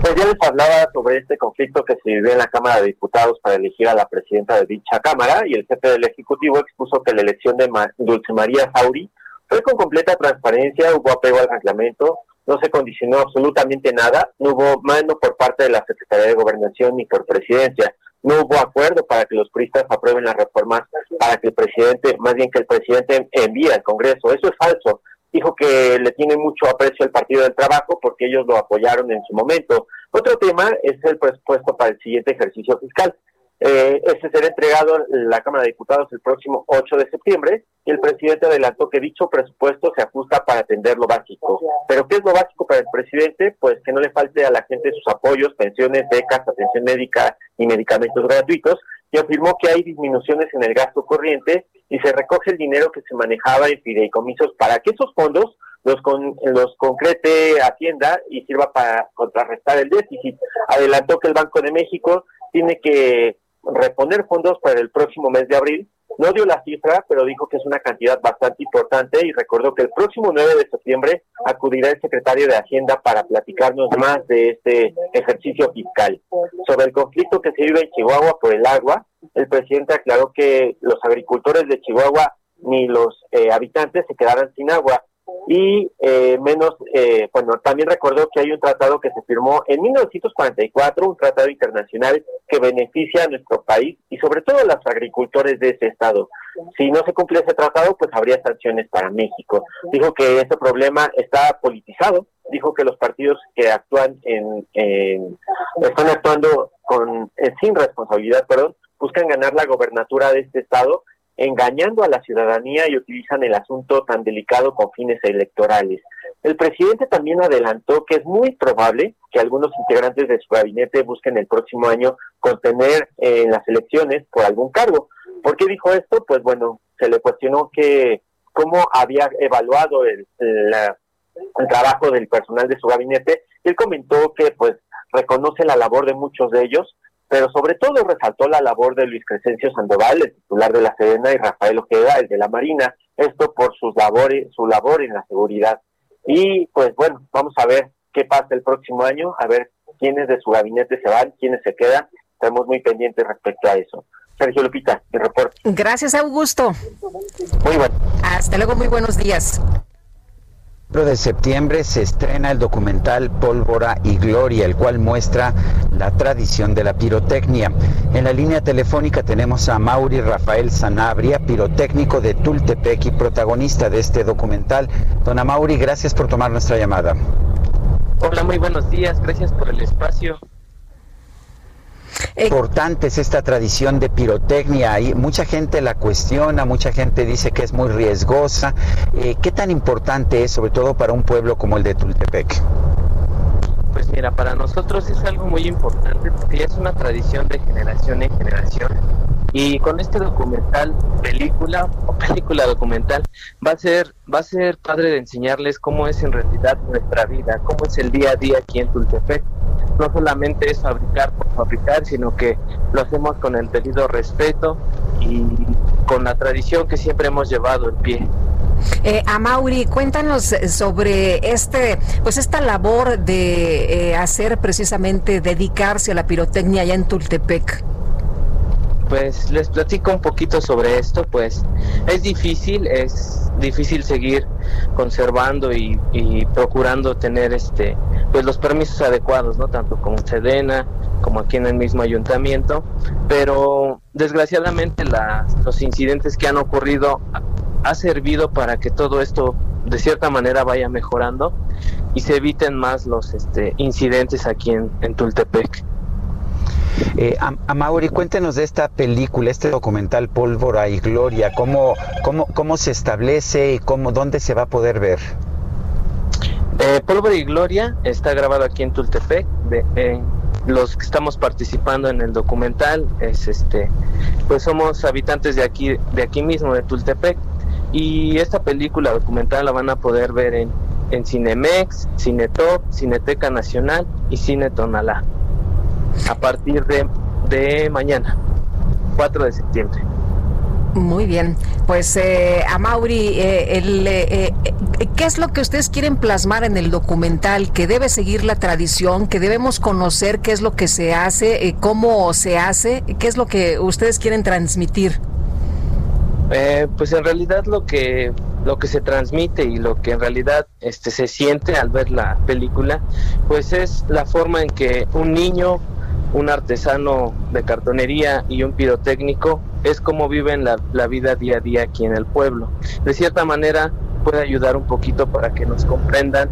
Pues ya les hablaba sobre este conflicto que se vivió en la Cámara de Diputados para elegir a la presidenta de dicha Cámara y el jefe del Ejecutivo expuso que la elección de Dulce María Sauri fue con completa transparencia, hubo apego al reglamento, no se condicionó absolutamente nada, no hubo mano por parte de la Secretaría de Gobernación ni por presidencia, no hubo acuerdo para que los priistas aprueben las reformas, para que el presidente, más bien que el presidente envíe al Congreso. Eso es falso. Dijo que le tiene mucho aprecio al Partido del Trabajo porque ellos lo apoyaron en su momento. Otro tema es el presupuesto para el siguiente ejercicio fiscal. Eh, este será entregado en la Cámara de Diputados el próximo 8 de septiembre y el presidente adelantó que dicho presupuesto se ajusta para atender lo básico. ¿Pero qué es lo básico para el presidente? Pues que no le falte a la gente sus apoyos, pensiones, becas, atención médica y medicamentos gratuitos y afirmó que hay disminuciones en el gasto corriente y se recoge el dinero que se manejaba en fideicomisos para que esos fondos los, con, los concrete Hacienda y sirva para contrarrestar el déficit. Adelantó que el Banco de México tiene que reponer fondos para el próximo mes de abril. No dio la cifra, pero dijo que es una cantidad bastante importante y recordó que el próximo 9 de septiembre acudirá el secretario de Hacienda para platicarnos más de este ejercicio fiscal. Sobre el conflicto que se vive en Chihuahua por el agua, el presidente aclaró que los agricultores de Chihuahua ni los eh, habitantes se quedarán sin agua y eh, menos, eh, bueno, también recordó que hay un tratado que se firmó en 1944, un tratado internacional que beneficia a nuestro país y sobre todo a los agricultores de ese estado. Si no se cumple ese tratado, pues habría sanciones para México. Dijo que ese problema está politizado, dijo que los partidos que actúan en, están actuando con eh, sin responsabilidad, perdón, buscan ganar la gobernatura de este estado engañando a la ciudadanía y utilizan el asunto tan delicado con fines electorales. El presidente también adelantó que es muy probable que algunos integrantes de su gabinete busquen el próximo año contener eh, en las elecciones por algún cargo. ¿Por qué dijo esto? Pues bueno, se le cuestionó que cómo había evaluado el, el trabajo del personal de su gabinete él comentó que pues reconoce la labor de muchos de ellos, pero sobre todo resaltó la labor de Luis Crescencio Sandoval, el titular de la Sedena, y Rafael Ojeda, el de la Marina, esto por sus labores, su labor en la seguridad. Y pues bueno, vamos a ver qué pasa el próximo año, a ver quiénes de su gabinete se van, quiénes se quedan. Estamos muy pendientes respecto a eso. Sergio Lupita, mi reporte.
Gracias, Augusto.
Muy bueno.
Hasta luego, muy buenos días
de septiembre se estrena el documental Pólvora y Gloria, el cual muestra la tradición de la pirotecnia. En la línea telefónica tenemos a Mauri Rafael Sanabria, pirotécnico de Tultepec y protagonista de este documental. Dona Mauri, gracias por tomar nuestra llamada.
Hola, muy buenos días, gracias por el espacio.
Importante es esta tradición de pirotecnia y mucha gente la cuestiona, mucha gente dice que es muy riesgosa. Eh, ¿Qué tan importante es, sobre todo para un pueblo como el de Tultepec?
Pues mira, para nosotros es algo muy importante porque es una tradición de generación en generación. Y con este documental, película o película documental, va a ser va a ser padre de enseñarles cómo es en realidad nuestra vida, cómo es el día a día aquí en Tultepec no solamente es fabricar por fabricar, sino que lo hacemos con el debido respeto y con la tradición que siempre hemos llevado en pie.
Eh, Mauri, cuéntanos sobre este, pues esta labor de eh, hacer precisamente dedicarse a la pirotecnia allá en Tultepec.
Pues les platico un poquito sobre esto, pues es difícil, es difícil seguir conservando y, procurando tener este pues los permisos adecuados, ¿no? Tanto como Sedena como aquí en el mismo ayuntamiento, pero desgraciadamente los incidentes que han ocurrido ha servido para que todo esto de cierta manera vaya mejorando y se eviten más los este, incidentes aquí en Tultepec.
Eh, a, Mauri, cuéntenos de esta película, este documental Pólvora y Gloria, cómo, cómo, cómo se establece y cómo, dónde se va a poder ver.
Eh, Pólvora y Gloria está grabado aquí en Tultepec. De, los que estamos participando en el documental es este, pues somos habitantes de aquí, de aquí mismo, de Tultepec. Y esta película documental la van a poder ver en, en Cinemex, Cinetop, Cineteca Nacional y Cine Tonalá a partir de, de mañana, 4 de septiembre.
Muy bien, pues eh, a Mauri, eh, eh, ¿qué es lo que ustedes quieren plasmar en el documental? Que debe seguir la tradición, que debemos conocer qué es lo que se hace, cómo se hace, qué es lo que ustedes quieren transmitir.
pues en realidad lo que lo que se transmite y lo que en realidad este se siente al ver la película, pues es la forma en que un niño un artesano de cartonería y un pirotécnico es como viven la, la, vida día a día aquí en el pueblo. De cierta manera puede ayudar un poquito para que nos comprendan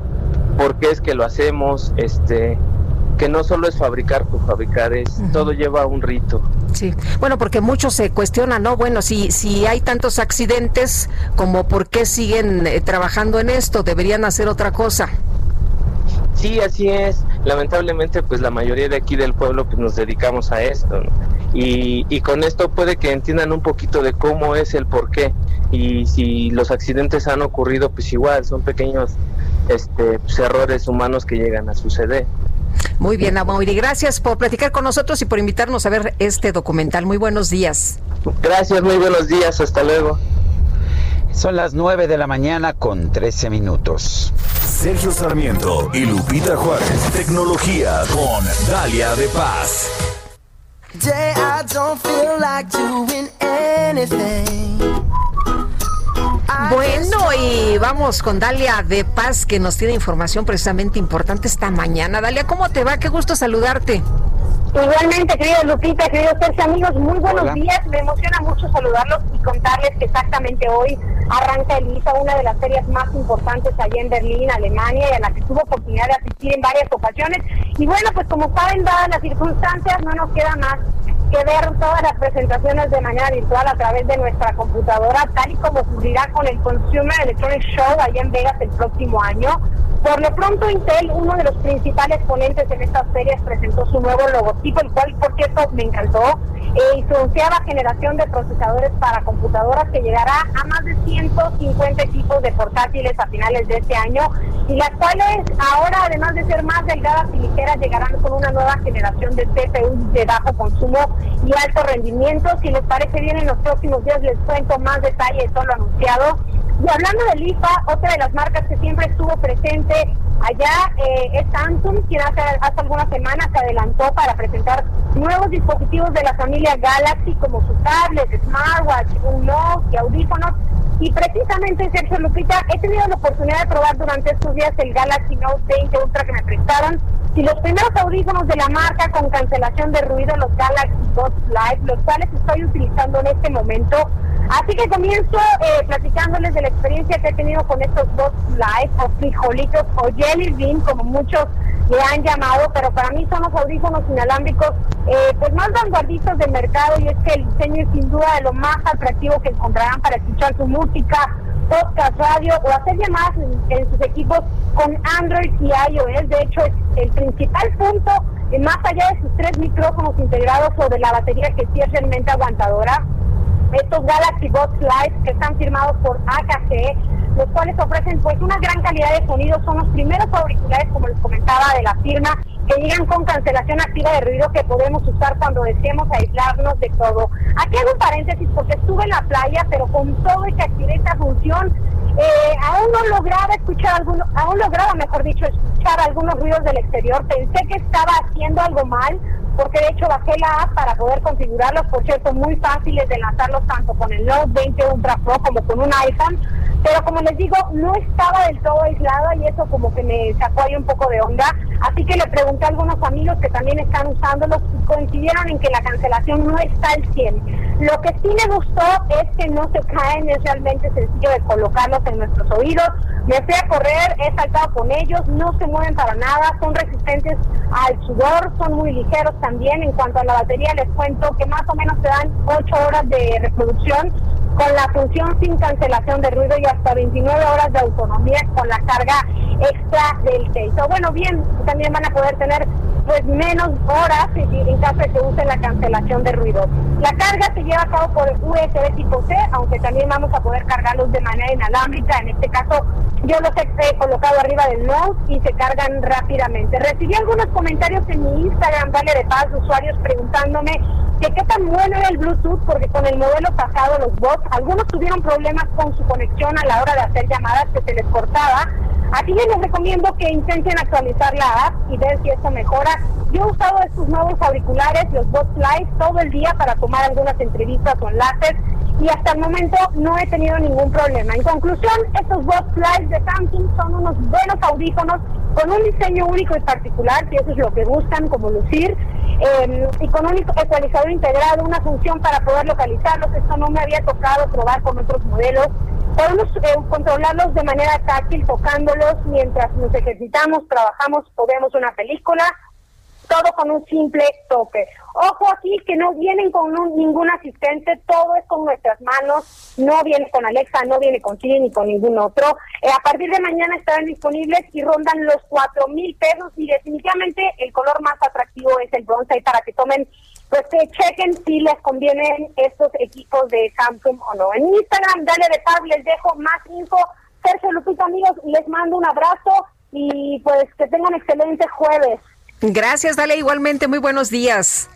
por qué es que lo hacemos, este, que no solo es fabricar por fabricar, es todo lleva un rito.
Sí, bueno, porque muchos se cuestionan, ¿no? Bueno, si, si hay tantos accidentes, como por qué siguen eh, trabajando en esto, deberían hacer otra cosa.
Sí, así es. Lamentablemente, pues la mayoría de aquí del pueblo pues, nos dedicamos a esto. Y, y, con esto puede que entiendan un poquito de cómo es el por qué. Y si los accidentes han ocurrido, pues igual, son pequeños este, pues, errores humanos que llegan a suceder.
Muy bien, Amaury, gracias por platicar con nosotros y por invitarnos a ver este documental. Muy buenos días.
Gracias, muy buenos días, hasta luego.
Son las 9 de la mañana con 13 minutos.
Sergio Sarmiento y Lupita Juárez. Tecnología con Dalia de Paz.
Bueno, y vamos con Dalia de Paz, que nos tiene información precisamente importante esta mañana. Dalia, ¿cómo te va? Qué gusto saludarte.
Igualmente, querido Lupita, querido Sergio, amigos, muy buenos días. Me emociona mucho saludarlos y contarles que exactamente hoy arranca el IFA, una de las ferias más importantes allá en Berlín, Alemania, y a la que tuvo oportunidad de asistir en varias ocasiones. Y bueno, pues como saben, dadas las circunstancias, no nos queda más que ver todas las presentaciones de manera virtual a través de nuestra computadora, tal y como ocurrirá con el Consumer Electronic Show allá en Vegas el próximo año. Por lo pronto, Intel, uno de los principales ponentes en estas ferias, presentó su nuevo logotipo, el cual, por cierto, me encantó, eh, y su onceava generación de procesadores para computadoras que llegará a más de 150 equipos de portátiles a finales de este año, y las cuales ahora, además de ser más delgadas y ligeras, llegarán con una nueva generación de CPU de bajo consumo y alto rendimiento. Si les parece bien, en los próximos días les cuento más detalles de todo lo anunciado. Y hablando del IFA, otra de las marcas que siempre estuvo presente allá eh, es Samsung, quien hace, hace algunas semanas se adelantó para presentar nuevos dispositivos de la familia Galaxy como sus tablets, smartwatch, un y audífonos. Y precisamente, Sergio Lupita, he tenido la oportunidad de probar durante estos días el Galaxy Note 20 Ultra que me prestaron y los primeros audífonos de la marca con cancelación de ruido, los Galaxy Buds Live, los cuales estoy utilizando en este momento. Así que comienzo eh, platicándoles de la experiencia que he tenido con estos Buds Live o frijolitos o Jelly Bean, como muchos le han llamado, pero para mí son los audífonos inalámbricos eh, pues más vanguardistas del mercado y es que el diseño es sin duda de lo más atractivo que encontrarán para escuchar su música, podcast, radio o hacer llamadas en, sus equipos con Android y iOS. De hecho, es el principal punto, eh, más allá de sus tres micrófonos integrados o de la batería que sí es realmente aguantadora, estos Galaxy Box Live que están firmados por AKG, los cuales ofrecen pues una gran calidad de sonido, son los primeros auriculares, como les comentaba, de la firma que llegan con cancelación activa de ruido que podemos usar cuando deseemos aislarnos de todo. Aquí hago un paréntesis porque estuve en la playa, pero con todo y que activé esta función, eh, aún no lograba escuchar algunos, aún lograba, mejor dicho, escuchar algunos ruidos del exterior. Pensé que estaba haciendo algo mal, porque de hecho bajé la app para poder configurarlos, por cierto, muy fáciles de lanzarlos tanto con el Note 20 Ultra Pro como con un iPhone, pero como les digo, no estaba del todo aislada y eso como que me sacó ahí un poco de onda, así que le pregunté a algunos amigos que también están usándolos y coincidieron en que la cancelación no está al 100. Lo que sí me gustó es que no se caen, es realmente sencillo de colocarlos en nuestros oídos. Me fui a correr, he saltado con ellos, no se mueven para nada, son resistentes al sudor, son muy ligeros también. En cuanto a la batería, les cuento que más o menos te dan 8 horas de reproducción con la función sin cancelación de ruido y hasta 29 horas de autonomía con la carga extra del case. O bueno, bien, también van a poder tener pues menos horas en caso de que usen la cancelación de ruido. La carga se lleva a cabo por USB tipo C, aunque también vamos a poder cargarlos de manera inalámbrica. En este caso, yo los he colocado arriba del Note y se cargan rápidamente. Recibí algunos comentarios en mi Instagram, Dale de Paz, usuarios preguntándome que qué tan bueno era el Bluetooth, porque con el modelo pasado, los bots, algunos tuvieron problemas con su conexión a la hora de hacer llamadas que se les cortaba. Aquí yo les recomiendo que intenten actualizar la app y ver si esto mejora. Yo he usado estos nuevos auriculares, los Bots Live, todo el día para tomar algunas entrevistas o enlaces y hasta el momento no he tenido ningún problema. En conclusión, estos Bots Live de Samsung son unos buenos audífonos con un diseño único y particular, si eso es lo que buscan, como lucir, eh, y con un ecualizador integrado, una función para poder localizarlos. Esto no me había tocado probar con otros modelos. Podemos eh, controlarlos de manera táctil, tocándolos mientras nos ejercitamos, trabajamos o vemos una película todo con un simple toque. Ojo aquí que no vienen con ningún asistente, todo es con nuestras manos, no viene con Alexa, no viene con Siri ni con ningún otro. Eh, a partir de mañana estarán disponibles y rondan los cuatro mil pesos y definitivamente el color más atractivo es el bronce y para que tomen, pues que chequen si les convienen estos equipos de Samsung o no. En Instagram, dale de paz, les dejo más info. Sergio Lupita, amigos, les mando un abrazo y pues que tengan excelente jueves.
Gracias, dale igualmente. Muy buenos días.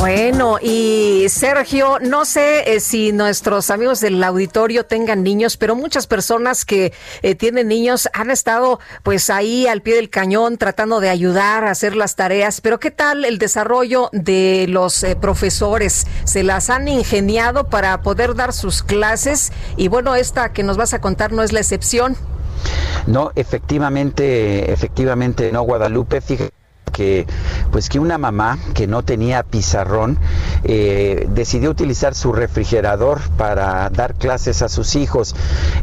Bueno, y Sergio, no sé eh, si nuestros amigos del auditorio tengan niños, pero muchas personas que eh, tienen niños han estado pues ahí al pie del cañón tratando de ayudar a hacer las tareas, pero ¿qué tal el desarrollo de los eh, profesores? ¿Se las han ingeniado para poder dar sus clases? Y bueno, esta que nos vas a contar no es la excepción.
No, efectivamente, efectivamente, no, Guadalupe, fíjate que pues que una mamá que no tenía pizarrón eh, decidió utilizar su refrigerador para dar clases a sus hijos.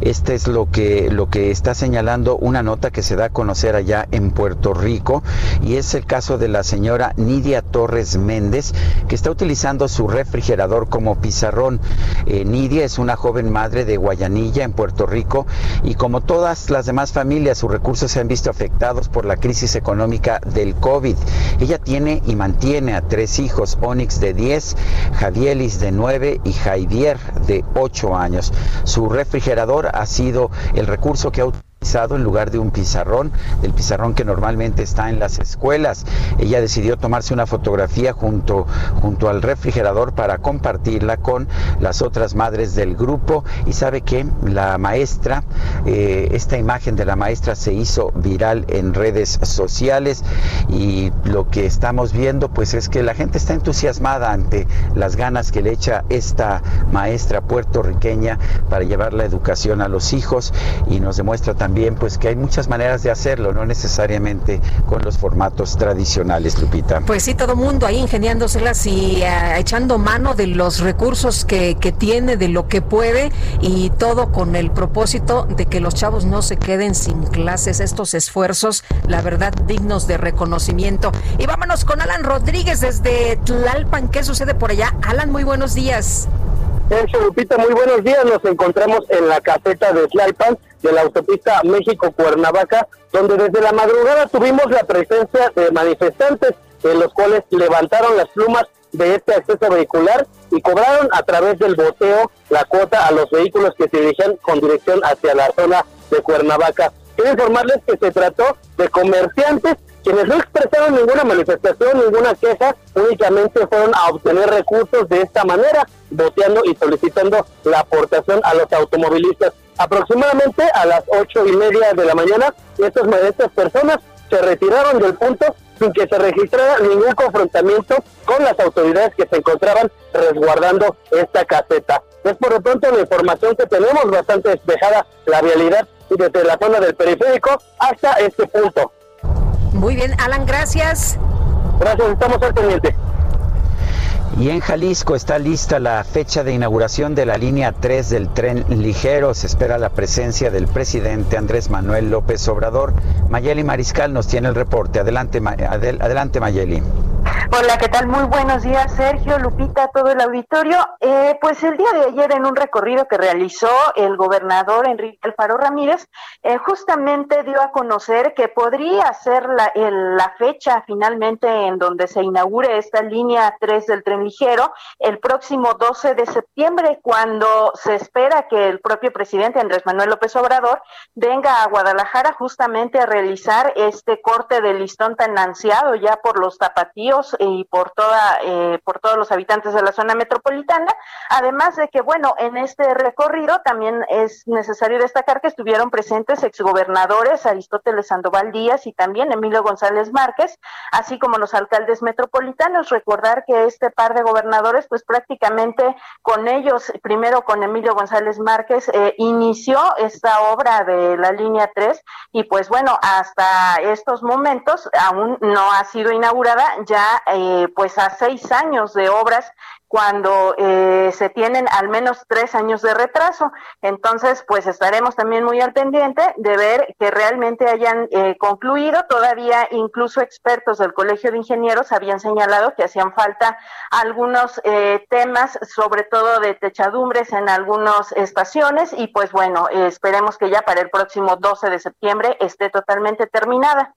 Este es lo que lo que está señalando una nota que se da a conocer allá en Puerto Rico y es el caso de la señora Nidia Torres Méndez que está utilizando su refrigerador como pizarrón. Eh, Nidia es una joven madre de Guayanilla en Puerto Rico y como todas las demás familias sus recursos se han visto afectados por la crisis económica del COVID ella tiene y mantiene a tres hijos, Onyx de 10, Javielis de 9 y Javier de 8 años. Su refrigerador ha sido el recurso que ha en lugar de un pizarrón, del pizarrón que normalmente está en las escuelas. Ella decidió tomarse una fotografía junto, junto al refrigerador para compartirla con las otras madres del grupo y sabe que la maestra, eh, esta imagen de la maestra se hizo viral en redes sociales y lo que estamos viendo pues es que la gente está entusiasmada ante las ganas que le echa esta maestra puertorriqueña para llevar la educación a los hijos y nos demuestra también también pues que hay muchas maneras de hacerlo, no necesariamente con los formatos tradicionales, Lupita.
Pues sí, todo mundo ahí ingeniándoselas y uh, echando mano de los recursos que, que tiene, de lo que puede y todo con el propósito de que los chavos no se queden sin clases, estos esfuerzos, la verdad, dignos de reconocimiento. Y vámonos con Alan Rodríguez desde Tlalpan. ¿Qué sucede por allá? Alan, muy buenos días.
Sergio Lupita, muy buenos días. Nos encontramos en la caseta de Tlalpan de la autopista México-Cuernavaca, donde desde la madrugada tuvimos la presencia de manifestantes, en los cuales levantaron las plumas de este acceso vehicular y cobraron a través del boteo la cuota a los vehículos que se dirigían con dirección hacia la zona de Cuernavaca. Quiero informarles que se trató de comerciantes quienes no expresaron ninguna manifestación, ninguna queja, únicamente fueron a obtener recursos de esta manera, boteando y solicitando la aportación a los automovilistas. Aproximadamente a las ocho y media de la mañana, estas, estas personas se retiraron del punto sin que se registrara ningún confrontamiento con las autoridades que se encontraban resguardando esta caseta. Es por lo pronto la información que tenemos, bastante despejada la realidad desde la zona del periférico hasta este punto.
Muy bien, Alan, gracias.
Gracias, estamos al pendiente.
Y en Jalisco está lista la fecha de inauguración de la línea 3 del tren ligero. Se espera la presencia del presidente Andrés Manuel López Obrador. Mayeli Mariscal nos tiene el reporte. Adelante, adelante Mayeli.
Hola, ¿qué tal? Muy buenos días, Sergio, Lupita, todo el auditorio. Eh, pues el día de ayer en un recorrido que realizó el gobernador Enrique Alfaro Ramírez, eh, justamente dio a conocer que podría ser la, la fecha finalmente en donde se inaugure esta línea 3 del tren ligero el próximo 12 de septiembre, cuando se espera que el propio presidente Andrés Manuel López Obrador venga a Guadalajara justamente a realizar este corte de listón tan ansiado ya por los tapatíos y por toda eh, por todos los habitantes de la zona metropolitana, además de que bueno, en este recorrido también es necesario destacar que estuvieron presentes exgobernadores Aristóteles Sandoval Díaz y también Emilio González Márquez, así como los alcaldes metropolitanos. Recordar que este par de gobernadores, pues prácticamente con ellos, primero con Emilio González Márquez, eh, inició esta obra de la línea 3 y pues bueno, hasta estos momentos aún no ha sido inaugurada, ya eh, pues a seis años de obras cuando eh, se tienen al menos tres años de retraso. Entonces, pues estaremos también muy al pendiente de ver que realmente hayan eh, concluido. Todavía incluso expertos del Colegio de Ingenieros habían señalado que hacían falta algunos eh, temas, sobre todo de techadumbres en algunas estaciones y pues bueno, esperemos que ya para el próximo 12 de septiembre esté totalmente terminada.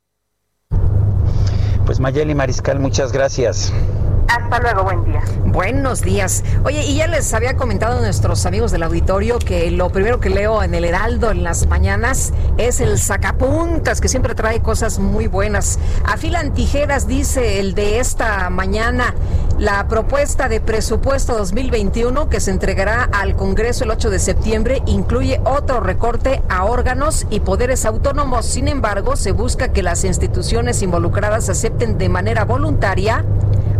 Pues Mayeli Mariscal, muchas gracias.
Hasta luego, buen día.
Buenos días. Oye, y ya les había comentado a nuestros amigos del auditorio que lo primero que leo en el Heraldo en las mañanas es el sacapuntas, que siempre trae cosas muy buenas. Afilan tijeras, dice el de esta mañana. La propuesta de presupuesto 2021 que se entregará al Congreso el 8 de septiembre incluye otro recorte a órganos y poderes autónomos. Sin embargo, se busca que las instituciones involucradas acepten de manera voluntaria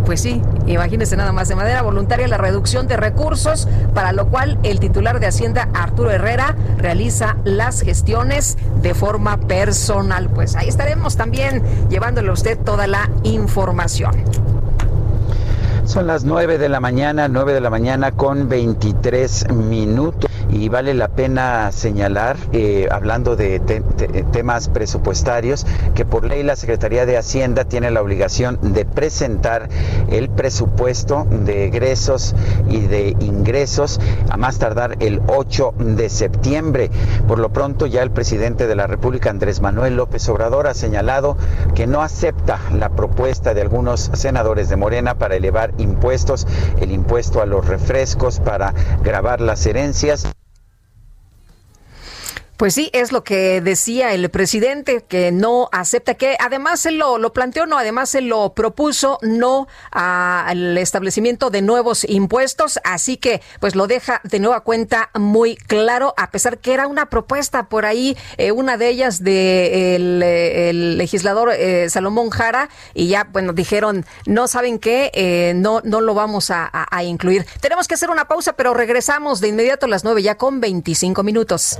pues sí, imagínense nada más de manera voluntaria la reducción de recursos, para lo cual el titular de Hacienda, Arturo Herrera, realiza las gestiones de forma personal. Pues ahí estaremos también llevándole a usted toda la información.
Son las 9 de la mañana, 9 de la mañana con 23 minutos y vale la pena señalar, eh, hablando de temas presupuestarios, que por ley la Secretaría de Hacienda tiene la obligación de presentar el presupuesto de egresos y de ingresos a más tardar el 8 de septiembre. Por lo pronto ya el presidente de la República, Andrés Manuel López Obrador, ha señalado que no acepta la propuesta de algunos senadores de Morena para elevar impuestos, el impuesto a los refrescos, para grabar las herencias.
Pues sí, es lo que decía el presidente, que no acepta, que además él lo, lo planteó, no, además él lo propuso, no al establecimiento de nuevos impuestos, así que pues lo deja de nueva cuenta muy claro, a pesar que era una propuesta por ahí, eh, una de ellas de el, legislador eh, Salomón Jara, y ya, bueno, dijeron, no saben qué, eh, no, no lo vamos a, a incluir. Tenemos que hacer una pausa, pero regresamos de inmediato a las nueve ya con 25 minutos.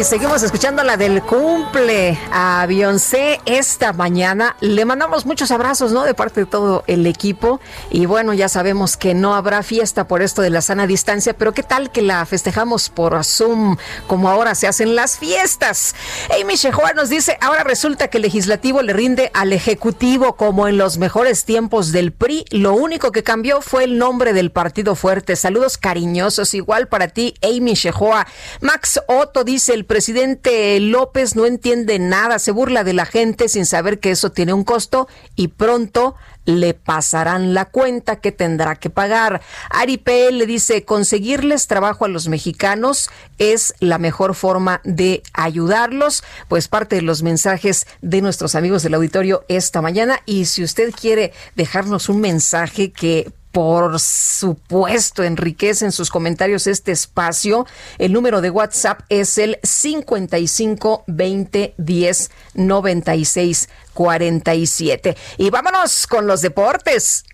Seguimos escuchando la del cumple a esta mañana. Le mandamos muchos abrazos, ¿no? De parte de todo el equipo. Y bueno, ya sabemos que no habrá fiesta por esto de la sana distancia, pero ¿qué tal que la festejamos por Zoom, como ahora se hacen las fiestas? Amy Shehoa nos dice, ahora resulta que el legislativo le rinde al ejecutivo como en los mejores tiempos del PRI. Lo único que cambió fue el nombre del partido fuerte. Saludos cariñosos, igual para ti, Amy Shehoa. Max Otto dice, presidente López no entiende nada, se burla de la gente sin saber que eso tiene un costo y pronto le pasarán la cuenta que tendrá que pagar. Ari P. le dice, conseguirles trabajo a los mexicanos es la mejor forma de ayudarlos. Pues parte de los mensajes de nuestros amigos del auditorio esta mañana. Y si usted quiere dejarnos un mensaje que por supuesto, enriquece en sus comentarios este espacio. El número de WhatsApp es el 55 20 10 96 47. Y vámonos con los deportes.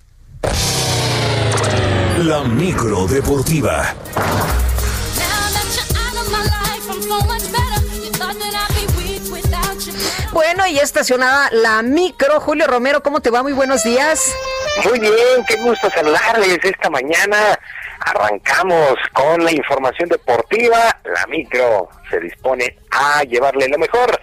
La micro deportiva.
Bueno, y estacionada la micro. Julio Romero, ¿cómo te va? Muy buenos días.
Muy bien, qué gusto saludarles esta mañana. Arrancamos con la información deportiva. La micro se dispone a llevarle lo mejor.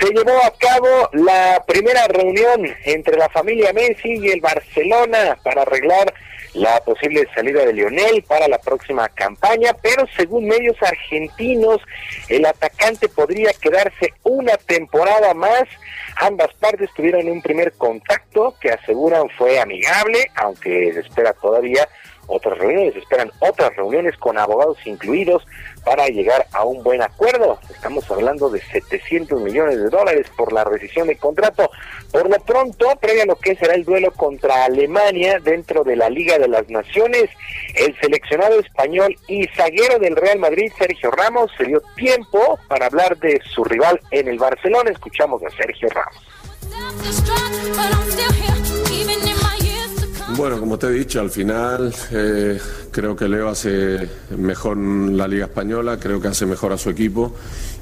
Se llevó a cabo la primera reunión entre la familia Messi y el Barcelona para arreglar la posible salida de Lionel para la próxima campaña, pero según medios argentinos, el atacante podría quedarse una temporada más. Ambas partes tuvieron un primer contacto que aseguran fue amigable, aunque se espera todavía
otras reuniones, esperan otras reuniones con abogados incluidos para llegar a un buen acuerdo. Estamos hablando de 700 millones de dólares por la rescisión del contrato. Por lo pronto, previa a lo que será el duelo contra Alemania dentro de la Liga de las Naciones, el seleccionado español y zaguero del Real Madrid, Sergio Ramos, se dio tiempo para hablar de su rival en el Barcelona. Escuchamos a Sergio Ramos.
Bueno, como te he dicho, al final eh, creo que Leo hace mejor la Liga Española, creo que hace mejor a su equipo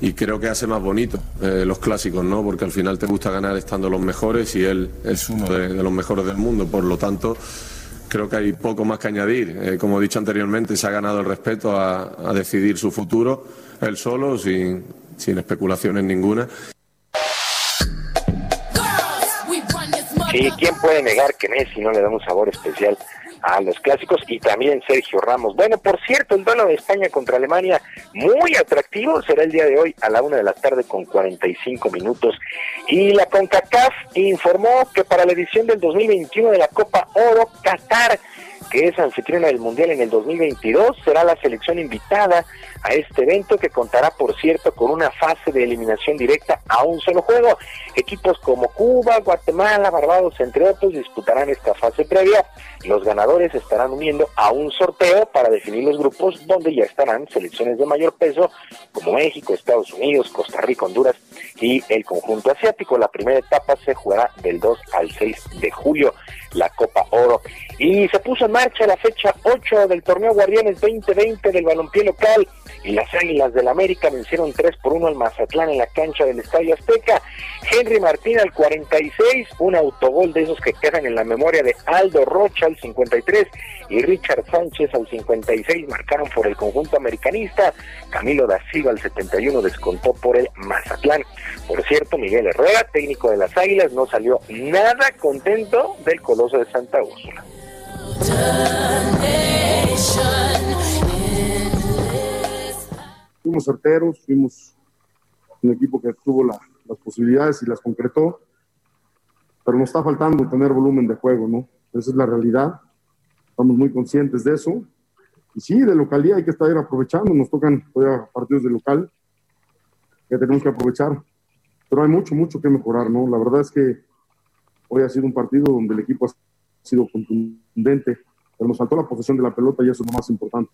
y creo que hace más bonito eh, los clásicos, ¿no? Porque al final te gusta ganar estando los mejores y él es uno de, los mejores del mundo, por lo tanto creo que hay poco más que añadir. Eh, como he dicho anteriormente, se ha ganado el respeto a, a decidir su futuro, él solo, sin, sin especulaciones ninguna.
Sí, ¿quién puede negar que Messi no le da un sabor especial a los clásicos y también Sergio Ramos. Bueno, por cierto, el duelo de España contra Alemania, muy atractivo, será el día de hoy a la una de la tarde con 45 minutos. Y la CONCACAF informó que para la edición del 2021 de la Copa Oro, Qatar que es anfitriona del Mundial en el 2022, será la selección invitada a este evento que contará, por cierto, con una fase de eliminación directa a un solo juego. Equipos como Cuba, Guatemala, Barbados, entre otros, disputarán esta fase previa. Los ganadores estarán uniendo a un sorteo para definir los grupos donde ya estarán selecciones de mayor peso como México, Estados Unidos, Costa Rica, Honduras y el conjunto asiático. La primera etapa se jugará del 2 al 6 de julio, la Copa Oro. Y se puso en marcha la fecha 8 del torneo Guardianes 2020 del balompié local y las Águilas del América vencieron 3 por 1 al Mazatlán en la cancha del Estadio Azteca. Henry Martín al 46, un autogol de esos que quedan en la memoria de Aldo Rocha al 53 y Richard Sánchez al 56 marcaron por el conjunto americanista. Camilo da Silva al 71 descontó por el Mazatlán. Por cierto, Miguel Herrera, técnico de las Águilas, no salió nada contento del Coloso de Santa Úrsula.
Fuimos certeros, fuimos un equipo que tuvo las posibilidades y las concretó, pero nos está faltando tener volumen de juego, ¿no? Esa es la realidad. Estamos muy conscientes de eso. Y sí, de localidad hay que estar aprovechando. Nos tocan todavía partidos de local que tenemos que aprovechar. Pero hay mucho, mucho que mejorar, ¿no? La verdad es que hoy ha sido un partido donde el equipo ha sido contundente, pero nos faltó la posesión de la pelota y eso es lo más importante.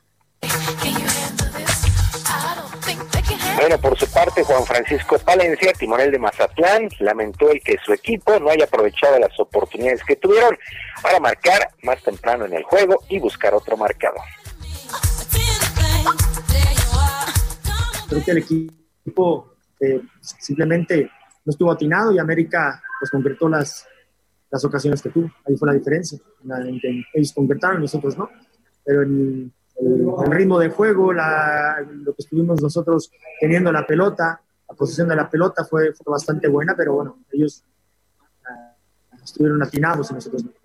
Bueno, por su parte, Juan Francisco Palencia, timonel de Mazatlán, lamentó el que su equipo no haya aprovechado las oportunidades que tuvieron para marcar más temprano en el juego y buscar otro marcador.
Creo que el equipo eh, simplemente no estuvo atinado y América pues concretó las, las ocasiones que tuvo. Ahí fue la diferencia. ellos concretaron, nosotros no. Pero en, el, ritmo de juego, lo que estuvimos nosotros teniendo la pelota, la posición de la pelota fue, fue bastante buena, pero bueno, ellos uh, estuvieron atinados y nosotros no.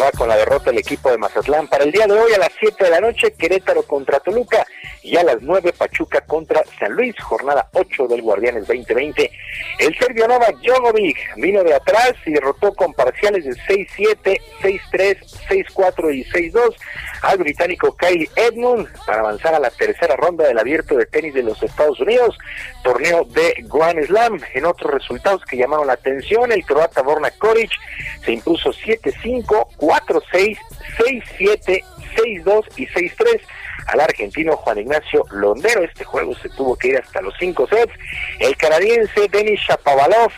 Va con la derrota el equipo de Mazatlán. Para el día de hoy a las 7 de la noche, Querétaro contra Toluca y a las 9 Pachuca contra San Luis, jornada 8 del Guardianes 2020. El serbio Novak Djokovic vino de atrás y derrotó con parciales de 6-7, 6-3, 6-4 y 6-2 al británico Kyle Edmund para avanzar a la tercera ronda del abierto de tenis de los Estados Unidos, torneo de Grand Slam. En otros resultados que llamaron la atención, el croata Borna Koric se impuso 7-5, 4-6, 6-7, 6-2 y 6-3 al argentino Juan Ignacio Londero. Este juego se tuvo que ir hasta los cinco sets. El canadiense Denis Shapovalov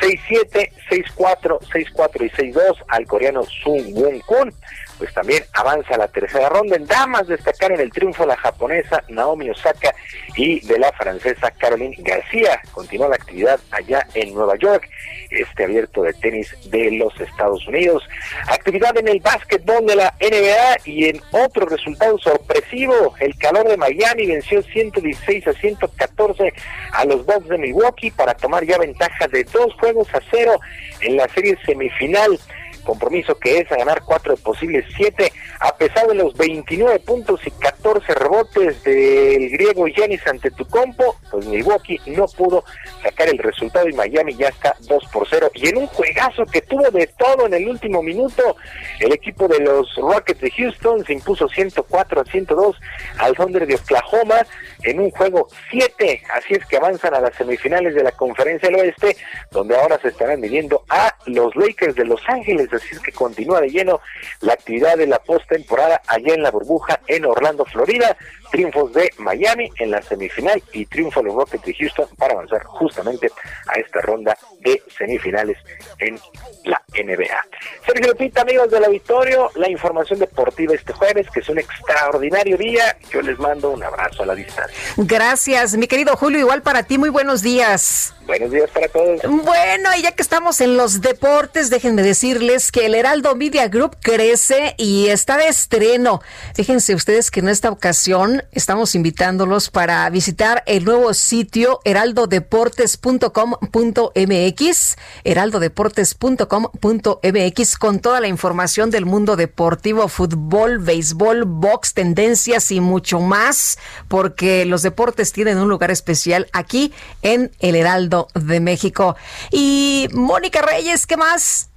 6-7, 6-4, 6-4 y 6-2 al coreano Sung Won Kun pues también avanza la tercera ronda. En damas destacaron el triunfo la japonesa Naomi Osaka y de la francesa Caroline García. Continúa la actividad allá en Nueva York, este abierto de tenis de los Estados Unidos. Actividad en el básquetbol de la NBA y en otro resultado sorpresivo, el calor de Miami venció 116 a 114 a los Bucks de Milwaukee para tomar ya ventaja de dos juegos a cero en la serie semifinal compromiso que es a ganar cuatro de posibles siete, a pesar de los 29 puntos y 14 rebotes del griego Giannis ante Tucompo, pues Milwaukee no pudo sacar el resultado y Miami ya está 2 por 0. Y en un juegazo que tuvo de todo en el último minuto, el equipo de los Rockets de Houston se impuso 104 a 102 al Thunder de Oklahoma en un juego 7, así es que avanzan a las semifinales de la Conferencia del Oeste, donde ahora se estarán midiendo a los Lakers de Los Ángeles, es que continúa de lleno la actividad de la postemporada allá en la burbuja en Orlando, Florida, triunfos de Miami en la semifinal y triunfo de los Rockets de Houston para avanzar justamente a esta ronda de semifinales en la NBA. Sergio Lupita, amigos del auditorio, la información deportiva este jueves, que es un extraordinario día. Yo les mando un abrazo a la distancia.
Gracias, mi querido Julio, igual para ti, muy buenos días.
Buenos días para todos.
Bueno, y ya que estamos en los deportes, déjenme decirles que el Heraldo Media Group crece y está de estreno. Fíjense ustedes que en esta ocasión estamos invitándolos para visitar el nuevo sitio heraldodeportes.com.mx, heraldodeportes.com.mx con toda la información del mundo deportivo, fútbol, béisbol, box, tendencias y mucho más, porque los deportes tienen un lugar especial aquí en el Heraldo de México. Y Mónica Reyes, ¿qué más?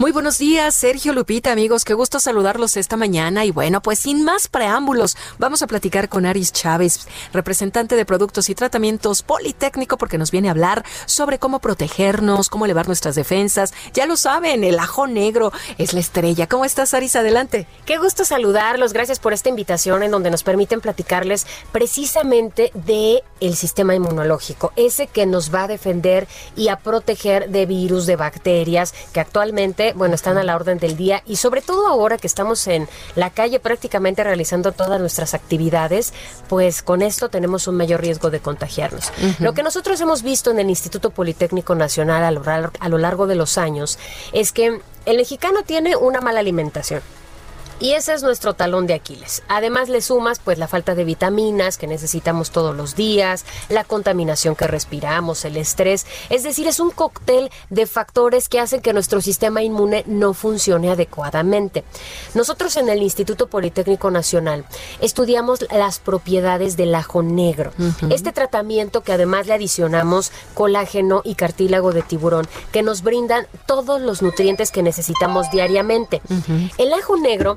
Muy buenos días, Sergio Lupita, amigos. Qué gusto saludarlos esta mañana. Y bueno, pues sin más preámbulos, vamos a platicar con Aris Chávez, representante de Productos y Tratamientos Politécnico, porque nos viene a hablar sobre cómo protegernos, cómo elevar nuestras defensas. Ya lo saben, el ajo negro es la estrella. ¿Cómo estás, Aris? Adelante.
Qué gusto saludarlos. Gracias por esta invitación en donde nos permiten platicarles precisamente de el sistema inmunológico, ese que nos va a defender y a proteger de virus, de bacterias que actualmente bueno, están a la orden del día y sobre todo ahora que estamos en la calle prácticamente realizando todas nuestras actividades, pues con esto tenemos un mayor riesgo de contagiarnos. Lo que nosotros hemos visto en el Instituto Politécnico Nacional a lo, a lo largo de los años es que el mexicano tiene una mala alimentación. Y ese es nuestro talón de Aquiles. Además le sumas pues la falta de vitaminas que necesitamos todos los días, la contaminación que respiramos, el estrés, es decir, es un cóctel de factores que hacen que nuestro sistema inmune no funcione adecuadamente. Nosotros en el Instituto Politécnico Nacional estudiamos las propiedades del ajo negro. Este tratamiento que además le adicionamos colágeno y cartílago de tiburón que nos brindan todos los nutrientes que necesitamos diariamente. El ajo negro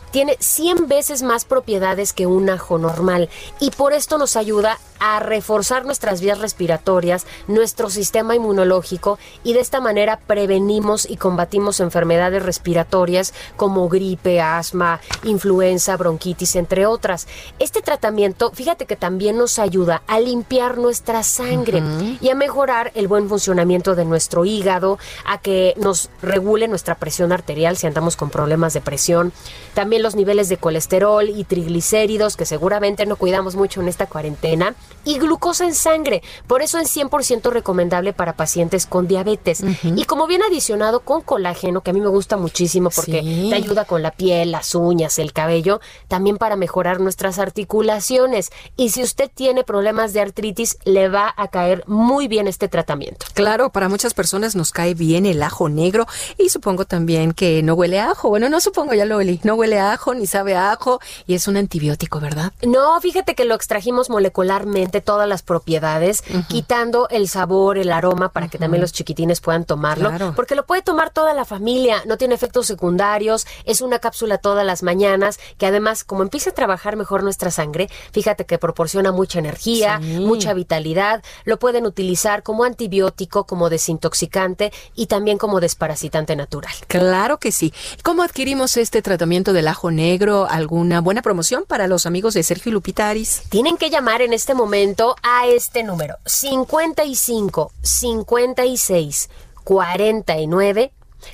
tiene 100 veces más propiedades que un ajo normal. Y por esto nos ayuda a reforzar nuestras vías respiratorias, nuestro sistema inmunológico y de esta manera prevenimos y combatimos enfermedades respiratorias como gripe, asma, influenza, bronquitis, entre otras. Este tratamiento, fíjate que también nos ayuda a limpiar nuestra sangre y a mejorar el buen funcionamiento de nuestro hígado, a que nos regule nuestra presión arterial si andamos con problemas de presión, también los niveles de colesterol y triglicéridos que seguramente no cuidamos mucho en esta cuarentena y glucosa en sangre. Por eso es 100% recomendable para pacientes con diabetes. Y como bien adicionado con colágeno, que a mí me gusta muchísimo porque te ayuda con la piel, las uñas, el cabello, también para mejorar nuestras articulaciones. Y si usted tiene problemas de artritis, le va a caer muy bien este tratamiento.
Claro, para muchas personas nos cae bien el ajo negro y supongo también que no huele a ajo. Bueno, no supongo, ya lo olí. No huele a ajo ni sabe a ajo y es un antibiótico, ¿verdad?
No, fíjate que lo extrajimos molecularmente todas las propiedades, quitando el sabor, el aroma para que también los chiquitines puedan tomarlo, porque lo puede tomar toda la familia, no tiene efectos secundarios, es una cápsula todas las mañanas que además como empieza a trabajar mejor nuestra sangre, fíjate que proporciona mucha energía, mucha vitalidad, lo pueden utilizar como antibiótico, como desintoxicante y también como desparasitante natural.
Claro que sí. ¿Cómo adquirimos este tratamiento del ajo negro? ¿Alguna buena promoción para los amigos de Sergio Lupitaris?
Tienen que llamar en este momento a este número 55 56 49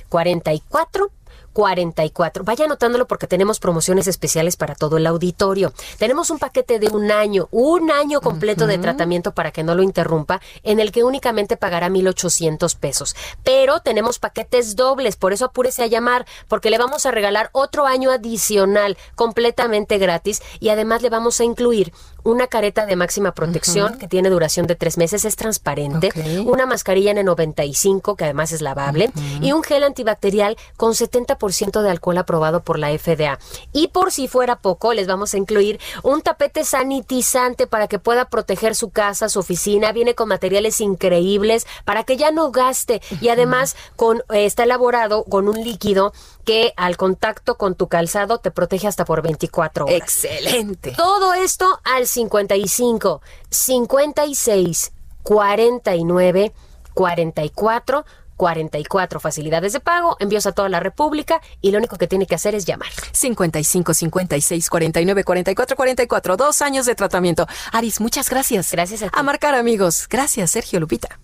44 44. Vaya anotándolo porque tenemos promociones especiales para todo el auditorio. Tenemos un paquete de un año, un año completo de tratamiento para que no lo interrumpa, en el que únicamente pagará 1,800 pesos. Pero tenemos paquetes dobles, por eso apúrese a llamar, porque le vamos a regalar otro año adicional completamente gratis y además le vamos a incluir una careta de máxima protección que tiene duración de tres meses, es transparente, una mascarilla N95 que además es lavable y un gel antibacterial con 70% de alcohol aprobado por la FDA. Y por si fuera poco, les vamos a incluir un tapete sanitizante para que pueda proteger su casa, su oficina, viene con materiales increíbles para que ya no gaste y además con eh, está elaborado con un líquido que al contacto con tu calzado te protege hasta por 24 horas.
Excelente.
Todo esto al 55 56 49 44 44 facilidades de pago, envíos a toda la República y lo único que tiene que hacer es llamar.
55 56 49 44 44. Dos años de tratamiento. Aris, muchas gracias.
Gracias a ti.
A marcar, amigos. Gracias, Sergio Lupita.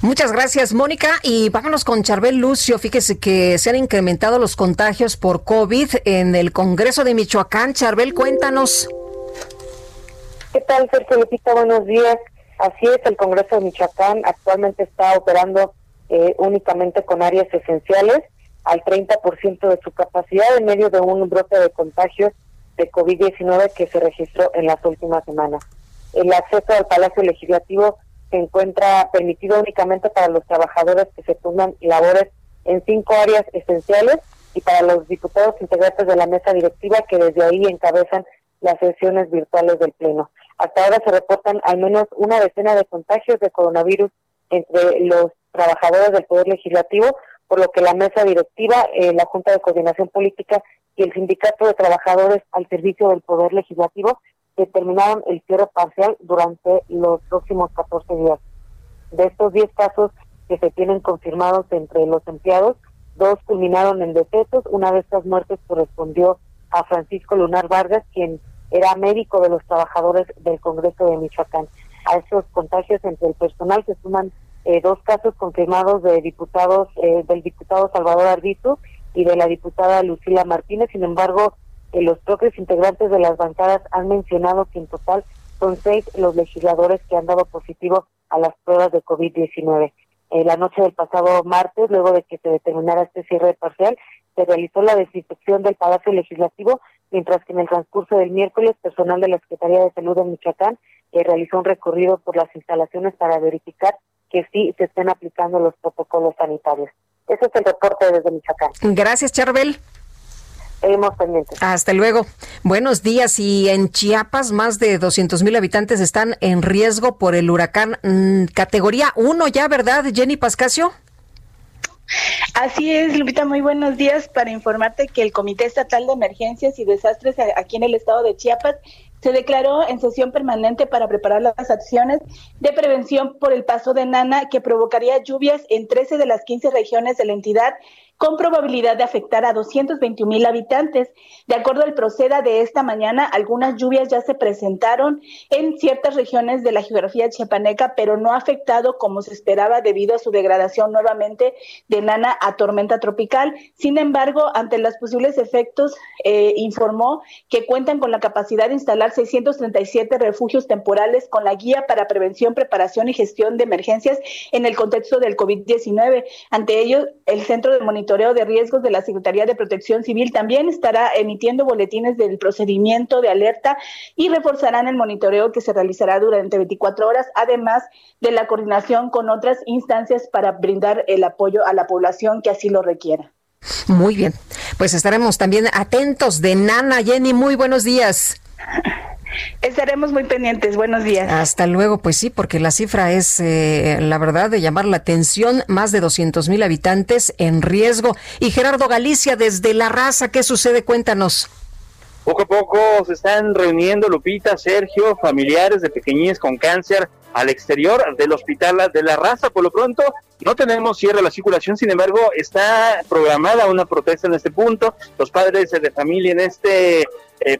Muchas gracias, Mónica. Y vámonos con Charbel Lucio. Fíjese que se han incrementado los contagios por COVID en el Congreso de Michoacán. Charbel, cuéntanos.
¿Qué tal, Sergio Lupita? Buenos días. Así es, el Congreso de Michoacán actualmente está operando eh, únicamente con áreas esenciales al 30% de su capacidad en medio de un brote de contagios de COVID-19 que se registró en las últimas semanas. El acceso al Palacio Legislativo se encuentra permitido únicamente para los trabajadores que se pongan labores en cinco áreas esenciales y para los diputados integrantes de la mesa directiva que desde ahí encabezan las sesiones virtuales del Pleno. Hasta ahora se reportan al menos una decena de contagios de coronavirus entre los trabajadores del Poder Legislativo, por lo que la mesa directiva, eh, la Junta de Coordinación Política y el Sindicato de Trabajadores al Servicio del Poder Legislativo determinaron el cierre parcial durante los próximos 14 días. De estos 10 casos que se tienen confirmados entre los empleados, dos culminaron en decesos. Una de estas muertes correspondió a Francisco Lunar Vargas, quien era médico de los trabajadores del Congreso de Michoacán. A esos contagios entre el personal se suman eh, dos casos confirmados de diputados eh, del diputado Salvador Arbizu y de la diputada Lucila Martínez. Sin embargo, eh, los propios integrantes de las bancadas han mencionado que en total son seis los legisladores que han dado positivo a las pruebas de COVID-19. la noche del pasado martes, luego de que se determinara este cierre parcial, se realizó la desinfección del Palacio Legislativo mientras que en el transcurso del miércoles, personal de la Secretaría de Salud de Michoacán eh, realizó un recorrido por las instalaciones para verificar que sí se estén aplicando los protocolos sanitarios. Ese es el reporte desde Michoacán.
Gracias, Charbel.
Seguimos pendientes.
Hasta luego. Buenos días. Y en Chiapas, más de 200 mil habitantes están en riesgo por el huracán mm, categoría 1 ya, ¿verdad, Jenny Pascasio?
Así es, Lupita, muy buenos días para informarte que el Comité Estatal de Emergencias y Desastres aquí en el estado de Chiapas se declaró en sesión permanente para preparar las acciones de prevención por el paso de Nana que provocaría lluvias en 13 de las 15 regiones de la entidad con probabilidad de afectar a 221 mil habitantes. De acuerdo al Proceda de esta mañana, algunas lluvias ya se presentaron en ciertas regiones de la geografía chiapaneca, pero no ha afectado como se esperaba debido a su degradación nuevamente de nana a tormenta tropical. Sin embargo, ante los posibles efectos, eh, informó que cuentan con la capacidad de instalar 637 refugios temporales con la guía para prevención, preparación y gestión de emergencias en el contexto del COVID-19. Ante ello, el Centro de Monitoreo de riesgos de la Secretaría de Protección Civil también estará emitiendo boletines del procedimiento de alerta y reforzarán el monitoreo que se realizará durante 24 horas, además de la coordinación con otras instancias para brindar el apoyo a la población que así lo requiera.
Muy bien, pues estaremos también atentos de Nana. Jenny, muy buenos días.
Estaremos muy pendientes. Buenos días.
Hasta luego. Pues sí, porque la cifra es, eh, la verdad, de llamar la atención. Más de 200 mil habitantes en riesgo. Y Gerardo Galicia, desde La Raza, ¿qué sucede? Cuéntanos.
Poco a poco se están reuniendo Lupita, Sergio, familiares de pequeñines con cáncer al exterior del Hospital de la Raza. Por lo pronto, no tenemos cierre de la circulación, sin embargo, está programada una protesta en este punto. Los padres de familia en este eh,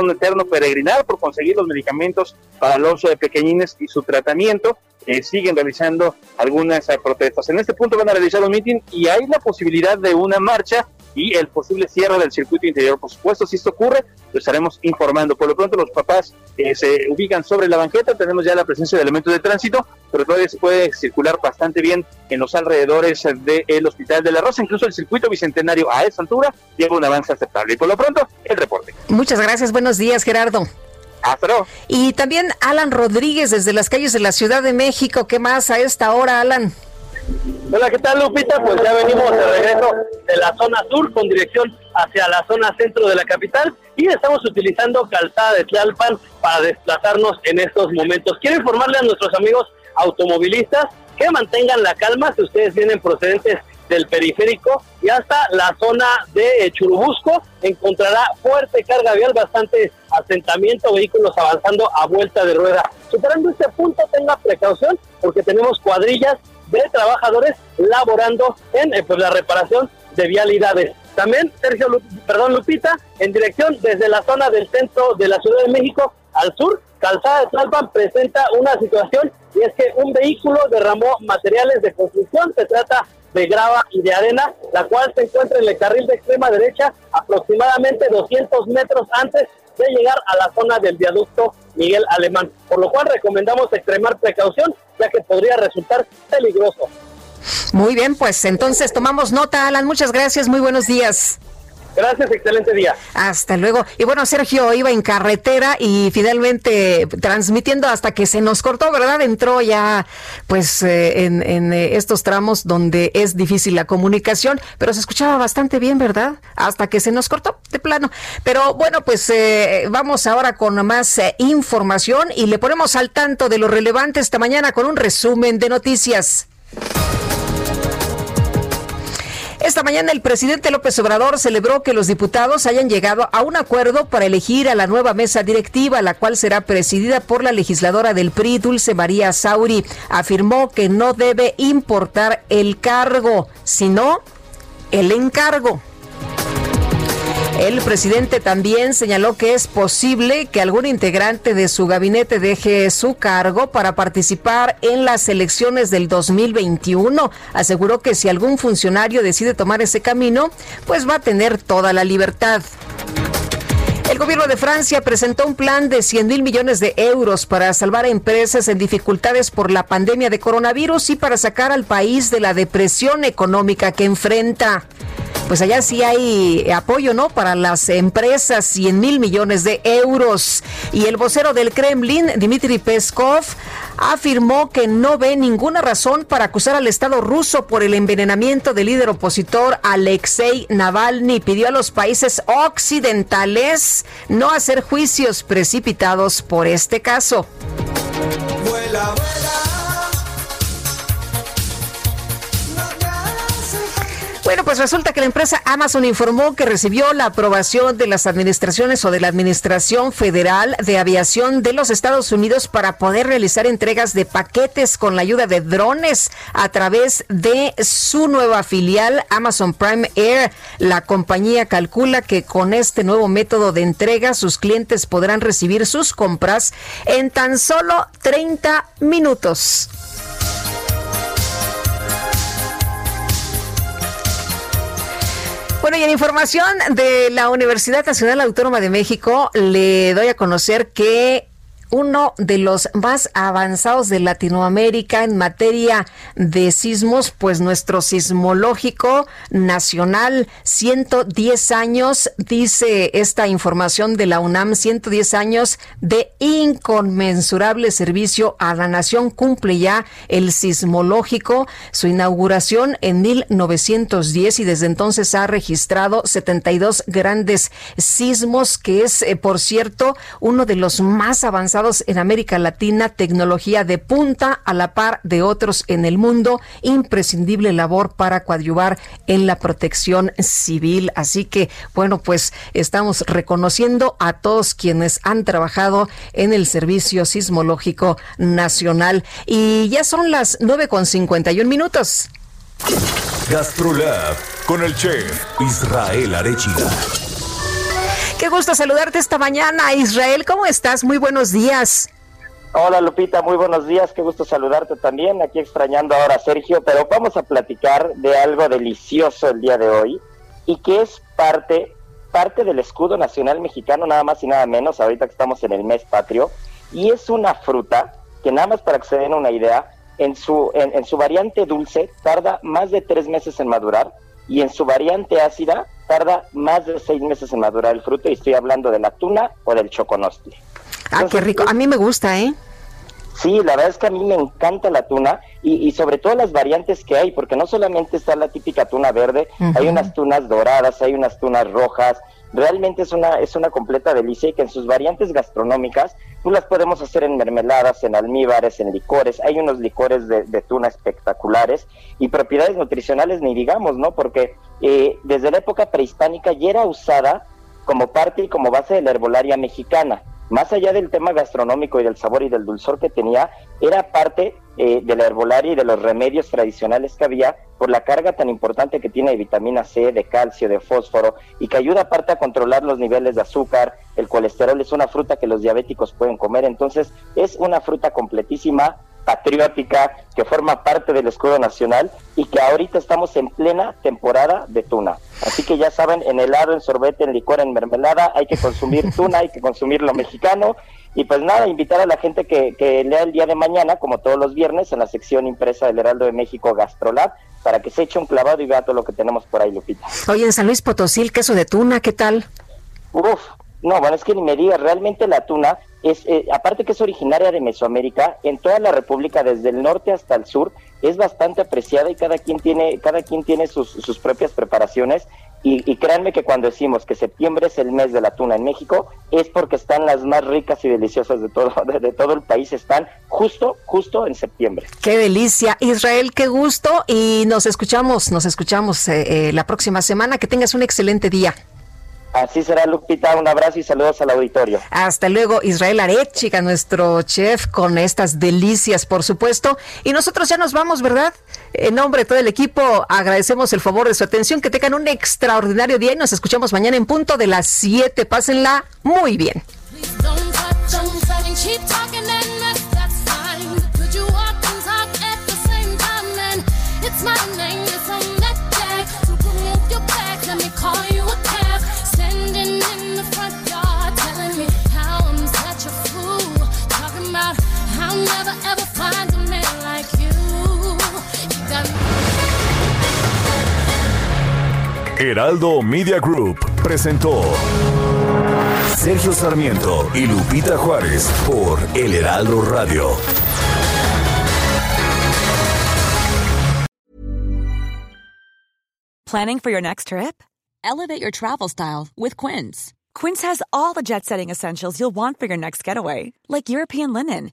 un eterno peregrinar por conseguir los medicamentos para los eh, pequeñines y su tratamiento. Eh, siguen realizando algunas eh, protestas. En este punto van a realizar un meeting y hay la posibilidad de una marcha y el posible cierre del circuito interior. Por supuesto, si esto ocurre, lo estaremos informando. Por lo pronto, los papás eh, se ubican sobre la banqueta, tenemos ya la presencia de elementos de tránsito, pero todavía se puede circular bastante bien en los alrededores del Hospital de la Rosa. Incluso el circuito bicentenario a esa altura lleva un avance aceptable. Y por lo pronto, el reporte.
Muchas gracias. Buenos días, Gerardo.
Hasta luego.
Y también Alan Rodríguez desde las calles de la Ciudad de México. ¿Qué más a esta hora, Alan?
Hola, ¿qué tal Lupita? Pues ya venimos de regreso de la zona sur con dirección hacia la zona centro de la capital y estamos utilizando calzada de Tlalpan para desplazarnos en estos momentos. Quiero informarle a nuestros amigos automovilistas que mantengan la calma si ustedes vienen procedentes del periférico y hasta la zona de Churubusco encontrará fuerte carga vial, bastante asentamiento, vehículos avanzando a vuelta de rueda. Superando este punto, tenga precaución porque tenemos cuadrillas de trabajadores laborando en eh, pues, la reparación de vialidades. También, Sergio, perdón, Lupita, en dirección desde la zona del centro de la Ciudad de México al sur, Calzada de Tlalpan presenta una situación y es que un vehículo derramó materiales de construcción, se trata de grava y de arena, la cual se encuentra en el carril de extrema derecha aproximadamente 200 metros antes de llegar a la zona del viaducto Miguel Alemán, por lo cual recomendamos extremar precaución ya que podría resultar peligroso.
Muy bien, pues entonces tomamos nota, Alan. Muchas gracias, muy buenos días.
Gracias, excelente día.
Hasta luego. Y bueno, Sergio iba en carretera y finalmente transmitiendo hasta que se nos cortó, ¿verdad? Entró ya pues eh, en, eh, estos tramos donde es difícil la comunicación, pero se escuchaba bastante bien, ¿verdad? Hasta que se nos cortó de plano. Pero bueno, pues eh, vamos ahora con más eh, información y le ponemos al tanto de lo relevante esta mañana con un resumen de noticias. Esta mañana el presidente López Obrador celebró que los diputados hayan llegado a un acuerdo para elegir a la nueva mesa directiva, la cual será presidida por la legisladora del PRI, Dulce María Sauri. Afirmó que no debe importar el cargo, sino el encargo. El presidente también señaló que es posible que algún integrante de su gabinete deje su cargo para participar en las elecciones del 2021. Aseguró que si algún funcionario decide tomar ese camino, pues va a tener toda la libertad. Gobierno de Francia presentó un plan de 100 mil millones de euros para salvar a empresas en dificultades por la pandemia de coronavirus y para sacar al país de la depresión económica que enfrenta. Pues allá sí hay apoyo, ¿no? Para las empresas, 100 mil millones de euros. Y el vocero del Kremlin, Dmitry Peskov, afirmó que no ve ninguna razón para acusar al Estado ruso por el envenenamiento del líder opositor Alexei Navalny. Pidió a los países occidentales no hacer juicios precipitados por este caso.
Vuela,
Bueno, pues resulta que la empresa Amazon informó que recibió la aprobación de las administraciones o de la Administración Federal de Aviación de los Estados Unidos para poder realizar entregas de paquetes con la ayuda de drones a través de su nueva filial Amazon Prime Air. La compañía calcula que con este nuevo método de entrega sus clientes podrán recibir sus compras en tan solo 30 minutos. Bueno, y en información de la Universidad Nacional Autónoma de México, le doy a conocer que uno de los más avanzados de Latinoamérica en materia de sismos, pues nuestro sismológico nacional, 110 años, dice esta información de la UNAM, 110 años de inconmensurable servicio a la nación, cumple ya el sismológico, su inauguración en 1910 y desde entonces ha registrado 72 grandes sismos, que es, eh, por cierto, uno de los más avanzados en América Latina, tecnología de punta a la par de otros en el mundo, imprescindible labor para coadyuvar en la protección civil. Así que, bueno, pues estamos reconociendo a todos quienes han trabajado en el Servicio Sismológico Nacional. Y ya son las nueve con cincuenta y un minutos.
Gastrolab con el chef Israel Arechiga.
Qué gusto saludarte esta mañana, Israel. ¿Cómo estás? Muy buenos días.
Hola Lupita, muy buenos días, qué gusto saludarte también, aquí extrañando ahora a Sergio, pero vamos a platicar de algo delicioso el día de hoy y que es parte, parte del escudo nacional mexicano, nada más y nada menos, ahorita que estamos en el mes patrio, y es una fruta que nada más para que se den una idea, en su, en, en su variante dulce tarda más de tres meses en madurar y en su variante ácida tarda más de seis meses en madurar el fruto y estoy hablando de la tuna o del choconostle.
Ah, qué rico. A mí me gusta, ¿eh?
Sí, la verdad es que a mí me encanta la tuna y, y sobre todo las variantes que hay, porque no solamente está la típica tuna verde, hay unas tunas doradas, hay unas tunas rojas, realmente es una, es una completa delicia y que en sus variantes gastronómicas tú las podemos hacer en mermeladas, en almíbares, en licores, hay unos licores de, de tuna espectaculares y propiedades nutricionales ni digamos, ¿no? Porque eh, desde la época prehispánica ya era usada como parte y como base de la herbolaria mexicana. Más allá del tema gastronómico y del sabor y del dulzor que tenía, era parte eh, de la herbolaria y de los remedios tradicionales que había por la carga tan importante que tiene de vitamina C, de calcio, de fósforo y que ayuda aparte a controlar los niveles de azúcar, el colesterol. Es una fruta que los diabéticos pueden comer. Entonces, es una fruta completísima, patriótica, que forma parte del escudo nacional y que ahorita estamos en plena temporada de tuna. Así que ya saben, en helado, en sorbete, en licor, en mermelada, hay que consumir tuna, hay que consumir lo mexicano. Y pues nada, invitar a la gente que, que lea el día de mañana, como todos los viernes, en la sección impresa del Heraldo de México Gastrolab, para que se eche un clavado y vea todo lo que tenemos por ahí, Lupita.
Oye, en San Luis Potosí, el queso de tuna, ¿qué tal?
Uf, no, bueno, es que ni me digas, realmente la tuna es, eh, aparte que es originaria de Mesoamérica, en toda la República, desde el norte hasta el sur, es bastante apreciada y cada quien tiene, cada quien tiene sus, sus propias preparaciones. Y, y créanme que cuando decimos que septiembre es el mes de la tuna en México, es porque están las más ricas y deliciosas de todo, de, de todo el país, están justo, justo en septiembre.
Qué delicia. Israel, qué gusto. Y nos escuchamos, nos escuchamos eh, eh, la próxima semana. Que tengas un excelente día.
Así será, Lupita, un abrazo y saludos al auditorio.
Hasta luego, Israel Arechiga, nuestro chef, con estas delicias, por supuesto. Y nosotros ya nos vamos, ¿verdad? En nombre de todo el equipo, agradecemos el favor de su atención. Que tengan un extraordinario día y nos escuchamos mañana en punto de las 7. Pásenla muy bien.
I'll never ever find a man like you. You got.
Heraldo Media Group presentó Sergio Sarmiento y Lupita Juárez por El Heraldo Radio.
Planning for your next trip? Elevate your travel style with Quince. Quince has all the jet setting essentials you'll want for your next getaway, like European linen,